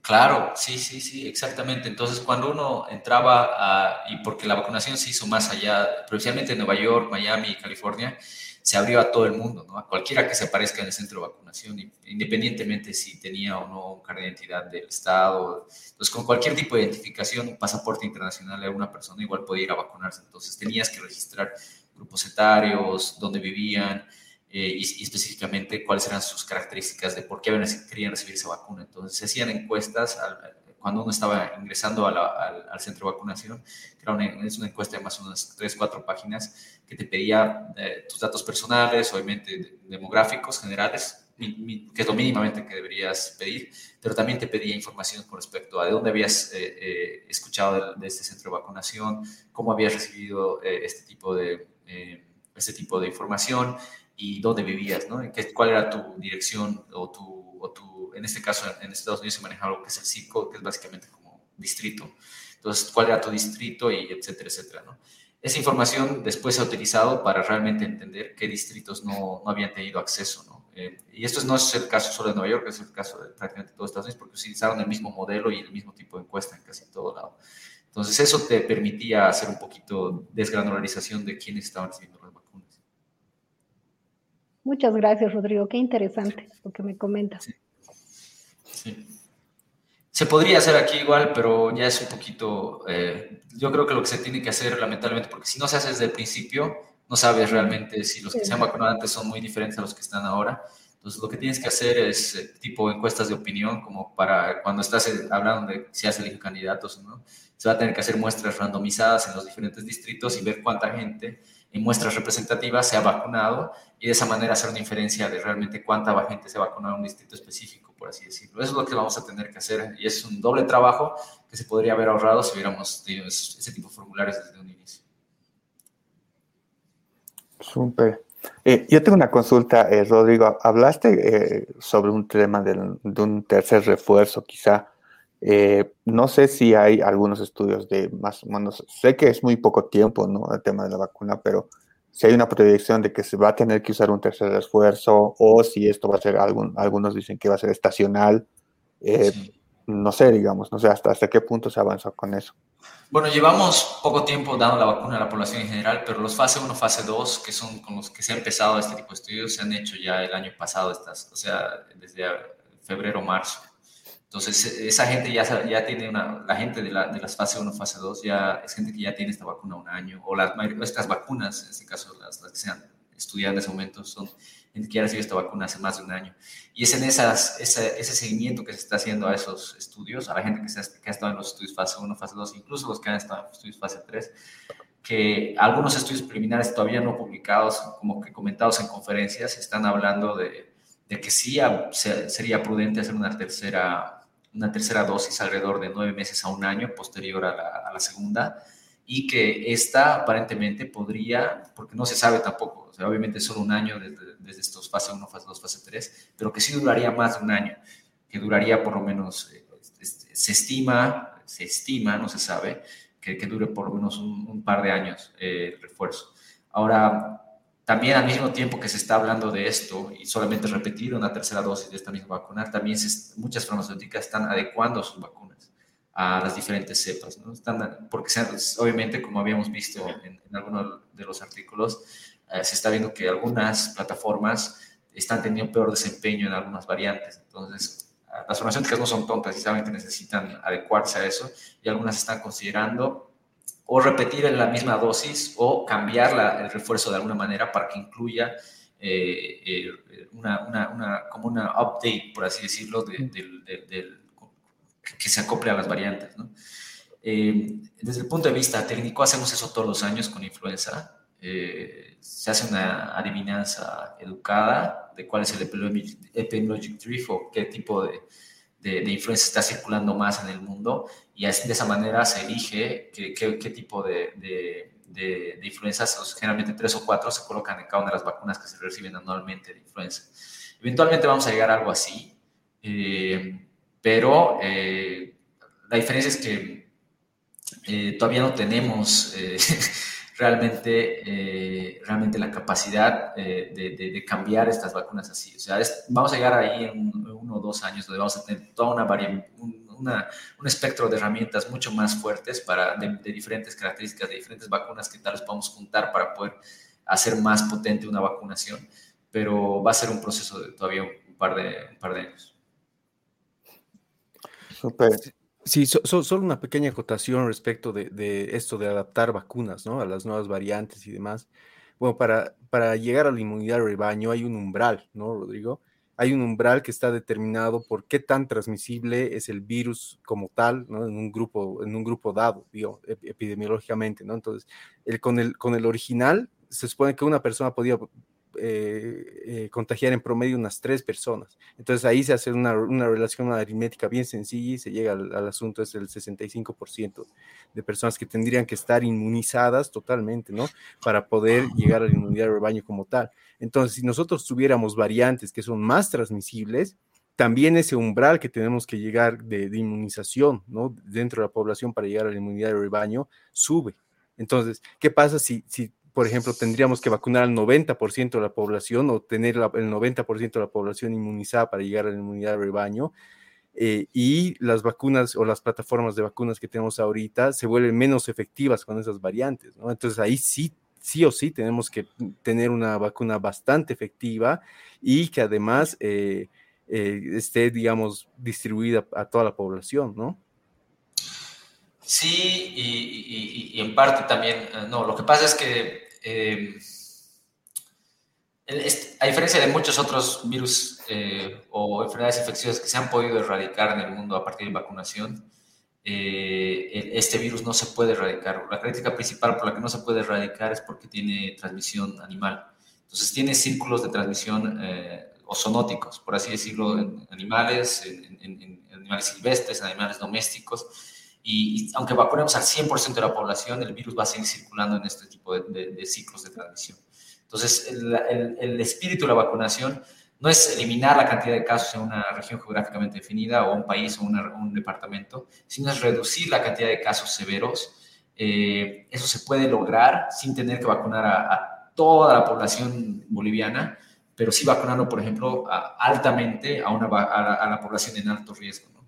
Claro, sí, sí, sí, exactamente. Entonces, cuando uno entraba a, y porque la vacunación se hizo más allá, especialmente en Nueva York, Miami, California, se abrió a todo el mundo, ¿no? a cualquiera que se aparezca en el centro de vacunación, independientemente si tenía o no un carnet de identidad del Estado. Entonces, con cualquier tipo de identificación, un pasaporte internacional de una persona igual podía ir a vacunarse. Entonces, tenías que registrar grupos etarios, dónde vivían eh, y, específicamente cuáles eran sus características de por qué querían recibir esa vacuna. Entonces, se hacían encuestas al, cuando uno estaba ingresando al, centro de vacunación, era una, es una encuesta de más o menos tres, cuatro páginas que te pedía eh, tus datos personales, obviamente demográficos generales, que es lo mínimamente que deberías pedir, pero también te pedía información con respecto a de dónde habías eh, eh, escuchado de, este centro de vacunación, cómo habías recibido este, tipo de, este tipo de información y dónde vivías, ¿no? ¿Cuál era tu dirección o tu, o tu en este caso en Estados Unidos se maneja algo que es el CICO, que es básicamente como distrito. Entonces, cuál era tu distrito y etcétera, etcétera, ¿no? Esa información después se ha utilizado para realmente entender qué distritos no, no habían tenido acceso, ¿no? Eh, y esto no es el caso solo de Nueva York, es el caso de prácticamente todos Estados Unidos, porque utilizaron el mismo modelo y el mismo tipo de encuesta en casi todo lado. Entonces, eso te permitía hacer un poquito desgranularización de quiénes estaban recibiendo las vacunas. Muchas gracias, Rodrigo. Qué interesante lo que me comentas. Sí. Se podría hacer aquí igual, pero ya es un poquito, eh, yo creo que lo que se tiene que hacer lamentablemente, porque si no se hace desde el principio, no sabes realmente si los que se han vacunado antes son muy diferentes a los que están ahora. Entonces, lo que tienes que hacer es eh, tipo encuestas de opinión, como para cuando estás eh, hablando de si has elegido candidatos o no, se va a tener que hacer muestras randomizadas en los diferentes distritos y ver cuánta gente en muestras representativas se ha vacunado y de esa manera hacer una inferencia de realmente cuánta gente se ha vacunado en un distrito específico, por así decirlo. Eso es lo que vamos a tener que hacer y es un doble trabajo que se podría haber ahorrado si hubiéramos tenido ese tipo de formularios desde un inicio. Súper. Eh, yo tengo una consulta, eh, Rodrigo. Hablaste eh, sobre un tema de un tercer refuerzo, quizá. No sé si hay algunos estudios de más o menos, sé que es muy poco tiempo, ¿no? El tema de la vacuna, pero si hay una proyección de que se va a tener que usar un tercer esfuerzo o si esto va a ser, algún, algunos dicen que va a ser estacional, eh, no sé, digamos, no sé hasta, hasta qué punto se avanza con eso. Bueno, llevamos poco tiempo dando la vacuna a la población en general, pero los fase 1, fase 2, que son con los que se ha empezado este tipo de estudios, se han hecho ya el año pasado, estas, o sea, desde febrero, marzo. Entonces, esa gente ya, ya tiene una, la gente de, la, de las fase 1, fase 2, ya es gente que ya tiene esta vacuna un año, o las, estas vacunas, en este caso las, las que se han estudiado en ese momento, son gente que ya recibido esta vacuna hace más de un año. Y es en esas, ese, ese seguimiento que se está haciendo a esos estudios, a la gente que, se, que ha estado en los estudios fase 1, fase 2, incluso los que han estado en los estudios fase 3, que algunos estudios preliminares todavía no publicados, como que comentados en conferencias, están hablando de de que sí sería prudente hacer una tercera, una tercera dosis alrededor de nueve meses a un año posterior a la, segunda y que esta aparentemente podría, porque no se sabe tampoco, obviamente solo un año desde, desde estos fase 1, fase 2, fase 3, pero que sí duraría más de un año, que duraría por lo menos, eh, este, se estima, se estima, no se sabe, que, que dure por lo menos un, par de años eh, el refuerzo. Ahora, también al mismo tiempo que se está hablando de esto y solamente repetir una tercera dosis de esta misma vacuna, también muchas farmacéuticas están adecuando sus vacunas a las diferentes cepas, ¿no? Están, porque obviamente, como habíamos visto en, algunos de los artículos, eh, se está viendo que algunas plataformas están teniendo peor desempeño en algunas variantes. Entonces, las farmacéuticas no son tontas y saben que necesitan adecuarse a eso y algunas están considerando o repetir en la misma dosis o cambiar el refuerzo de alguna manera para que incluya eh, eh, una, una, como una update, por así decirlo, de, que se acople a las variantes. Eh, desde el punto de vista técnico, hacemos eso todos los años con influenza. se hace una adivinanza educada de cuál es el epidemiologic drift o qué tipo de, de, influenza está circulando más en el mundo y así de esa manera se elige qué, qué, tipo de, de, de, influencias, generalmente tres o cuatro, se colocan en cada una de las vacunas que se reciben anualmente de influenza. Eventualmente vamos a llegar a algo así, eh, pero eh, la diferencia es que eh, todavía no tenemos realmente, eh, realmente la capacidad eh, de, cambiar estas vacunas así. O sea, vamos a llegar ahí en uno o dos años donde vamos a tener toda una, una un espectro de herramientas mucho más fuertes para, de, diferentes características, de diferentes vacunas que tal vez podamos juntar para poder hacer más potente una vacunación, pero va a ser un proceso de todavía un par de, un par de años. Super. Sí, solo una pequeña acotación respecto de, esto de adaptar vacunas, ¿no? A las nuevas variantes y demás. Bueno, para, para llegar a la inmunidad de rebaño hay un umbral, ¿no, Rodrigo? Hay un umbral que está determinado por qué tan transmisible es el virus como tal, ¿no? En un grupo, en un grupo dado, digo, epidemiológicamente, ¿no? Entonces, con, el, con el original, se supone que una persona podía eh, eh, contagiar en promedio unas tres personas. Entonces ahí se hace una, una relación aritmética bien sencilla y se llega al, asunto, es el 65% de personas que tendrían que estar inmunizadas totalmente, ¿no? Para poder llegar a la inmunidad de rebaño como tal. Entonces, si nosotros tuviéramos variantes que son más transmisibles, también ese umbral que tenemos que llegar de, de inmunización, ¿no? Dentro de la población para llegar a la inmunidad de rebaño sube. Entonces, ¿qué pasa si, si por ejemplo, tendríamos que vacunar al 90% de la población o tener el 90% de la población inmunizada para llegar a la inmunidad de rebaño. Eh, y las vacunas o las plataformas de vacunas que tenemos ahorita se vuelven menos efectivas con esas variantes, ¿no? Entonces ahí sí, sí o sí tenemos que tener una vacuna bastante efectiva y que además eh, eh, esté, digamos, distribuida a toda la población, ¿no? Sí, y, en parte también, no, lo que pasa es que, eh, a diferencia de muchos otros virus eh, o enfermedades infecciosas que se han podido erradicar en el mundo a partir de vacunación, este virus no se puede erradicar. La crítica principal por la que no se puede erradicar es porque tiene transmisión animal. Entonces tiene círculos de transmisión ozonóticos, por así decirlo, en animales, en animales silvestres, en animales domésticos y, aunque vacunemos al 100% de la población, el virus va a seguir circulando en este tipo de, ciclos de transmisión. Entonces, el, el, espíritu de la vacunación no es eliminar la cantidad de casos en una región geográficamente definida o un país o un departamento, sino es reducir la cantidad de casos severos. Eh, eso se puede lograr sin tener que vacunar a, toda la población boliviana, pero sí vacunando, por ejemplo, altamente a, una, a la población en alto riesgo.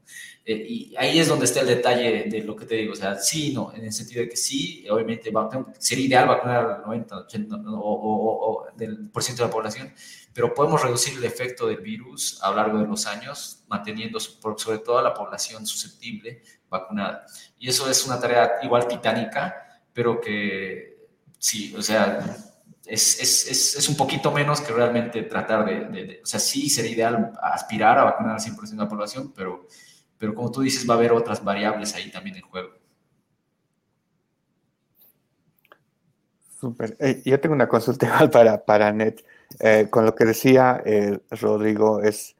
Eh, y ahí es donde está el detalle de lo que te digo, o sea, sí, no, en el sentido de que sí, obviamente sería ideal vacunar al 90, 80 o, del por ciento de la población, pero podemos reducir el efecto del virus a lo largo de los años, manteniendo sobre todo a la población susceptible vacunada. Y eso es una tarea igual titánica, pero que sí, o sea, es, es, es, un poquito menos que realmente tratar de, de, o sea, sí sería ideal aspirar a vacunar al 100% de la población, pero pero como tú dices, va a haber otras variables ahí también en juego. Super. Eh, yo tengo una consulta igual para, para Net. Eh, con lo que decía eh, Rodrigo, es,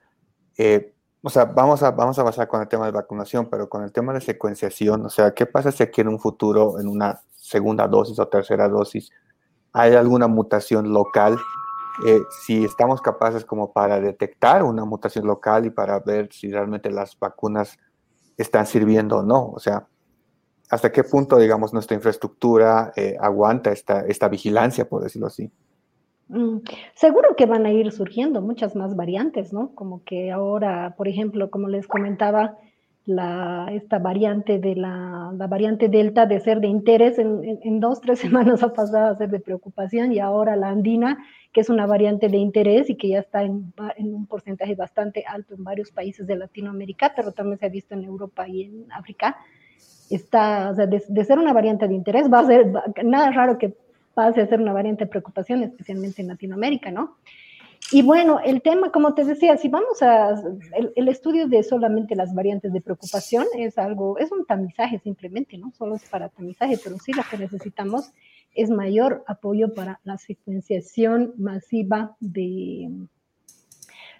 o sea, vamos a, vamos a basar con el tema de vacunación, pero con el tema de secuenciación, o sea, ¿qué pasa si aquí en un futuro, en una segunda dosis o tercera dosis, hay alguna mutación local? Si estamos capaces como para detectar una mutación local y para ver si realmente las vacunas están sirviendo o no, o sea, hasta qué punto, digamos, nuestra infraestructura eh, aguanta esta, esta vigilancia, por decirlo así. Mm, seguro que van a ir surgiendo muchas más variantes, ¿no? Como que ahora, por ejemplo, como les comentaba, la, esta variante de la, la variante Delta de ser de interés en, en, dos, tres semanas ha pasado a ser de preocupación y ahora la andina, que es una variante de interés y que ya está en, en un porcentaje bastante alto en varios países de Latinoamérica, pero también se ha visto en Europa y en África, está, o sea, de, ser una variante de interés, va a ser nada raro que pase a ser una variante de preocupación, especialmente en Latinoamérica, ¿no? Y bueno, el tema, como te decía, si vamos a, el, estudio de solamente las variantes de preocupación es algo, es un tamizaje simplemente, ¿no? Solo es para tamizaje, pero sí lo que necesitamos es mayor apoyo para la secuenciación masiva de,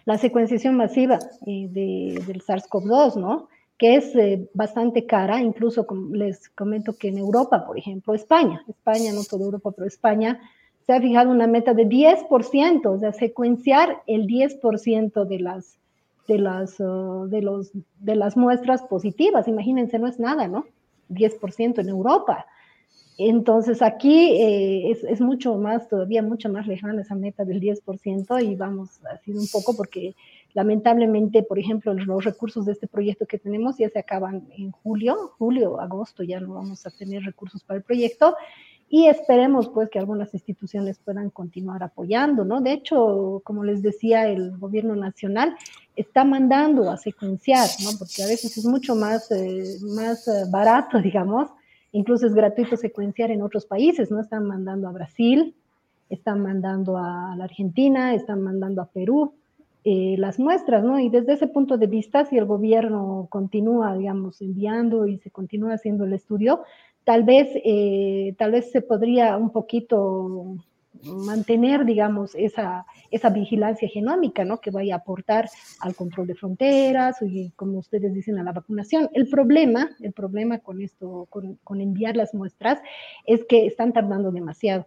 la secuenciación masiva eh, de, del SARS-CoV-2, ¿no? que es eh, bastante cara, incluso les comento que en Europa, por ejemplo, España, España, no toda Europa, pero España, se ha fijado una meta de 10%, o sea, secuenciar el 10% de las, de, las, uh, de, los, de las muestras positivas. Imagínense, no es nada, ¿no? 10% en Europa. Entonces aquí eh, es, es, mucho más, todavía mucho más lejana esa meta del 10% y vamos así un poco porque Lamentablemente, por ejemplo, los recursos de este proyecto que tenemos ya se acaban en julio, julio, agosto, ya no vamos a tener recursos para el proyecto y esperemos pues que algunas instituciones puedan continuar apoyando, ¿no? De hecho, como les decía, el gobierno nacional está mandando a secuenciar, ¿no? Porque a veces es mucho más, eh, más eh, barato, digamos, incluso es gratuito secuenciar en otros países, ¿no? Están mandando a Brasil, están mandando a la Argentina, están mandando a Perú, eh, las muestras, ¿no? Y desde ese punto de vista, si el gobierno continúa, digamos, enviando y se continúa haciendo el estudio, tal vez, eh, tal vez se podría un poquito mantener, digamos, esa, esa vigilancia genómica, ¿no? Que vaya a aportar al control de fronteras y, como ustedes dicen, a la vacunación. El problema, el problema con esto, con, con enviar las muestras, es que están tardando demasiado.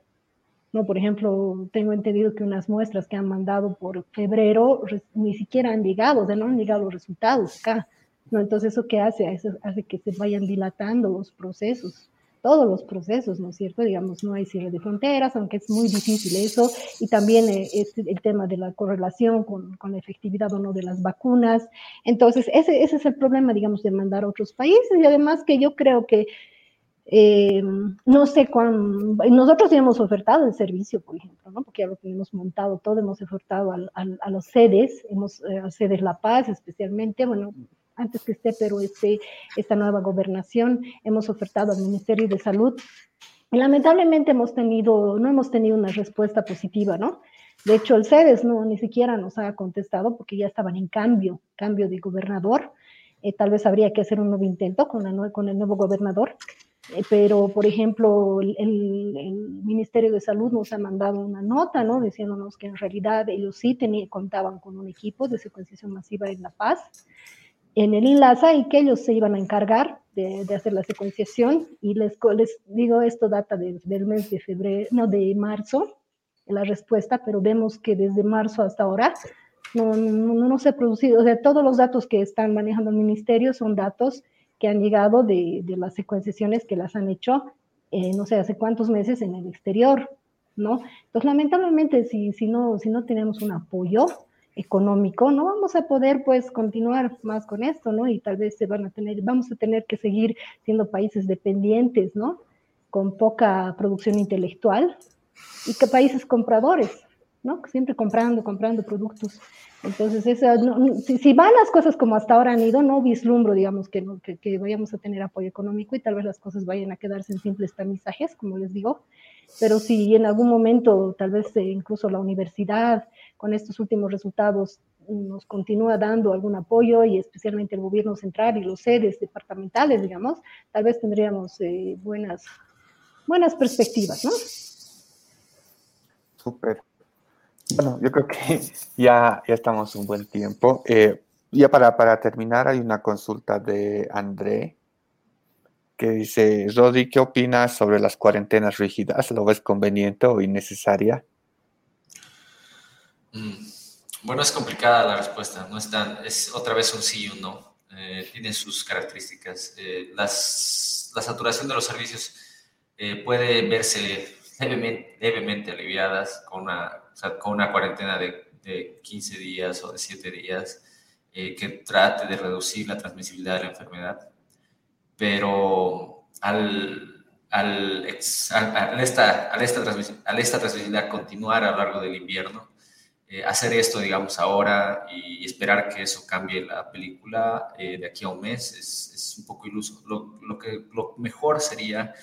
¿no? Por ejemplo, tengo entendido que unas muestras que han mandado por febrero ni siquiera han llegado, o no han llegado los resultados acá, ¿no? Entonces, ¿eso qué hace? Hace que se vayan dilatando los procesos, todos los procesos, ¿no es cierto? Digamos, no hay cierre de fronteras, aunque es muy difícil eso, y también eh, es el tema de la correlación con, con, la efectividad o no de las vacunas. Entonces, ese, ese es el problema, digamos, de mandar a otros países, y además que yo creo que eh, no sé cuán, nosotros ya hemos ofertado el servicio, por ejemplo, ¿no? porque ya lo tenemos montado todo, hemos ofertado a los sedes, hemos, eh, sedes La Paz especialmente, bueno, antes que esté, pero este, esta nueva gobernación, hemos ofertado al Ministerio de Salud. Y lamentablemente hemos tenido, no hemos tenido una respuesta positiva, ¿no? De hecho, el CEDES no, ni siquiera nos ha contestado porque ya estaban en cambio, cambio de gobernador. Eh, tal vez habría que hacer un nuevo intento con, la, con el nuevo gobernador. Eh, pero por ejemplo el, Ministerio de Salud nos ha mandado una nota, ¿no? Diciéndonos que en realidad ellos sí tenían, contaban con un equipo de secuenciación masiva en La Paz, en el INLASA, y que ellos se iban a encargar de, hacer la secuenciación. Y les, les digo, esto data del mes de febrero, no, de marzo, la respuesta, pero vemos que desde marzo hasta ahora no, no, no se ha producido, o sea, todos los datos que están manejando el ministerio son datos que han llegado de, de las secuenciaciones que las han hecho, eh, no sé, hace cuántos meses en el exterior, ¿no? Entonces, lamentablemente, si, si, no, si no tenemos un apoyo económico, no vamos a poder, pues, continuar más con esto, ¿no? Y tal vez se van a tener, vamos a tener que seguir siendo países dependientes, ¿no? Con poca producción intelectual y que países compradores, ¿no? Siempre comprando, comprando productos. Entonces, si, van las cosas como hasta ahora han ido, no vislumbro, digamos, que, que, vayamos a tener apoyo económico y tal vez las cosas vayan a quedarse en simples tamizajes, como les digo. Pero si en algún momento, tal vez eh, incluso la universidad, con estos últimos resultados, nos continúa dando algún apoyo y especialmente el gobierno central y los sedes departamentales, digamos, tal vez tendríamos eh, buenas, buenas perspectivas, ¿no? Súper. Bueno, yo creo que ya, ya estamos un buen tiempo. Eh, ya para, para terminar, hay una consulta de André que dice, Rodi, ¿qué opinas sobre las cuarentenas rígidas? ¿Lo ves conveniente o innecesaria? Mm, bueno, es complicada la respuesta, no es es otra vez un sí y un no. Eh, tiene sus características. Eh, las, la saturación de los servicios eh, puede verse levemente, levemente aliviadas con una, con una cuarentena de, de, 15 días o de 7 días que trate de reducir la transmisibilidad de la enfermedad pero al, al, al, esta, al, esta, al esta transmisibilidad continuar a lo largo del invierno, eh, hacer esto, digamos, ahora y esperar que eso cambie la película eh, de aquí a un mes es, es un poco iluso. Lo, lo, que, lo mejor sería,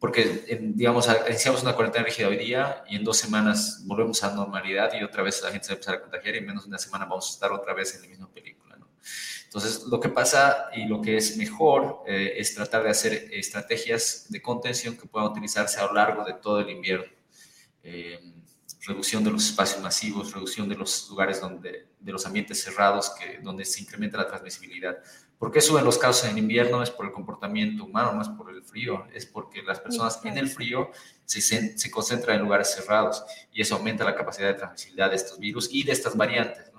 porque, digamos, iniciamos una cuarentena rígida hoy día y en dos semanas volvemos a normalidad y otra vez la gente se va a empezar a contagiar y en menos de una semana vamos a estar otra vez en la misma película. Entonces, lo que pasa y lo que es mejor eh, es tratar de hacer estrategias de contención que puedan utilizarse a lo largo de todo el invierno. Reducción de los espacios masivos, reducción de los lugares donde, de los ambientes cerrados que, donde se incrementa la transmisibilidad. ¿Por qué suben los casos en invierno? Es por el comportamiento humano, no es por el frío, es porque las personas en el frío se, se concentran en lugares cerrados y eso aumenta la capacidad de transmisibilidad de estos virus y de estas variantes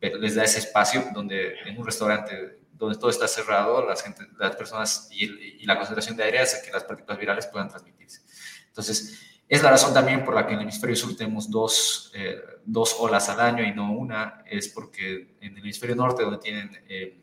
les da ese espacio donde en un restaurante donde todo está cerrado, las, gente, las personas y, la concentración de aire hace que las partículas virales puedan transmitirse. Entonces, es la razón también por la que en el hemisferio sur tenemos dos, eh, dos olas al año y no una, es porque en el hemisferio norte, donde tienen eh,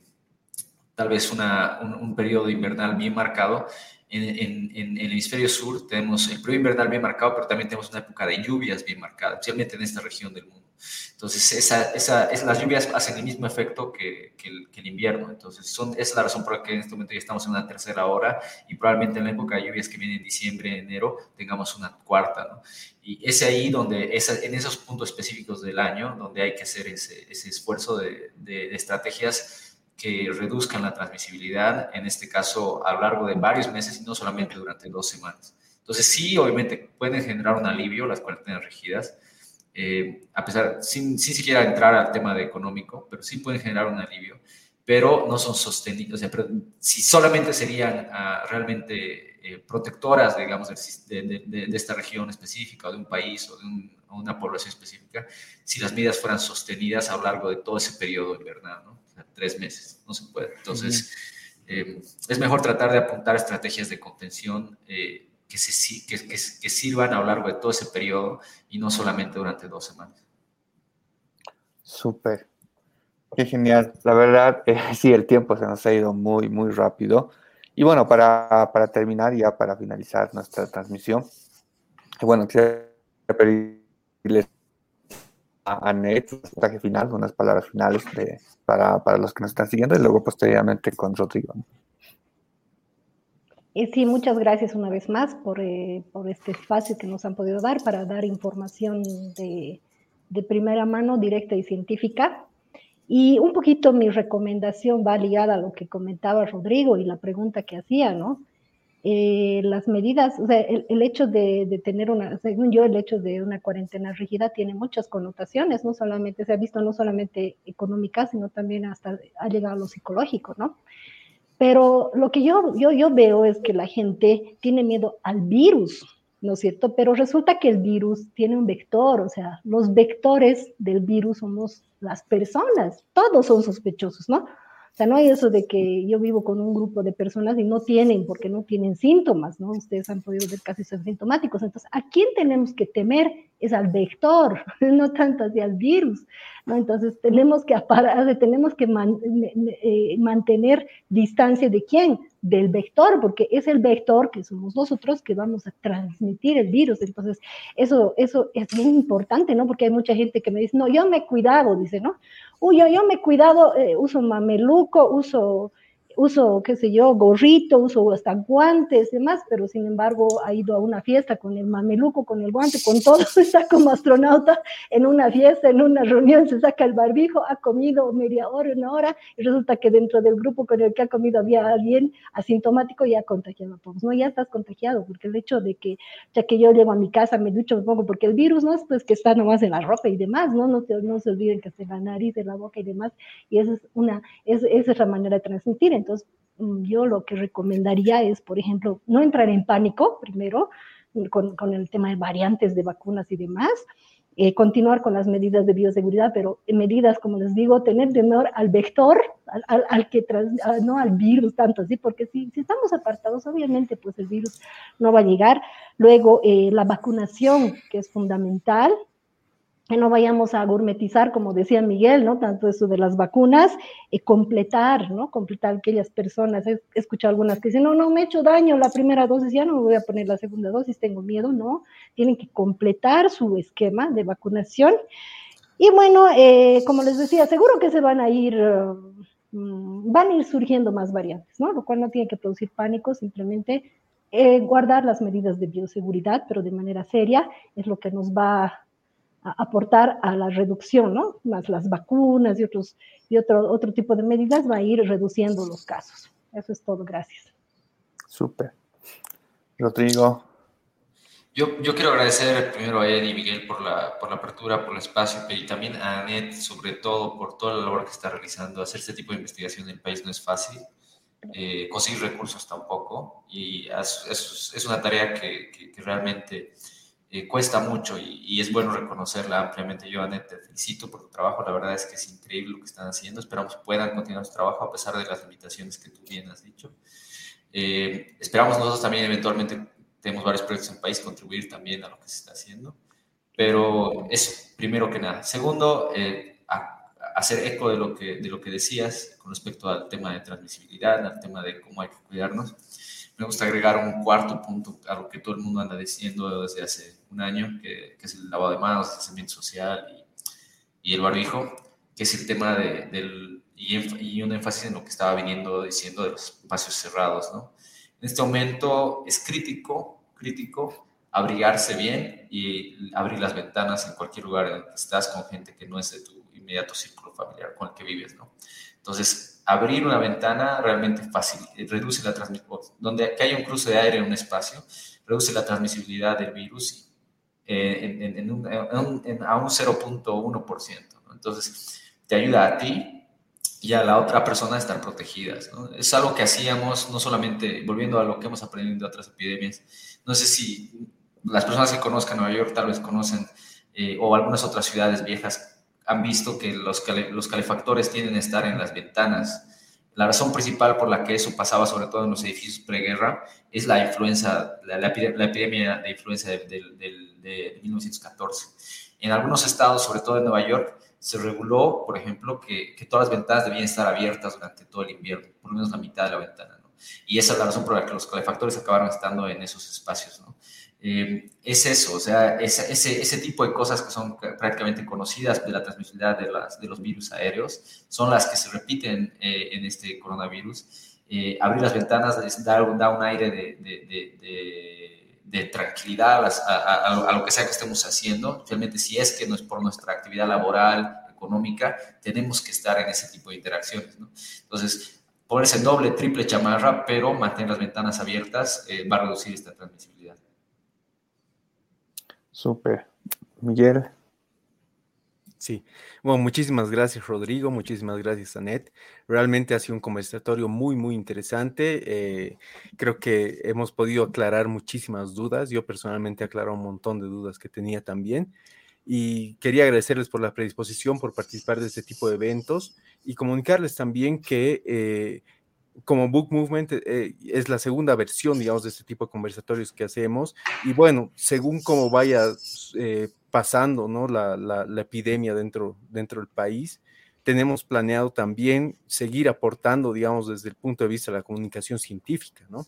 tal vez una, un, periodo invernal bien marcado, en, en, en, el hemisferio sur tenemos el periodo invernal bien marcado, pero también tenemos una época de lluvias bien marcada, especialmente en esta región del mundo. Entonces, esa, esa, las lluvias hacen el mismo efecto que, que, el, invierno. Entonces, son, esa es la razón por la que en este momento ya estamos en una tercera hora y probablemente en la época de lluvias que viene en diciembre, enero, tengamos una cuarta. ¿no? Y es ahí donde, en esos puntos específicos del año, donde hay que hacer ese, ese esfuerzo de, de, de estrategias que reduzcan la transmisibilidad, en este caso a lo largo de varios meses y no solamente durante dos semanas. Entonces, sí, obviamente pueden generar un alivio las cuarentenas rígidas, eh, a pesar, sin, sin, siquiera entrar al tema de económico, pero sí pueden generar un alivio, pero no son sostenidos. si solamente serían ah, realmente eh, protectoras, digamos, de, de, esta región específica o de un país o de una población específica, si las medidas fueran sostenidas a lo largo de todo ese periodo invernal, ¿no? Tres meses, no se puede. Entonces, eh, es mejor tratar de apuntar estrategias de contención que, se, que, que, que, sirvan a lo largo de todo ese periodo y no solamente durante dos semanas. Súper. Qué genial. La verdad, eh, sí, el tiempo se nos ha ido muy, muy rápido. Y bueno, para, para terminar, ya para finalizar nuestra transmisión, bueno, quiero pedirles a Anet un mensaje final, unas palabras finales de, para, para, los que nos están siguiendo y luego posteriormente con Rodrigo. Sí, muchas gracias una vez más por, eh, por, este espacio que nos han podido dar para dar información de, de, primera mano, directa y científica. Y un poquito mi recomendación va ligada a lo que comentaba Rodrigo y la pregunta que hacía, ¿no? Eh, las medidas, o sea, el, hecho de, de, tener una, según yo, el hecho de una cuarentena rígida tiene muchas connotaciones, no solamente, se ha visto no solamente económica, sino también hasta ha llegado a lo psicológico, ¿no? Pero lo que yo, yo, yo veo es que la gente tiene miedo al virus, ¿no es cierto? Pero resulta que el virus tiene un vector, o sea, los vectores del virus somos las personas, todos son sospechosos, ¿no? O sea, no hay eso de que yo vivo con un grupo de personas y no tienen, porque no tienen síntomas, ¿no? Ustedes han podido ver casi sintomáticos. Entonces, ¿a quién tenemos que temer? Es al vector, no tanto hacia el virus, ¿no? Entonces, tenemos que, tenemos que eh, mantener distancia de quién? Del vector, porque es el vector que somos nosotros que vamos a transmitir el virus. Entonces, eso, eso es bien importante, ¿no? Porque hay mucha gente que me dice, no, yo me he cuidado, dice, ¿no? Uy, yo, me he cuidado, eh, uso mameluco, uso uso, qué sé yo, gorrito, uso hasta guantes y demás, pero sin embargo ha ido a una fiesta con el mameluco, con el guante, con todo, está como astronauta en una fiesta, en una reunión, se saca el barbijo, ha comido media hora, una hora, y resulta que dentro del grupo con el que ha comido había alguien asintomático y ha contagiado a todos, ¿no? Ya estás contagiado, porque el hecho de que, ya que yo llego a mi casa, me ducho, me pongo, porque el virus no es pues que está nomás en la ropa y demás, ¿no? No, no se olviden que está en la nariz, en la boca y demás, y esa es una, es, esa es la manera de transmitir. Mm, yo lo que recomendaría es, por ejemplo, no entrar en pánico primero con, con el tema de variantes de vacunas y demás, eh, continuar con las medidas de bioseguridad, pero medidas, como les digo, tener temor al vector, al, al, que tras, no al virus tanto así, porque si, si, estamos apartados, obviamente, pues el virus no va a llegar. Luego, eh, la vacunación, que es fundamental, que no vayamos a gourmetizar, como decía Miguel, ¿no? Tanto eso de las vacunas, y completar, ¿no? Completar aquellas personas. He escuchado algunas que dicen, no, no, me he hecho daño la primera dosis, ya no me voy a poner la segunda dosis, tengo miedo, ¿no? Tienen que completar su esquema de vacunación. Y bueno, eh, como les decía, seguro que se van a ir, uh, van a ir surgiendo más variantes, ¿no? Lo cual no tiene que producir pánico, simplemente eh, guardar las medidas de bioseguridad, pero de manera seria, es lo que nos va aportar a la reducción, ¿no? Más las vacunas y, otros, y otro, otro tipo de medidas va a ir reduciendo los casos. Eso es todo, gracias. Súper. Rodrigo. Yo, yo, quiero agradecer primero a Eddie y Miguel por la, por la apertura, por el espacio, y también a Anet, sobre todo, por toda la labor que está realizando. Hacer este tipo de investigación en el país no es fácil. Eh, conseguir recursos tampoco. Y es, es, es una tarea que, que, que realmente eh, cuesta mucho y, es bueno reconocerla ampliamente. Yo, Anet, te felicito por tu trabajo. La verdad es que es increíble lo que están haciendo. Esperamos puedan continuar su trabajo a pesar de las limitaciones que tú bien has dicho. Eh, esperamos nosotros también eventualmente, tenemos varios proyectos en el país, contribuir también a lo que se está haciendo. Pero eso, primero que nada. Segundo, eh, hacer eco de lo, que, de lo que decías con respecto al tema de transmisibilidad, al tema de cómo hay que cuidarnos me gusta agregar un cuarto punto a lo que todo el mundo anda diciendo desde hace un año, que, que es el lavado de manos, el distanciamiento social y, y, el barbijo, que es el tema de, del, y, un énfasis en lo que estaba viniendo diciendo de los espacios cerrados, ¿no? En este momento es crítico, crítico abrigarse bien y abrir las ventanas en cualquier lugar en el que estás con gente que no es de tu inmediato círculo familiar con el que vives, ¿no? Entonces, abrir una ventana realmente fácil, reduce la transmisibilidad, donde que haya un cruce de aire en un espacio, reduce la transmisibilidad del virus eh, un, a un 0.1%. ¿no? Entonces, te ayuda a ti y a la otra persona a estar protegidas. ¿no? Es algo que hacíamos, no solamente, volviendo a lo que hemos aprendido de otras epidemias, no sé si las personas que conozcan Nueva York tal vez conocen, eh, o algunas otras ciudades viejas han visto que los, los calefactores tienden a estar en las ventanas. La razón principal por la que eso pasaba, sobre todo en los edificios preguerra, es la influenza, la, epidemia de influenza de, de, de, 1914. En algunos estados, sobre todo en Nueva York, se reguló, por ejemplo, que, que, todas las ventanas debían estar abiertas durante todo el invierno, por lo menos la mitad de la ventana. ¿no? Y esa es la razón por la que los calefactores acabaron estando en esos espacios. ¿no? Eh, es eso, o sea, ese, ese, tipo de cosas que son prácticamente conocidas de la transmisibilidad de, las, de los virus aéreos son las que se repiten eh, en este coronavirus. Eh, abrir las ventanas da, da un aire de, de, tranquilidad a, lo que sea que estemos haciendo. Realmente, si es que no es por nuestra actividad laboral, económica, tenemos que estar en ese tipo de interacciones. ¿no? Entonces, ponerse doble, triple chamarra, pero mantener las ventanas abiertas va a reducir esta transmisibilidad. Súper. Miguel. Sí, bueno, muchísimas gracias Rodrigo, muchísimas gracias Anet. Realmente ha sido un conversatorio muy, muy interesante. Eh, creo que hemos podido aclarar muchísimas dudas. Yo personalmente he un montón de dudas que tenía también. Y quería agradecerles por la predisposición, por participar de este tipo de eventos y comunicarles también que eh, como Book Movement eh, es la segunda versión, digamos, de este tipo de conversatorios que hacemos. Y bueno, según cómo vaya eh, pasando ¿no? la, epidemia dentro, dentro del país, tenemos planeado también seguir aportando, digamos, desde el punto de vista de la comunicación científica, ¿no?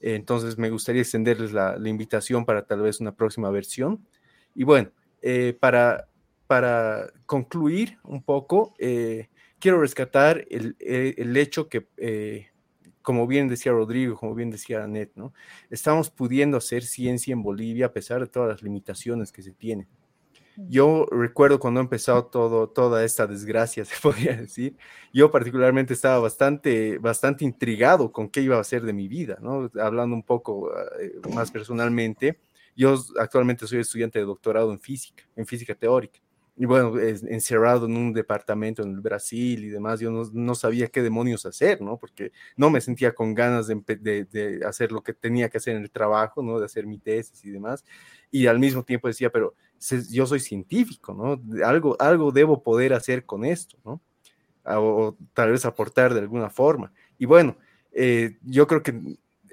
Entonces, me gustaría extenderles la, la invitación para tal vez una próxima versión. Y bueno, eh, para, para concluir un poco, quiero rescatar el, el hecho que como bien decía Rodrigo, como bien decía Anet, ¿no? Estamos pudiendo hacer ciencia en Bolivia a pesar de todas las limitaciones que se tienen. Yo recuerdo cuando ha empezado todo, toda esta desgracia, se podría decir, yo particularmente estaba bastante, bastante intrigado con qué iba a ser de mi vida, ¿no? Hablando un poco eh, más personalmente, yo actualmente soy estudiante de doctorado en física, en física teórica y bueno, encerrado en un departamento en el Brasil y demás, yo no, sabía qué demonios hacer, ¿no? Porque no me sentía con ganas de, hacer lo que tenía que hacer en el trabajo, ¿no? De hacer mi tesis y demás. Y al mismo tiempo decía, pero yo soy científico, ¿no? Algo, algo debo poder hacer con esto, ¿no? O, tal vez aportar de alguna forma. Y bueno, eh, yo creo que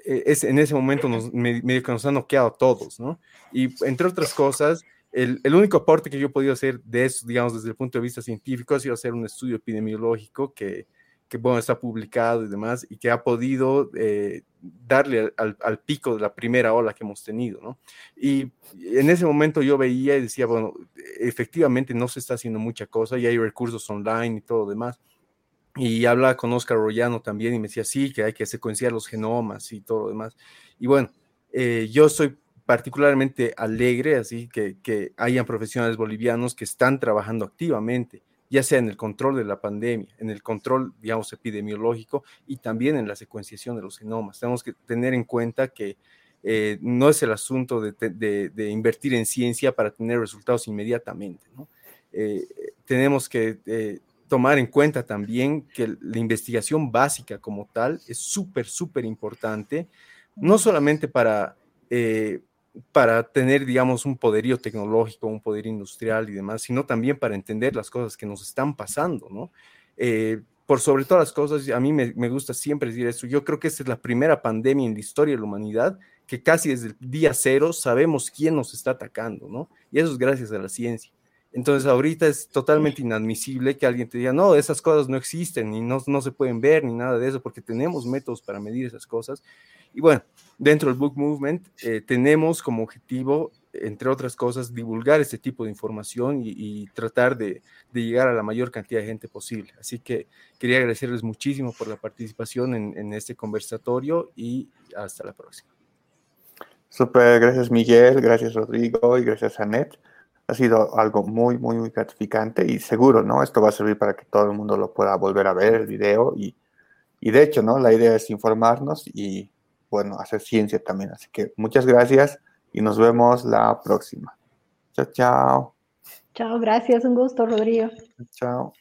eh, es, en ese momento nos, medio que nos han noqueado a todos, ¿no? Y entre otras cosas, el, único aporte que yo he podido hacer de eso, digamos, desde el punto de vista científico, ha sido hacer un estudio epidemiológico que, que bueno, está publicado y demás, y que ha podido eh, darle al, al, pico de la primera ola que hemos tenido, ¿no? Y en ese momento yo veía y decía, bueno, efectivamente no se está haciendo mucha cosa y hay recursos online y todo lo demás. Y hablaba con Oscar Rollano también y me decía, sí, que hay que secuenciar los genomas y todo lo demás. Y bueno, eh, yo soy particularmente alegre, así que, que hayan profesionales bolivianos que están trabajando activamente, ya sea en el control de la pandemia, en el control, digamos, epidemiológico y también en la secuenciación de los genomas. Tenemos que tener en cuenta que eh, no es el asunto de, invertir en ciencia para tener resultados inmediatamente. Eh, tenemos que eh, tomar en cuenta también que la investigación básica como tal es súper, súper importante, no solamente para para tener, digamos, un poderío tecnológico, un poder industrial y demás, sino también para entender las cosas que nos están pasando, ¿no? Eh, por sobre todas las cosas, a mí me, gusta siempre decir esto, yo creo que esta es la primera pandemia en la historia de la humanidad que casi desde el día cero sabemos quién nos está atacando, ¿no? Y eso es gracias a la ciencia. Entonces ahorita es totalmente inadmisible que alguien te diga, no, esas cosas no existen, ni no, no se pueden ver, ni nada de eso, porque tenemos métodos para medir esas cosas. Y bueno, dentro del Book Movement eh, tenemos como objetivo, entre otras cosas, divulgar este tipo de información y, tratar de, llegar a la mayor cantidad de gente posible. Así que quería agradecerles muchísimo por la participación en, este conversatorio y hasta la próxima. Super, gracias Miguel, gracias Rodrigo y gracias Anet. Ha sido algo muy, muy, muy gratificante y seguro, ¿no? Esto va a servir para que todo el mundo lo pueda volver a ver, el video y, y de hecho, ¿no? La idea es informarnos y bueno, hacer ciencia también. Así que muchas gracias y nos vemos la próxima. Chao, chao. Chao, gracias, un gusto, Rodrigo. Chao.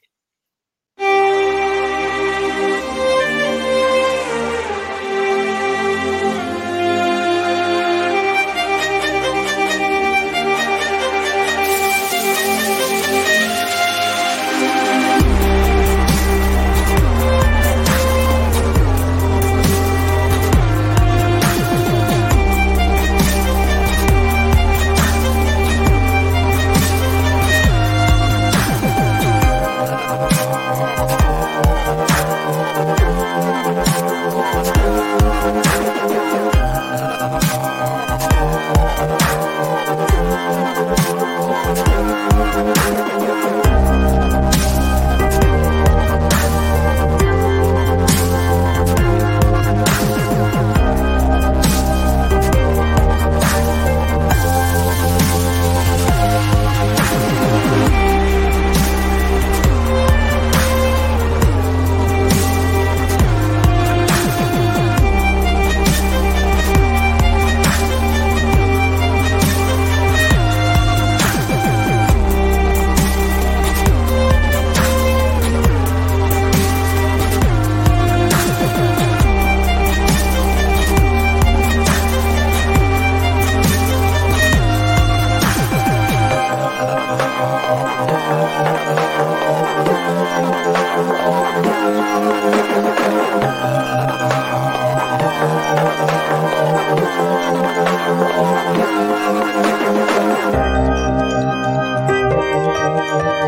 Yeah.